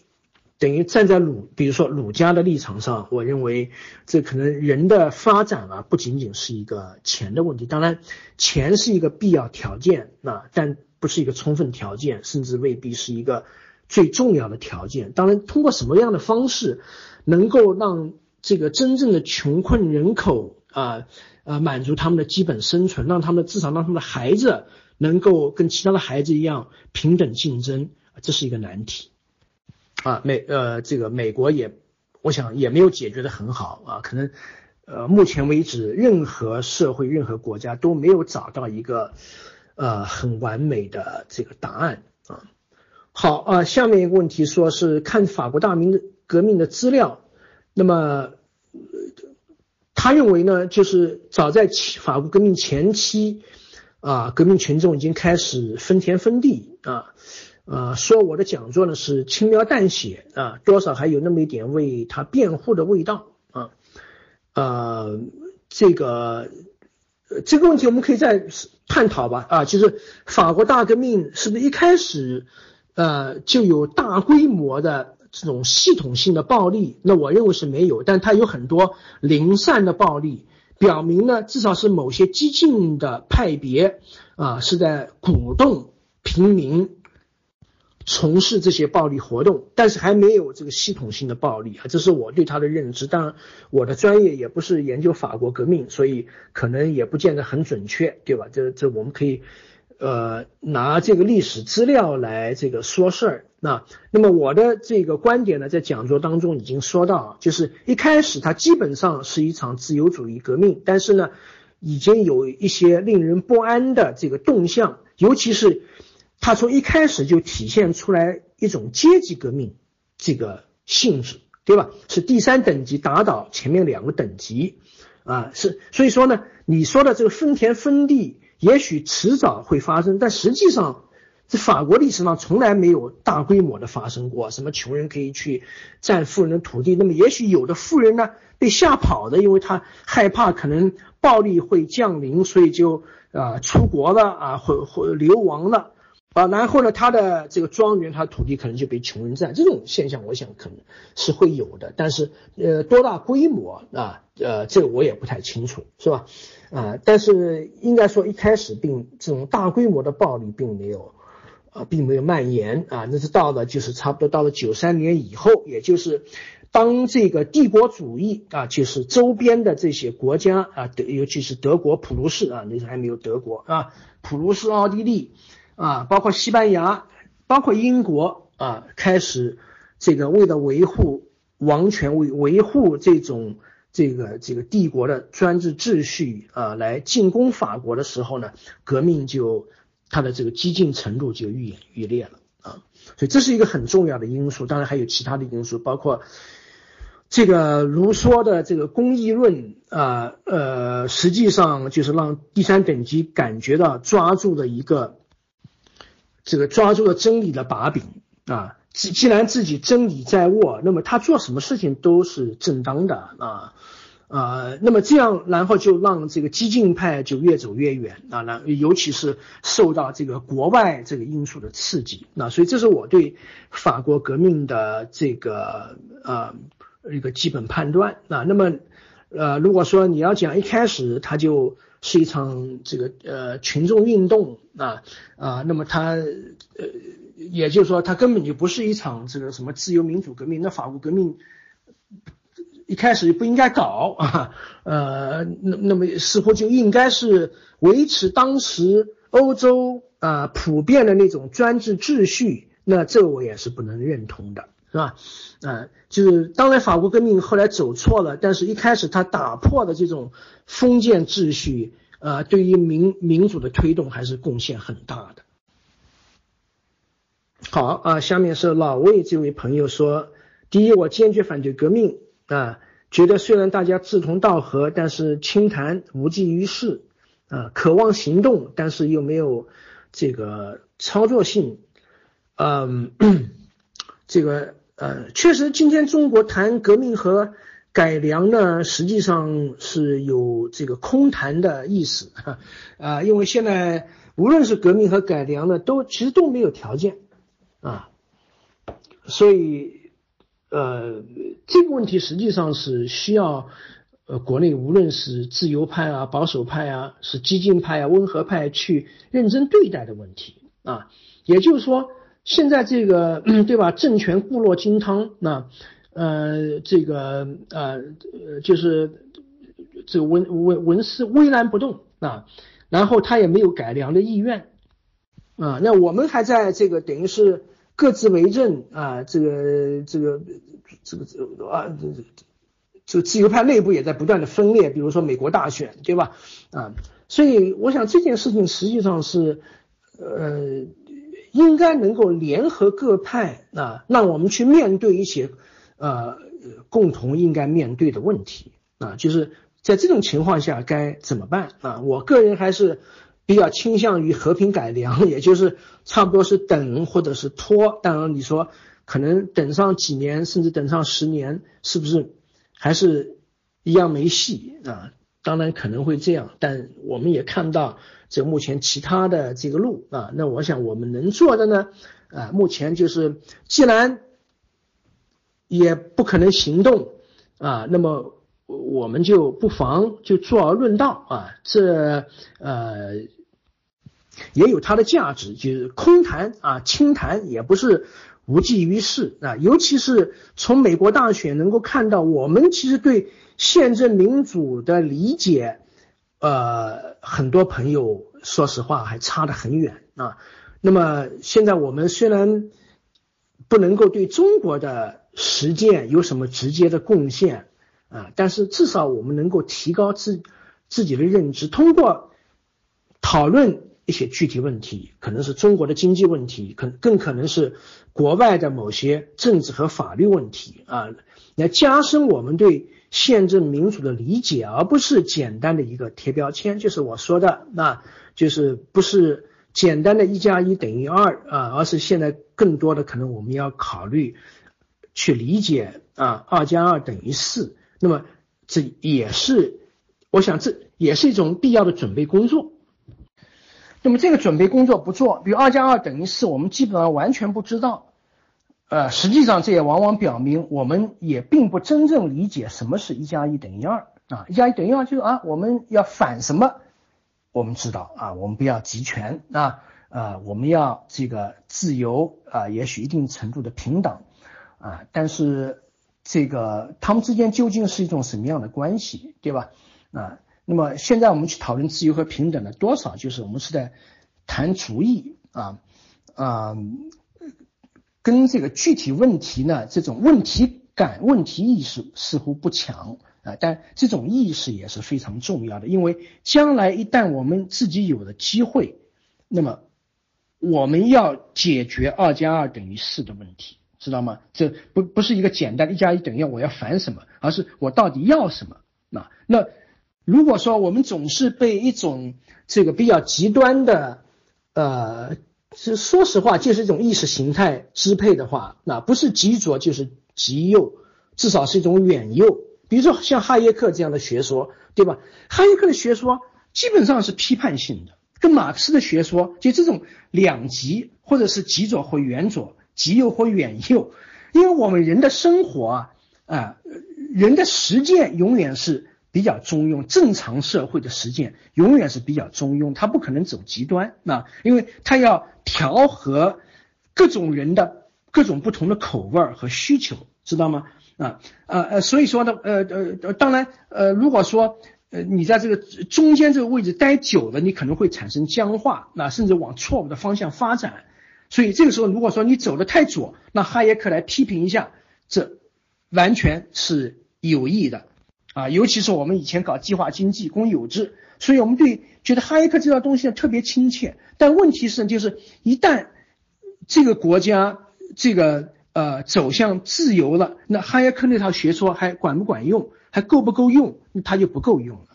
等于站在儒，比如说儒家的立场上，我认为这可能人的发展啊，不仅仅是一个钱的问题。当然，钱是一个必要条件啊，但不是一个充分条件，甚至未必是一个最重要的条件。当然，通过什么样的方式能够让这个真正的穷困人口啊啊满足他们的基本生存，让他们至少让他们的孩子能够跟其他的孩子一样平等竞争，这是一个难题。啊，美呃，这个美国也，我想也没有解决的很好啊，可能呃，目前为止，任何社会、任何国家都没有找到一个呃很完美的这个答案啊。好啊，下面一个问题说是看法国大明革命的资料，那么他认为呢，就是早在法国革命前期啊，革命群众已经开始分田分地啊。啊，说我的讲座呢是轻描淡写啊，多少还有那么一点为他辩护的味道啊，呃，这个这个问题我们可以再探讨吧啊，就是法国大革命是不是一开始呃就有大规模的这种系统性的暴力？那我认为是没有，但它有很多零散的暴力，表明呢至少是某些激进的派别啊是在鼓动平民。从事这些暴力活动，但是还没有这个系统性的暴力啊，这是我对他的认知。当然，我的专业也不是研究法国革命，所以可能也不见得很准确，对吧？这这我们可以，呃，拿这个历史资料来这个说事儿。那那么我的这个观点呢，在讲座当中已经说到，就是一开始它基本上是一场自由主义革命，但是呢，已经有一些令人不安的这个动向，尤其是。它从一开始就体现出来一种阶级革命这个性质，对吧？是第三等级打倒前面两个等级，啊，是所以说呢，你说的这个分田分地，也许迟早会发生，但实际上，在法国历史上从来没有大规模的发生过，什么穷人可以去占富人的土地，那么也许有的富人呢被吓跑的，因为他害怕可能暴力会降临，所以就啊出国了啊，或或流亡了。啊，然后呢，他的这个庄园，他土地可能就被穷人占，这种现象我想可能是会有的，但是呃，多大规模啊？呃，这个我也不太清楚，是吧？啊，但是应该说一开始并这种大规模的暴力并没有，啊，并没有蔓延啊，那是到了就是差不多到了九三年以后，也就是当这个帝国主义啊，就是周边的这些国家啊，德尤其是德国普鲁士啊，那时候还没有德国啊，普鲁士、奥地利。啊，包括西班牙，包括英国啊，开始这个为了维护王权，维维护这种这个这个帝国的专制秩序啊，来进攻法国的时候呢，革命就它的这个激进程度就愈演愈烈了啊，所以这是一个很重要的因素。当然还有其他的因素，包括这个卢梭的这个公义论啊，呃，实际上就是让第三等级感觉到抓住的一个。这个抓住了真理的把柄啊，既既然自己真理在握，那么他做什么事情都是正当的啊啊，那么这样，然后就让这个激进派就越走越远啊，那尤其是受到这个国外这个因素的刺激，那所以这是我对法国革命的这个呃一个基本判断啊。那么呃，如果说你要讲一开始他就。是一场这个呃群众运动啊啊，那么它呃也就是说，它根本就不是一场这个什么自由民主革命。那法国革命一开始不应该搞啊，呃，那那么似乎就应该是维持当时欧洲啊普遍的那种专制秩序。那这我也是不能认同的，是吧？啊，就是当然法国革命后来走错了，但是一开始他打破的这种。封建秩序，呃，对于民民主的推动还是贡献很大的。好啊，下面是老魏这位朋友说：第一，我坚决反对革命啊，觉得虽然大家志同道合，但是轻谈无济于事啊，渴望行动，但是又没有这个操作性。嗯，这个呃，确实，今天中国谈革命和。改良呢，实际上是有这个空谈的意思，啊，因为现在无论是革命和改良呢，都其实都没有条件，啊，所以，呃，这个问题实际上是需要，呃，国内无论是自由派啊、保守派啊、是激进派啊、温和派去认真对待的问题，啊，也就是说，现在这个对吧，政权固若金汤，那。呃，这个呃，就是这个文文文思巍然不动啊，然后他也没有改良的意愿啊，那我们还在这个等于是各自为政啊，这个这个这个这个啊，这这这个自由派内部也在不断的分裂，比如说美国大选，对吧？啊，所以我想这件事情实际上是呃，应该能够联合各派啊，让我们去面对一些。呃，共同应该面对的问题啊，就是在这种情况下该怎么办啊？我个人还是比较倾向于和平改良，也就是差不多是等或者是拖。当然，你说可能等上几年，甚至等上十年，是不是还是一样没戏啊？当然可能会这样，但我们也看到这目前其他的这个路啊。那我想我们能做的呢，啊，目前就是既然。也不可能行动啊，那么我们就不妨就坐而论道啊，这呃也有它的价值，就是空谈啊轻谈也不是无济于事啊，尤其是从美国大选能够看到，我们其实对宪政民主的理解，呃，很多朋友说实话还差得很远啊。那么现在我们虽然不能够对中国的实践有什么直接的贡献啊？但是至少我们能够提高自自己的认知，通过讨论一些具体问题，可能是中国的经济问题，可更可能是国外的某些政治和法律问题啊，来加深我们对宪政民主的理解，而不是简单的一个贴标签。就是我说的，那就是不是简单的一加一等于二啊，而是现在更多的可能我们要考虑去理解啊，二加二等于四。那么这也是，我想这也是一种必要的准备工作。那么这个准备工作不做，比如二加二等于四，我们基本上完全不知道。呃，实际上这也往往表明我们也并不真正理解什么是一加一等于二啊，一加一等于二就是啊，我们要反什么？我们知道啊，我们不要集权啊，呃，我们要这个自由啊，也许一定程度的平等啊，但是这个他们之间究竟是一种什么样的关系，对吧？啊？那么现在我们去讨论自由和平等的多少，就是我们是在谈主义啊啊，跟这个具体问题呢，这种问题感、问题意识似乎不强啊，但这种意识也是非常重要的，因为将来一旦我们自己有了机会，那么我们要解决二加二等于四的问题，知道吗？这不不是一个简单一加一等于，我要反什么，而是我到底要什么？那那。如果说我们总是被一种这个比较极端的，呃，是说实话，就是一种意识形态支配的话，那不是极左就是极右，至少是一种远右。比如说像哈耶克这样的学说，对吧？哈耶克的学说基本上是批判性的，跟马克思的学说就这种两极，或者是极左或远左，极右或远右。因为我们人的生活啊，啊，人的实践永远是。比较中庸，正常社会的实践永远是比较中庸，它不可能走极端啊，因为它要调和各种人的各种不同的口味和需求，知道吗？啊呃呃，所以说呢，呃呃，当然呃，如果说呃你在这个中间这个位置待久了，你可能会产生僵化，那甚至往错误的方向发展。所以这个时候，如果说你走的太左，那哈耶克来批评一下，这完全是有益的。啊，尤其是我们以前搞计划经济、公有制，所以我们对觉得哈耶克这套东西特别亲切。但问题是，就是一旦这个国家这个呃走向自由了，那哈耶克那套学说还管不管用，还够不够用？它就不够用了。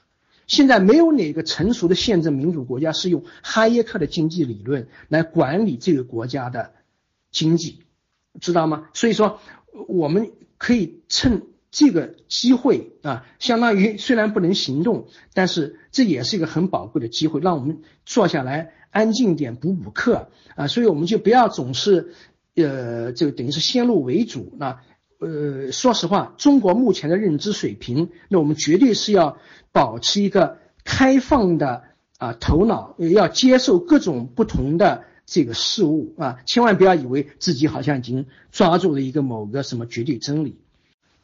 现在没有哪个成熟的宪政民主国家是用哈耶克的经济理论来管理这个国家的经济，知道吗？所以说，我们可以趁。这个机会啊，相当于虽然不能行动，但是这也是一个很宝贵的机会，让我们坐下来安静点补补课啊。所以我们就不要总是，呃，这个等于是先入为主。那呃，说实话，中国目前的认知水平，那我们绝对是要保持一个开放的啊头脑，要接受各种不同的这个事物啊，千万不要以为自己好像已经抓住了一个某个什么绝对真理。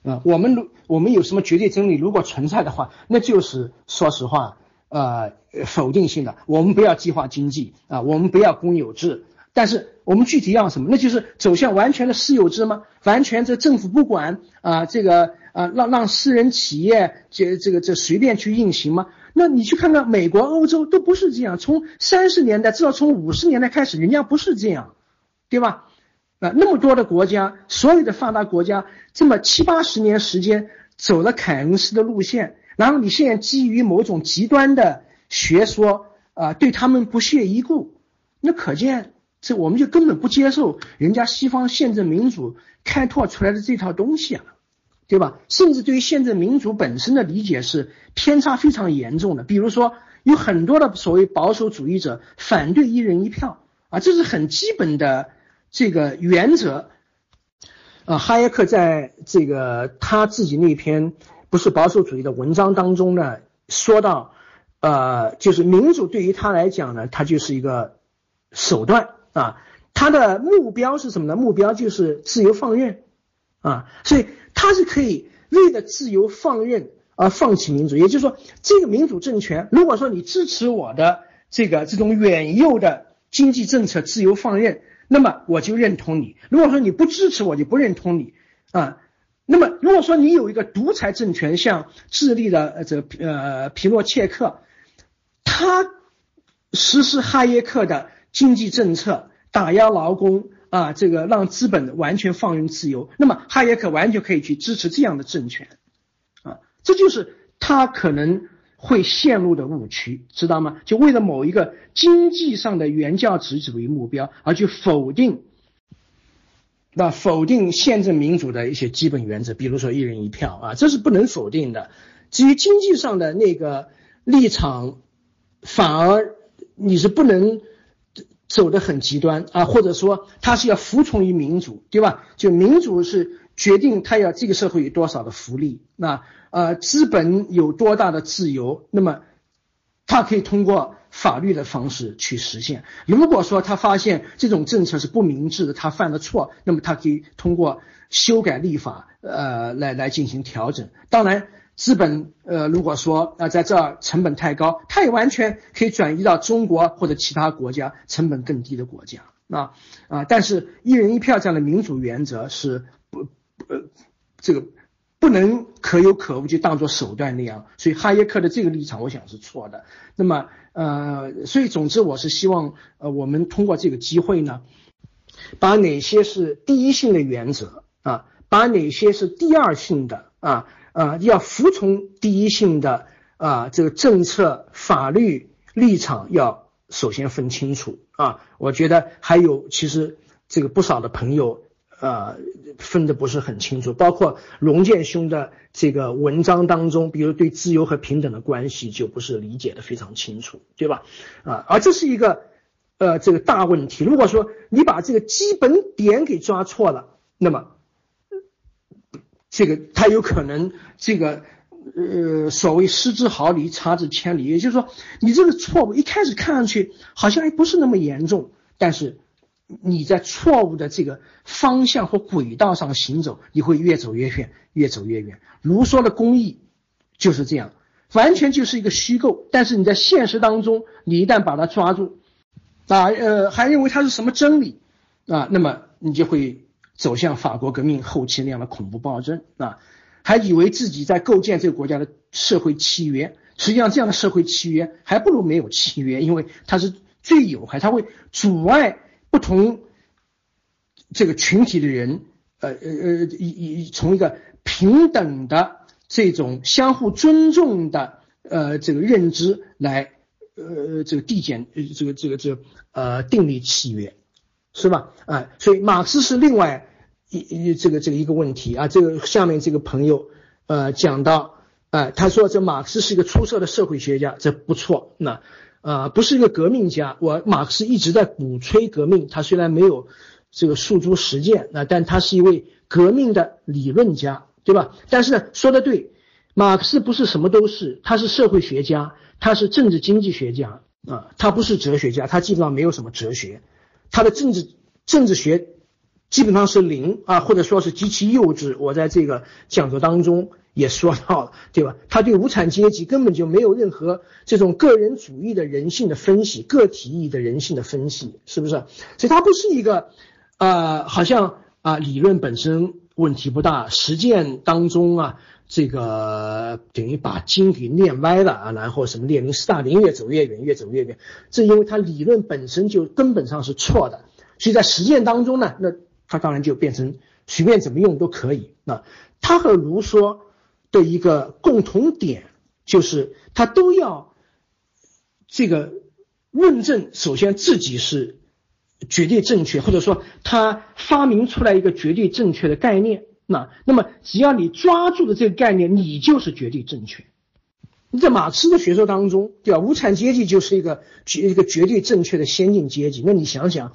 啊，我们如我们有什么绝对真理，如果存在的话，那就是说实话，呃，否定性的。我们不要计划经济啊，我们不要公有制，但是我们具体要什么？那就是走向完全的私有制吗？完全这政府不管啊，这个啊，让让私人企业这这个这随便去运行吗？那你去看看美国、欧洲都不是这样，从三十年代至少从五十年代开始，人家不是这样，对吧？啊，那么多的国家，所有的发达国家，这么七八十年时间走了凯恩斯的路线，然后你现在基于某种极端的学说啊，对他们不屑一顾，那可见这我们就根本不接受人家西方宪政民主开拓出来的这套东西啊，对吧？甚至对于宪政民主本身的理解是偏差非常严重的。比如说，有很多的所谓保守主义者反对一人一票啊，这是很基本的。这个原则，啊，哈耶克在这个他自己那篇不是保守主义的文章当中呢，说到，呃，就是民主对于他来讲呢，它就是一个手段啊，他的目标是什么呢？目标就是自由放任啊，所以他是可以为了自由放任而放弃民主，也就是说，这个民主政权，如果说你支持我的这个这种远右的经济政策，自由放任。那么我就认同你。如果说你不支持我，就不认同你啊。那么如果说你有一个独裁政权，像智利的呃这个呃皮诺切克，他实施哈耶克的经济政策，打压劳工啊，这个让资本完全放任自由，那么哈耶克完全可以去支持这样的政权，啊，这就是他可能会陷入的误区，知道吗？就为了某一个经济上的原教旨主义目标而去否定。那否定宪政民主的一些基本原则，比如说一人一票啊，这是不能否定的。至于经济上的那个立场，反而你是不能走得很极端啊，或者说他是要服从于民主，对吧？就民主是决定他要这个社会有多少的福利，那呃资本有多大的自由，那么他可以通过。法律的方式去实现。如果说他发现这种政策是不明智的，他犯了错，那么他可以通过修改立法，呃，来来进行调整。当然，资本，呃，如果说啊在这儿成本太高，它也完全可以转移到中国或者其他国家成本更低的国家。啊啊，但是一人一票这样的民主原则是不呃这个。不能可有可无就当做手段那样，所以哈耶克的这个立场，我想是错的。那么，呃，所以总之，我是希望，呃，我们通过这个机会呢，把哪些是第一性的原则啊，把哪些是第二性的啊啊，要服从第一性的啊这个政策法律立场要首先分清楚啊。我觉得还有其实这个不少的朋友。呃，分的不是很清楚，包括龙建兄的这个文章当中，比如对自由和平等的关系就不是理解的非常清楚，对吧？啊，而这是一个呃这个大问题。如果说你把这个基本点给抓错了，那么这个他有可能这个呃所谓失之毫厘，差之千里，也就是说你这个错误一开始看上去好像还不是那么严重，但是。你在错误的这个方向和轨道上行走，你会越走越远，越走越远。卢梭的公益就是这样，完全就是一个虚构。但是你在现实当中，你一旦把它抓住，啊呃，还认为它是什么真理啊，那么你就会走向法国革命后期那样的恐怖暴政啊，还以为自己在构建这个国家的社会契约。实际上，这样的社会契约还不如没有契约，因为它是最有害，它会阻碍。不同这个群体的人，呃呃呃，以以从一个平等的这种相互尊重的呃这个认知来呃这个递减呃这个这个这个呃订立契约，是吧？啊，所以马克思是另外一一这个这个一个问题啊。这个下面这个朋友呃讲到啊，他说这马克思是一个出色的社会学家，这不错。那。啊，不是一个革命家。我马克思一直在鼓吹革命，他虽然没有这个诉诸实践，那但他是一位革命的理论家，对吧？但是说的对，马克思不是什么都是，他是社会学家，他是政治经济学家啊，他不是哲学家，他基本上没有什么哲学，他的政治政治学基本上是零啊，或者说是极其幼稚。我在这个讲座当中。也说到了，对吧？他对无产阶级根本就没有任何这种个人主义的人性的分析，个体意义的人性的分析，是不是？所以他不是一个，呃，好像啊，理论本身问题不大，实践当中啊，这个等于把经给念歪了啊，然后什么列宁、斯大林越走越远，越走越远，这因为他理论本身就根本上是错的，所以在实践当中呢，那他当然就变成随便怎么用都可以。那他和卢梭。的一个共同点就是，他都要这个论证，首先自己是绝对正确，或者说他发明出来一个绝对正确的概念。那那么只要你抓住了这个概念，你就是绝对正确。你在马克思的学说当中，对吧？无产阶级就是一个绝一个绝对正确的先进阶级。那你想想，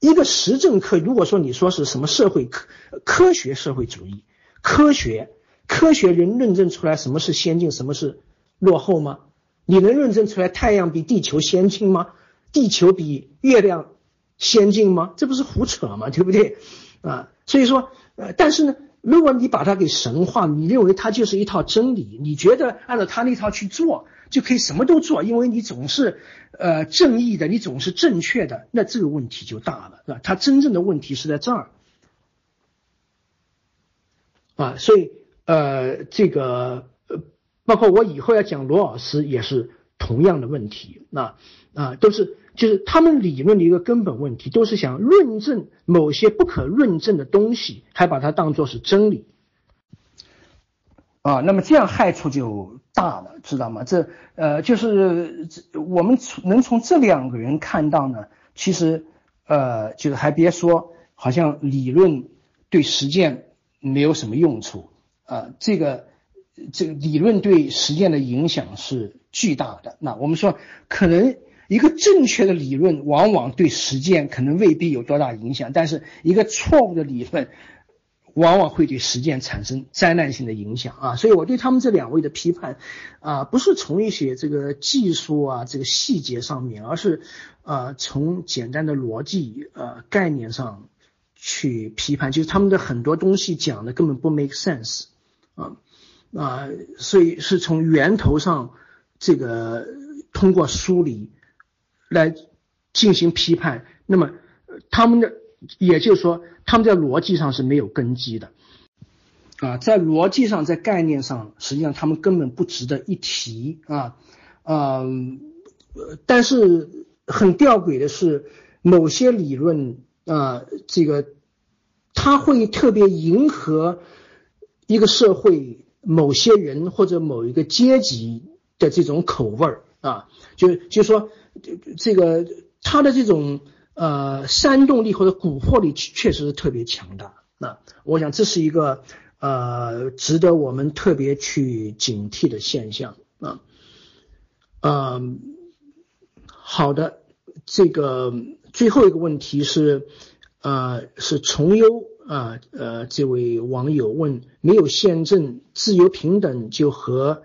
一个实证课，如果说你说是什么社会科科学社会主义科学。科学人论证出来什么是先进，什么是落后吗？你能论证出来太阳比地球先进吗？地球比月亮先进吗？这不是胡扯吗？对不对？啊，所以说，呃，但是呢，如果你把它给神化，你认为它就是一套真理，你觉得按照他那套去做就可以什么都做，因为你总是呃正义的，你总是正确的，那这个问题就大了，是吧？它真正的问题是在这儿啊，所以。呃，这个呃，包括我以后要讲罗尔斯，也是同样的问题，那啊都是就是他们理论的一个根本问题，都是想论证某些不可论证的东西，还把它当作是真理。啊，那么这样害处就大了，知道吗？这呃，就是我们能从这两个人看到呢，其实呃，就是还别说，好像理论对实践没有什么用处啊。这个这个理论对实践的影响是巨大的。那我们说，可能一个正确的理论往往对实践可能未必有多大影响，但是一个错误的理论。往往会对实践产生灾难性的影响啊，所以我对他们这两位的批判，啊，不是从一些这个技术啊这个细节上面，而是，呃，从简单的逻辑呃概念上去批判，就是他们的很多东西讲的根本不 make sense 啊啊，所以是从源头上这个通过梳理来进行批判，那么他们的。也就是说，他们在逻辑上是没有根基的，啊，在逻辑上，在概念上，实际上他们根本不值得一提啊，嗯，但是很吊诡的是，某些理论啊，这个他会特别迎合一个社会某些人或者某一个阶级的这种口味儿啊，就就说这个他的这种。呃，煽动力或者蛊惑力确实是特别强大。那我想这是一个呃值得我们特别去警惕的现象啊。嗯，好的，这个最后一个问题是，呃，是重优啊，呃，这位网友问：没有宪政、自由、平等就和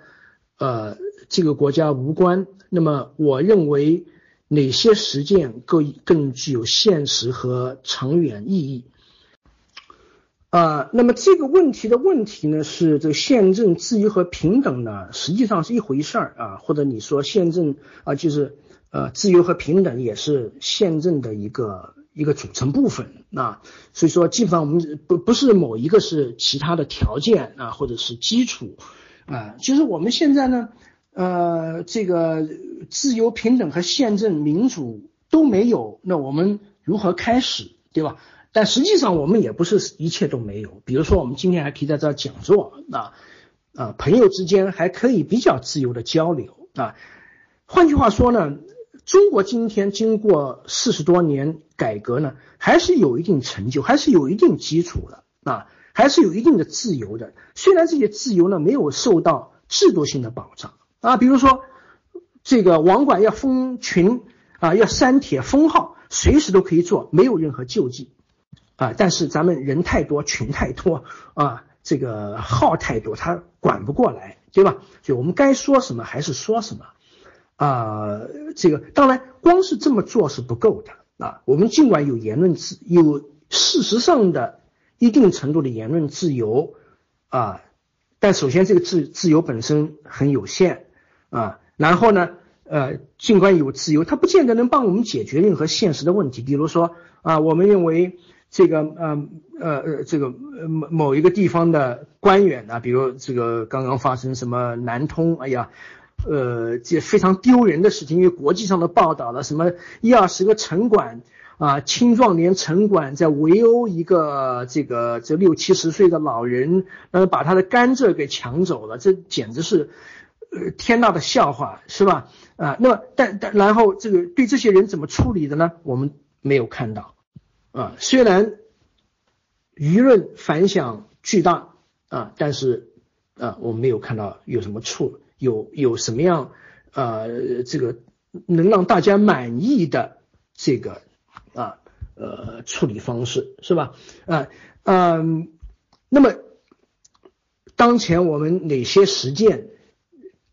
呃这个国家无关？那么我认为。哪些实践更更具有现实和长远意义？啊，那么这个问题的问题呢，是这个宪政自由和平等呢，实际上是一回事儿啊，或者你说宪政啊，就是呃自由和平等也是宪政的一个一个组成部分啊，所以说基本上我们不不是某一个是其他的条件啊，或者是基础啊，其实我们现在呢。呃，这个自由、平等和宪政、民主都没有，那我们如何开始，对吧？但实际上我们也不是一切都没有。比如说，我们今天还可以在这儿讲座啊，啊，朋友之间还可以比较自由的交流啊。换句话说呢，中国今天经过四十多年改革呢，还是有一定成就，还是有一定基础的啊，还是有一定的自由的。虽然这些自由呢没有受到制度性的保障。啊，比如说这个网管要封群啊，要删帖封号，随时都可以做，没有任何救济啊。但是咱们人太多，群太多啊，这个号太多，他管不过来，对吧？就我们该说什么还是说什么啊。这个当然，光是这么做是不够的啊。我们尽管有言论自，有事实上的一定程度的言论自由啊，但首先这个自自由本身很有限。啊，然后呢，呃，尽管有自由，它不见得能帮我们解决任何现实的问题。比如说啊，我们认为这个呃呃呃这个某某一个地方的官员呢，比如这个刚刚发生什么南通，哎呀，呃，这非常丢人的事情，因为国际上的报道了，什么一二十个城管啊，青壮年城管在围殴一个这个这六七十岁的老人，呃，把他的甘蔗给抢走了，这简直是。呃，天大的笑话是吧？啊，那么但但然后这个对这些人怎么处理的呢？我们没有看到啊。虽然舆论反响巨大啊，但是啊，我们没有看到有什么处有有什么样呃这个能让大家满意的这个啊呃处理方式是吧？啊嗯，那么当前我们哪些实践？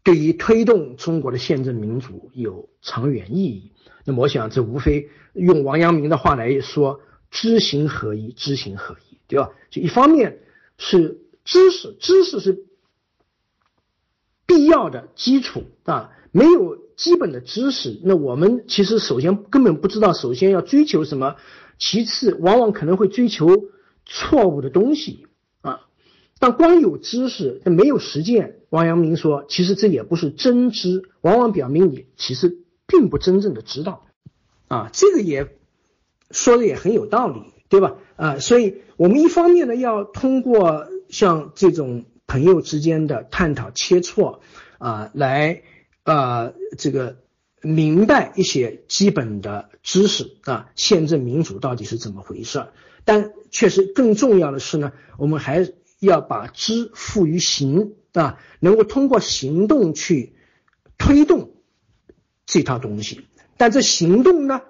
对于推动中国的宪政民主有长远意义，那么我想这无非用王阳明的话来说，知行合一，知行合一，对吧？就一方面是知识，知识是必要的基础啊，没有基本的知识，那我们其实首先根本不知道，首先要追求什么，其次往往可能会追求错误的东西啊。但光有知识，但没有实践。王阳明说，其实这也不是真知，往往表明你其实并不真正的知道，啊，这个也说的也很有道理，对吧？啊，所以我们一方面呢，要通过像这种朋友之间的探讨切磋，啊，来啊这个明白一些基本的知识啊，宪政民主到底是怎么回事？但确实更重要的是呢，我们还要把知付于行啊，能够通过行动去推动这套东西。但这行动呢，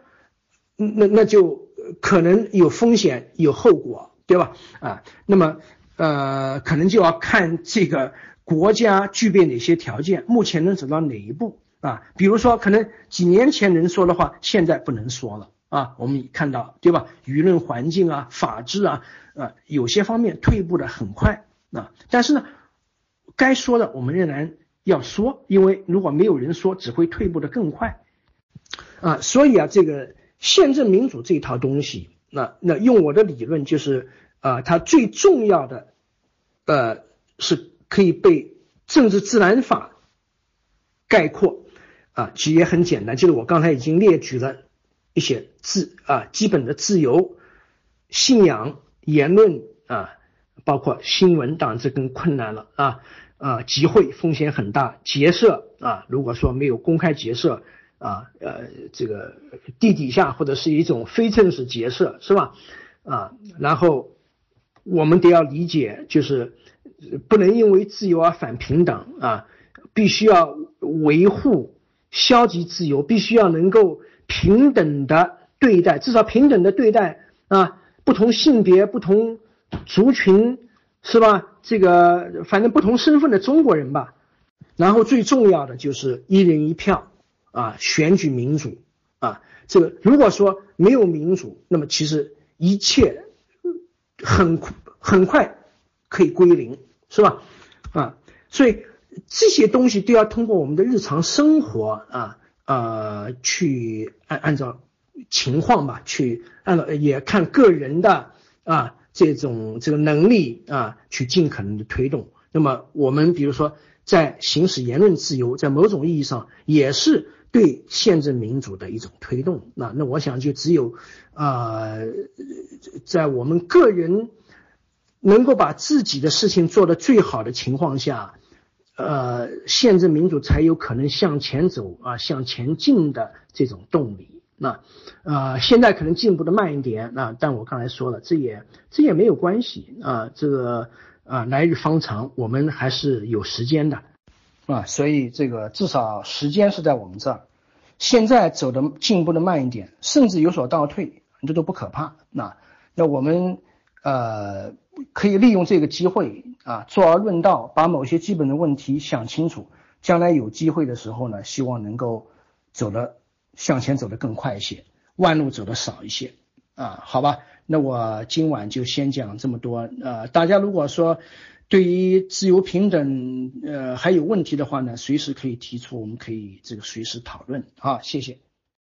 那那就可能有风险、有后果，对吧？啊，那么呃，可能就要看这个国家具备哪些条件，目前能走到哪一步啊？比如说，可能几年前能说的话，现在不能说了啊。我们看到，对吧？舆论环境啊，法治啊。呃，有些方面退步的很快啊，但是呢，该说的我们仍然要说，因为如果没有人说，只会退步的更快啊。所以啊，这个宪政民主这一套东西，那那用我的理论就是啊，它最重要的呃是可以被政治自然法概括啊，其实也很简单，就是我刚才已经列举了一些自啊基本的自由、信仰。言论啊，包括新闻，当然这更困难了啊啊，集会风险很大，结社啊，如果说没有公开结社啊，呃，这个地底下或者是一种非正式结社是吧？啊，然后我们得要理解，就是不能因为自由而反平等啊，必须要维护消极自由，必须要能够平等的对待，至少平等的对待啊。不同性别、不同族群，是吧？这个反正不同身份的中国人吧。然后最重要的就是一人一票啊，选举民主啊。这个如果说没有民主，那么其实一切很很快可以归零，是吧？啊，所以这些东西都要通过我们的日常生活啊呃去按按照。情况吧，去按照也看个人的啊这种这个能力啊，去尽可能的推动。那么我们比如说在行使言论自由，在某种意义上也是对宪政民主的一种推动。那那我想就只有啊，在我们个人能够把自己的事情做得最好的情况下，呃，宪政民主才有可能向前走啊，向前进的这种动力。那，呃，现在可能进步的慢一点，那但我刚才说了，这也这也没有关系啊，这个啊来日方长，我们还是有时间的啊，所以这个至少时间是在我们这儿。现在走的进步的慢一点，甚至有所倒退，这都不可怕。那那我们呃可以利用这个机会啊，坐而论道，把某些基本的问题想清楚，将来有机会的时候呢，希望能够走的。向前走得更快一些，弯路走的少一些啊，好吧，那我今晚就先讲这么多。呃，大家如果说对于自由平等呃还有问题的话呢，随时可以提出，我们可以这个随时讨论啊，谢谢。